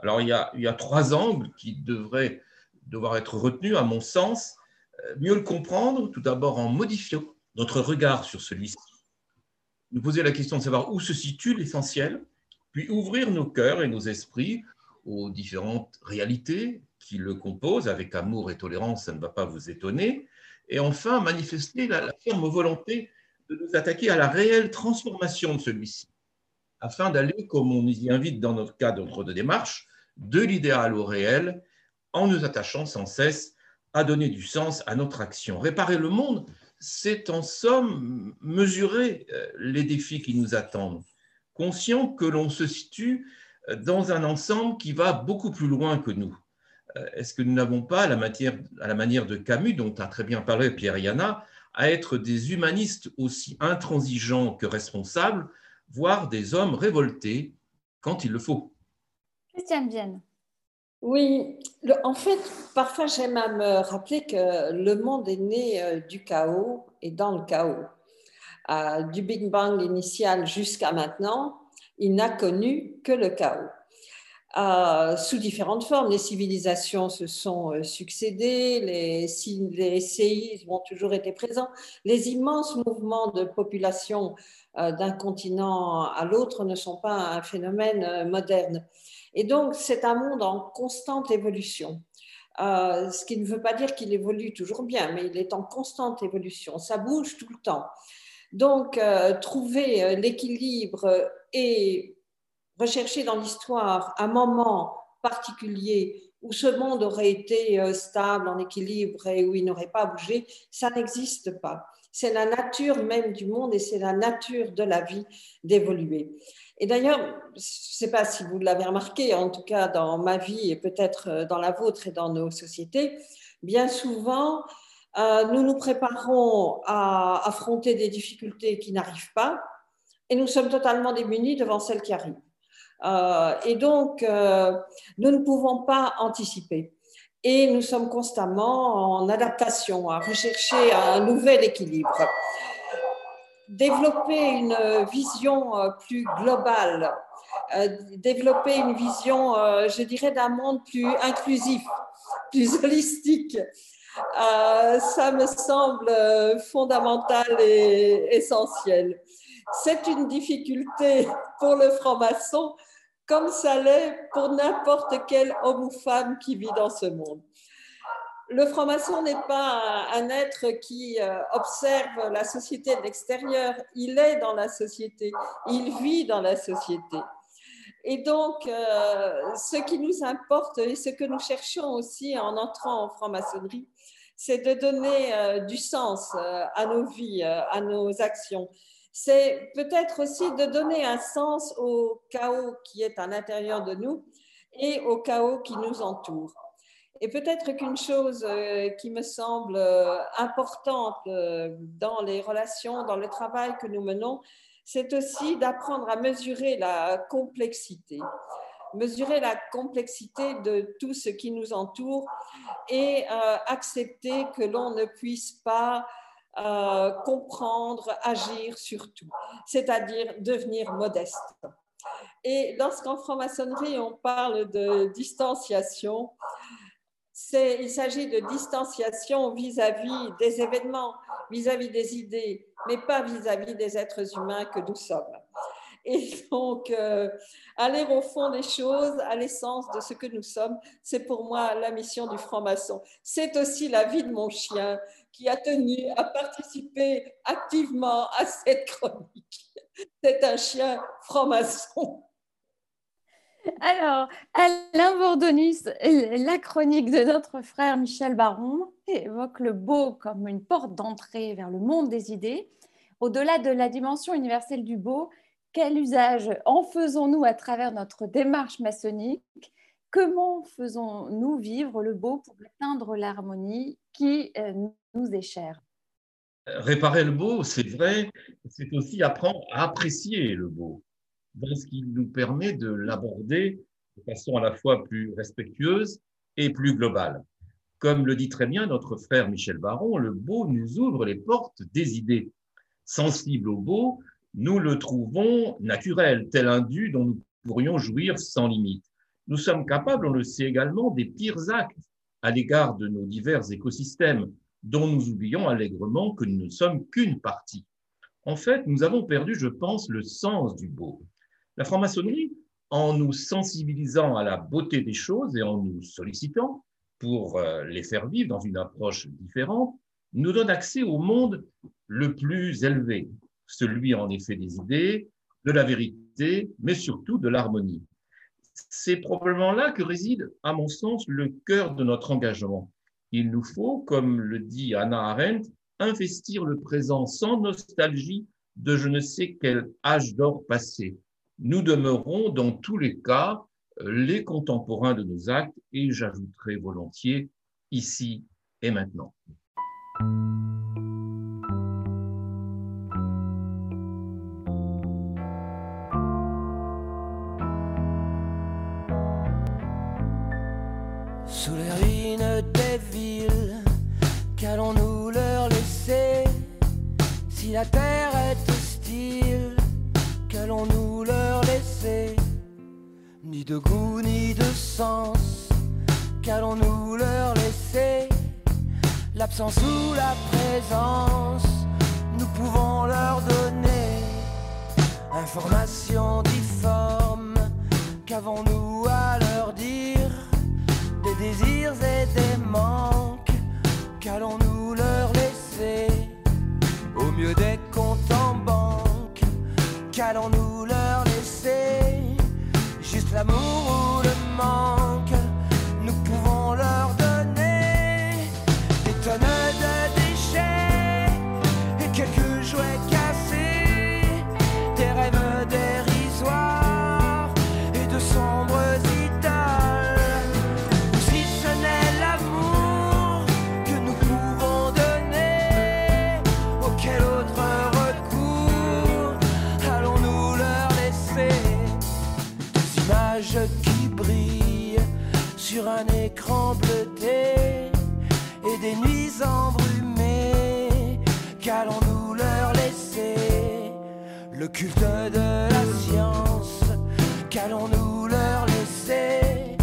Alors, il y a trois angles qui devraient devoir être retenus, à mon sens. Euh, mieux le comprendre, tout d'abord en modifiant notre regard sur celui-ci. Nous poser la question de savoir où se situe l'essentiel, puis ouvrir nos cœurs et nos esprits aux différentes réalités, qui le compose avec amour et tolérance, ça ne va pas vous étonner. Et enfin, manifester la, ferme volonté de nous attaquer à la réelle transformation de celui-ci, afin d'aller, comme on nous y invite dans notre cadre de démarche, de l'idéal au réel, en nous attachant sans cesse à donner du sens à notre action. Réparer le monde, c'est en somme mesurer euh, les défis qui nous attendent, conscient que l'on se situe dans un ensemble qui va beaucoup plus loin que nous. Euh, est-ce que nous n'avons pas, à la, manière de Camus, dont a très bien parlé Pierre Yana, à être des humanistes aussi intransigeants que responsables, voire des hommes révoltés quand il le faut?
Christiane Vienne.
Oui, en fait, parfois j'aime à me rappeler que le monde est né euh, du chaos et dans le chaos. Euh, du Big Bang initial jusqu'à maintenant, il n'a connu que le chaos sous différentes formes. Les civilisations se sont euh, succédées, les, séismes ont toujours été présents, les immenses mouvements de population euh, d'un continent à l'autre ne sont pas un phénomène euh, moderne. Et donc, c'est un monde en constante évolution. ce qui ne veut pas dire qu'il évolue toujours bien, mais il est en constante évolution. Ça bouge tout le temps. Donc, trouver l'équilibre et rechercher dans l'histoire un moment particulier où ce monde aurait été euh, stable, en équilibre et où il n'aurait pas bougé, ça n'existe pas. C'est la nature même du monde et c'est la nature de la vie d'évoluer. Et d'ailleurs, je ne sais pas si vous l'avez remarqué, en tout cas dans ma vie et peut-être euh, dans la vôtre et dans nos sociétés, bien souvent, euh, nous nous préparons à affronter des difficultés qui n'arrivent pas et nous sommes totalement démunis devant celles qui arrivent. Euh, et donc, nous ne pouvons pas anticiper. Et nous sommes constamment en adaptation, à rechercher un nouvel équilibre. Développer une vision euh, plus globale, développer une vision, je dirais, d'un monde plus inclusif, plus holistique, ça me semble fondamental et essentiel. C'est une difficulté pour le franc-maçon comme ça l'est pour n'importe quel homme ou femme qui vit dans ce monde. Le franc-maçon n'est pas un être qui euh, observe la société de l'extérieur, il est dans la société, il vit dans la société. Et donc, euh, ce qui nous importe et ce que nous cherchons aussi en entrant en franc-maçonnerie, c'est de donner euh, du sens à nos vies, à nos actions c'est peut-être aussi de donner un sens au chaos qui est à l'intérieur de nous et au chaos qui nous entoure. Et peut-être qu'une chose euh, qui me semble euh, importante euh, dans les relations, dans le travail que nous menons, c'est aussi d'apprendre à mesurer la complexité. mesurer la complexité de tout ce qui nous entoure et accepter que l'on ne puisse pas comprendre, agir sur tout, c'est-à-dire devenir modeste. Et lorsqu'en franc-maçonnerie, on parle de distanciation, il s'agit de distanciation vis-à-vis des événements, vis-à-vis des idées, mais pas vis-à-vis des êtres humains que nous sommes. Et donc, euh, aller au fond des choses, à l'essence de ce que nous sommes, c'est pour moi la mission du franc-maçon. C'est aussi la vie de mon chien qui a tenu à participer activement à cette chronique. C'est un chien franc-maçon.
Alors, Alain Bordonus, la chronique de notre frère Michel Baron évoque le beau comme une porte d'entrée vers le monde des idées. Au-delà de la dimension universelle du beau, quel usage en faisons-nous à travers notre démarche maçonnique? Comment faisons-nous vivre le beau pour atteindre l'harmonie qui euh, nous est chère?
Réparer le beau, c'est vrai, c'est aussi apprendre à apprécier le beau ce qui nous permet de l'aborder de façon à la fois plus respectueuse et plus globale. Comme le dit très bien notre frère Michel Baron, le beau nous ouvre les portes des idées. Sensible au beau, nous le trouvons naturel, tel un dû dont nous pourrions jouir sans limite. Nous sommes capables, on le sait également, des pires actes à l'égard de nos divers écosystèmes, dont nous oublions allègrement que nous ne sommes qu'une partie. En fait, nous avons perdu, je pense, le sens du beau. La franc-maçonnerie, en nous sensibilisant à la beauté des choses et en nous sollicitant pour euh, les faire vivre dans une approche différente, nous donne accès au monde le plus élevé, celui en effet des idées, de la vérité, mais surtout de l'harmonie. C'est probablement là que réside, à mon sens, le cœur de notre engagement. Il nous faut, comme le dit Anna Arendt, investir le présent sans nostalgie de je ne sais quel âge d'or passé, nous demeurons dans tous les cas les contemporains de nos actes et j'ajouterai volontiers ici et maintenant.
Sous les ruines des villes, qu'allons-nous leur laisser? Si la terre de goût ni de sens. Qu'allons-nous leur laisser? L'absence ou la présence Nous pouvons leur donner information difforme. Qu'avons-nous à leur dire? Des désirs et des manques. Qu'allons-nous leur laisser? Au mieux des comptes en banque qu'allons-nous leur Juste l'amour et des nuits embrumées qu'allons-nous leur laisser le culte de la science qu'allons-nous leur laisser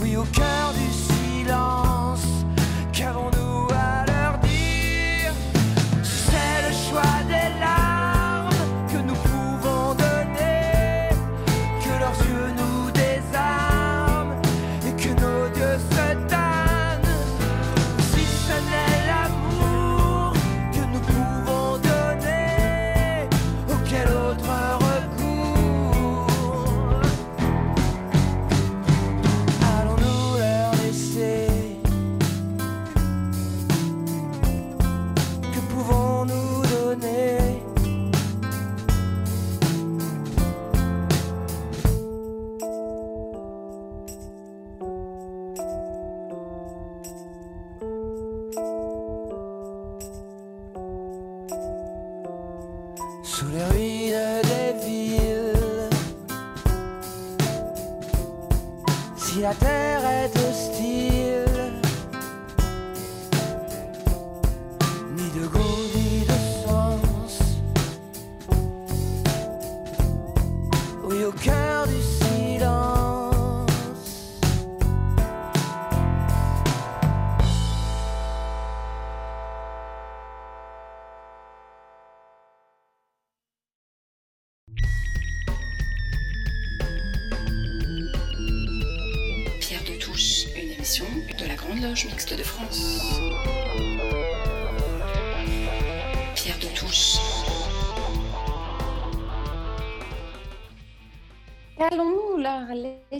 oui au cœur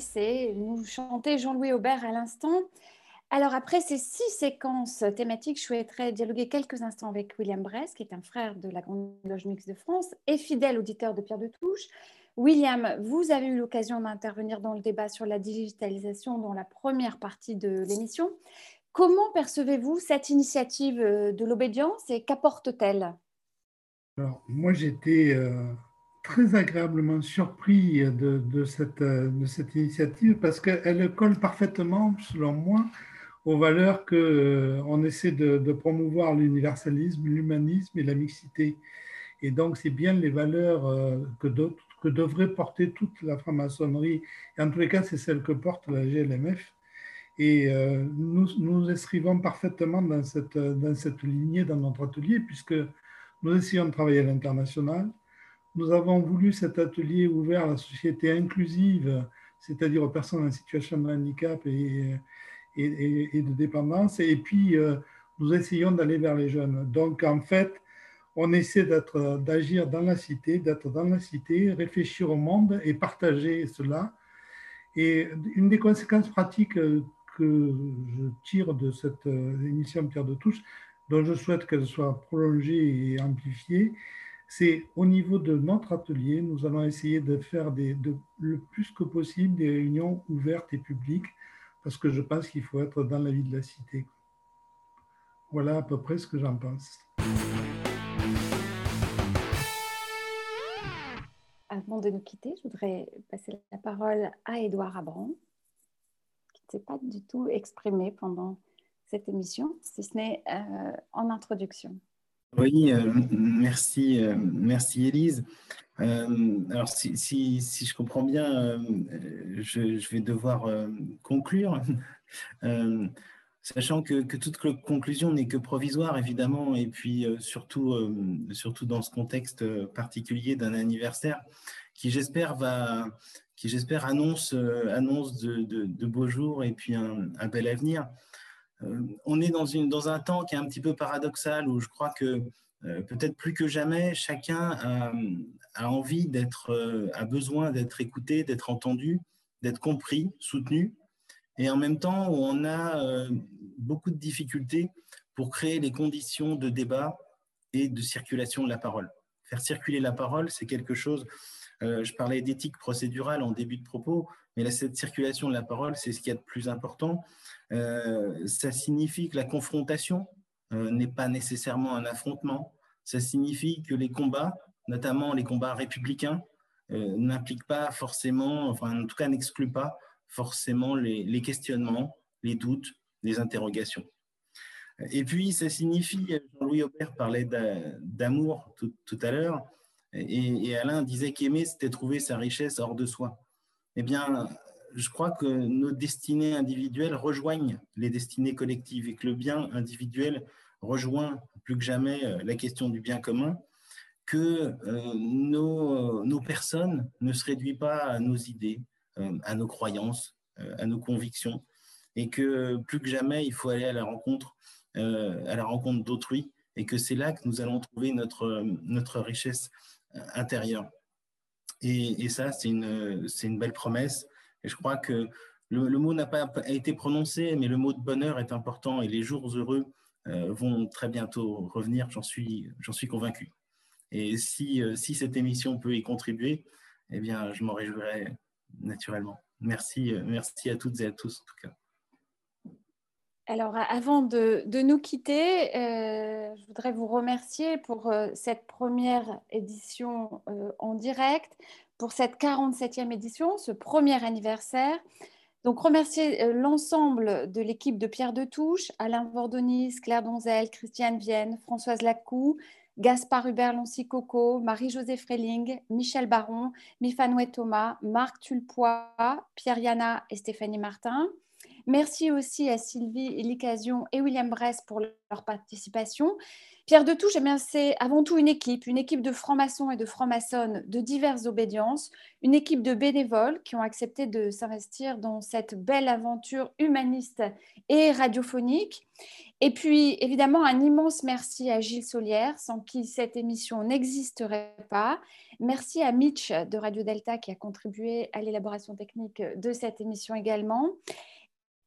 laisser
nous chanter Jean-Louis Aubert à l'instant Alors, après ces six séquences thématiques, je souhaiterais dialoguer quelques instants avec William Bress, qui est un frère de la Grande Loge Mixte de France et fidèle auditeur de Pierre de Touche. William, vous avez eu l'occasion d'intervenir dans le débat sur la digitalisation dans la première partie de l'émission. Comment percevez-vous cette initiative euh, de l'obédience et qu'apporte-t-elle?
Alors, moi, j'étais euh, très agréablement surpris de, cette, euh, initiative parce qu'elle colle parfaitement, selon moi, aux valeurs qu'on on essaie de, promouvoir l'universalisme, l'humanisme et la mixité. Et donc, c'est bien les valeurs euh, que devrait porter toute la franc-maçonnerie. Et en tous les cas, c'est celle que porte la GLMF. Et euh, nous nous inscrivons parfaitement dans cette, dans cette lignée dans notre atelier, puisque nous essayons de travailler à l'international. Nous avons voulu cet atelier ouvert à la société inclusive, c'est-à-dire aux personnes en situation de handicap et, de dépendance. Et puis, euh, nous essayons d'aller vers les jeunes. Donc, en fait, on essaie d'agir dans la cité, d'être dans la cité, réfléchir au monde et partager cela. Et une des conséquences pratiques que je tire de cette euh, émission Pierre de Touche, dont je souhaite qu'elle soit prolongée et amplifiée, c'est au niveau de notre atelier, nous allons essayer de faire le plus que possible des réunions ouvertes et publiques, parce que je pense qu'il faut être dans la vie de la cité. Voilà à peu près ce que j'en pense.
Avant de nous quitter, je voudrais passer la parole à Édouard Abran, qui ne s'est pas du tout exprimé pendant cette émission, si ce n'est euh, en introduction.
Oui, euh, merci, euh, merci Élise. Euh, alors, si, je comprends bien, euh, je, vais devoir conclure, sachant que, toute cl- conclusion n'est que provisoire, évidemment, et puis surtout, surtout dans ce contexte particulier d'un anniversaire qui, j'espère, va, qui, j'espère, annonce, annonce de, beaux jours et puis un bel avenir. Euh, on est dans, une, dans un temps qui est un petit peu paradoxal où je crois que euh, peut-être plus que jamais, chacun a, envie d'être, euh, a besoin d'être écouté, d'être entendu, d'être compris, soutenu. Et en même temps, on a beaucoup de difficultés pour créer les conditions de débat et de circulation de la parole. Faire circuler la parole, c'est quelque chose, euh, je parlais d'éthique procédurale en début de propos, mais cette circulation de la parole, c'est ce qu'il y a de plus important. Euh, ça signifie que la confrontation euh, n'est pas nécessairement un affrontement. Ça signifie que les combats, notamment les combats républicains, n'impliquent pas forcément, enfin en tout cas n'excluent pas forcément les, questionnements, les doutes, les interrogations. Et puis, ça signifie, Jean-Louis Aubert parlait d'a- d'amour tout à l'heure, et, Alain disait qu'aimer, c'était trouver sa richesse hors de soi. Eh bien, je crois que nos destinées individuelles rejoignent les destinées collectives et que le bien individuel rejoint plus que jamais euh, la question du bien commun, que euh, nos, nos personnes ne se réduisent pas à nos idées, euh, à nos croyances, à nos convictions, et que plus que jamais, il faut aller à la rencontre, à rencontre d'autrui, et que c'est là que nous allons trouver notre, notre richesse intérieure. Et, ça, c'est une, une belle promesse. Et je crois que le, mot n'a pas été prononcé, mais le mot de bonheur est important, et les jours heureux euh, vont très bientôt revenir, j'en suis, suis convaincu. Et si, euh, si cette émission peut y contribuer, eh bien, je m'en réjouirai naturellement. Merci, euh, merci à toutes et à tous, en tout cas.
Alors, avant de, nous quitter, euh, je voudrais vous remercier pour euh, cette première édition euh, en direct, pour cette 47e édition, ce premier anniversaire. Donc, remercier l'ensemble de l'équipe de Pierre de Touche, Alain Vordonis, Claire Donzel, Christiane Vienne, Françoise Lacou, Gaspard Hubert Loncy-Coco, Marie-Josée Freling, Michel Baron, Mifanouet Thomas, Marc Tulpois, Pierre Yana et Stéphanie Martin. Merci aussi à Sylvie Licasion et William Bress pour leur participation. Pierre de Touche, eh c'est avant tout une équipe, une équipe de francs-maçons et de francs-maçonnes de diverses obédiences, une équipe de bénévoles qui ont accepté de s'investir dans cette belle aventure humaniste et radiophonique. Et puis, évidemment, un immense merci à Gilles Solière, sans qui cette émission n'existerait pas. Merci à Mitch de Radio Delta qui a contribué à l'élaboration technique de cette émission également.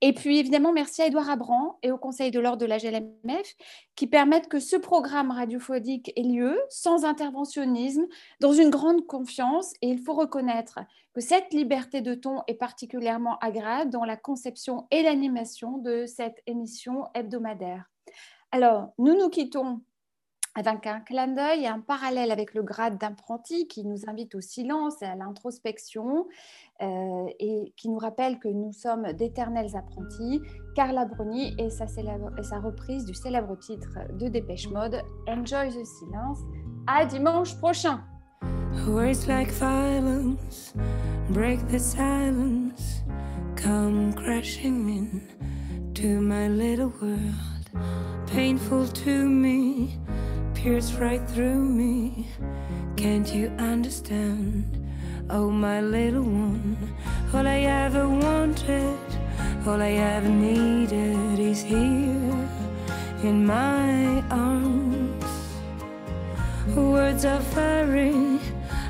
Et puis évidemment, merci à Édouard Abran et au Conseil de l'ordre de la GLMF qui permettent que ce programme radiophonique ait lieu sans interventionnisme, dans une grande confiance. Et il faut reconnaître que cette liberté de ton est particulièrement agréable dans la conception et l'animation de cette émission hebdomadaire. Alors, nous nous quittons avec un clin d'œil et un parallèle avec le grade d'apprenti qui nous invite au silence et à l'introspection euh, et qui nous rappelle que nous sommes d'éternels apprentis. Carla Bruni et sa, et sa reprise du célèbre titre de Dépêche Mode, Enjoy the Silence. À dimanche prochain.
Words like violence break the silence, come crashing in to my little world, painful to me. Pierce right through me. Can't you understand? Oh, my little one, all I ever wanted, all I ever needed is here in my arms. Words are very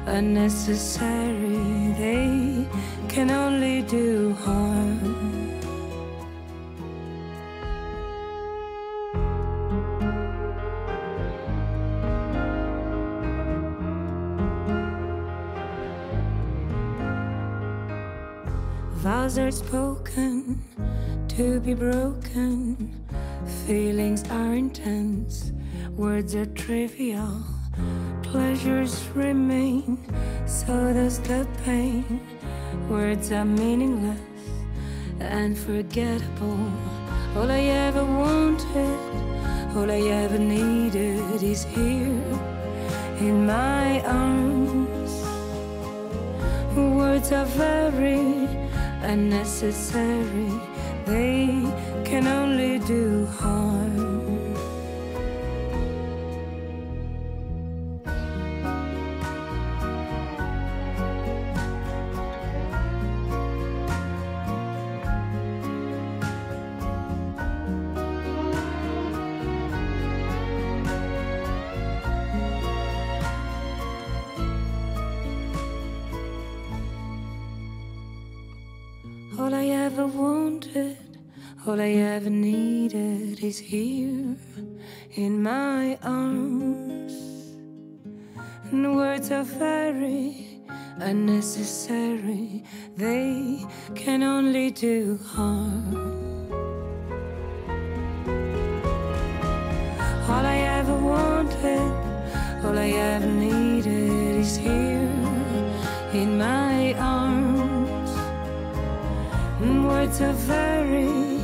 unnecessary, they can only do harm. Vows are spoken to be broken. Feelings are intense, words are trivial. Pleasures remain, so does the pain. Words are meaningless and forgettable. All I ever wanted, all I ever needed is here in my arms. Words are very unnecessary. They can only do harm. All I ever needed is here in my arms. And words are very unnecessary, they can only do harm. All I ever wanted, all I ever needed is here in my arms. And words are very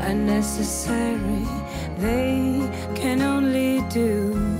unnecessary. They can only do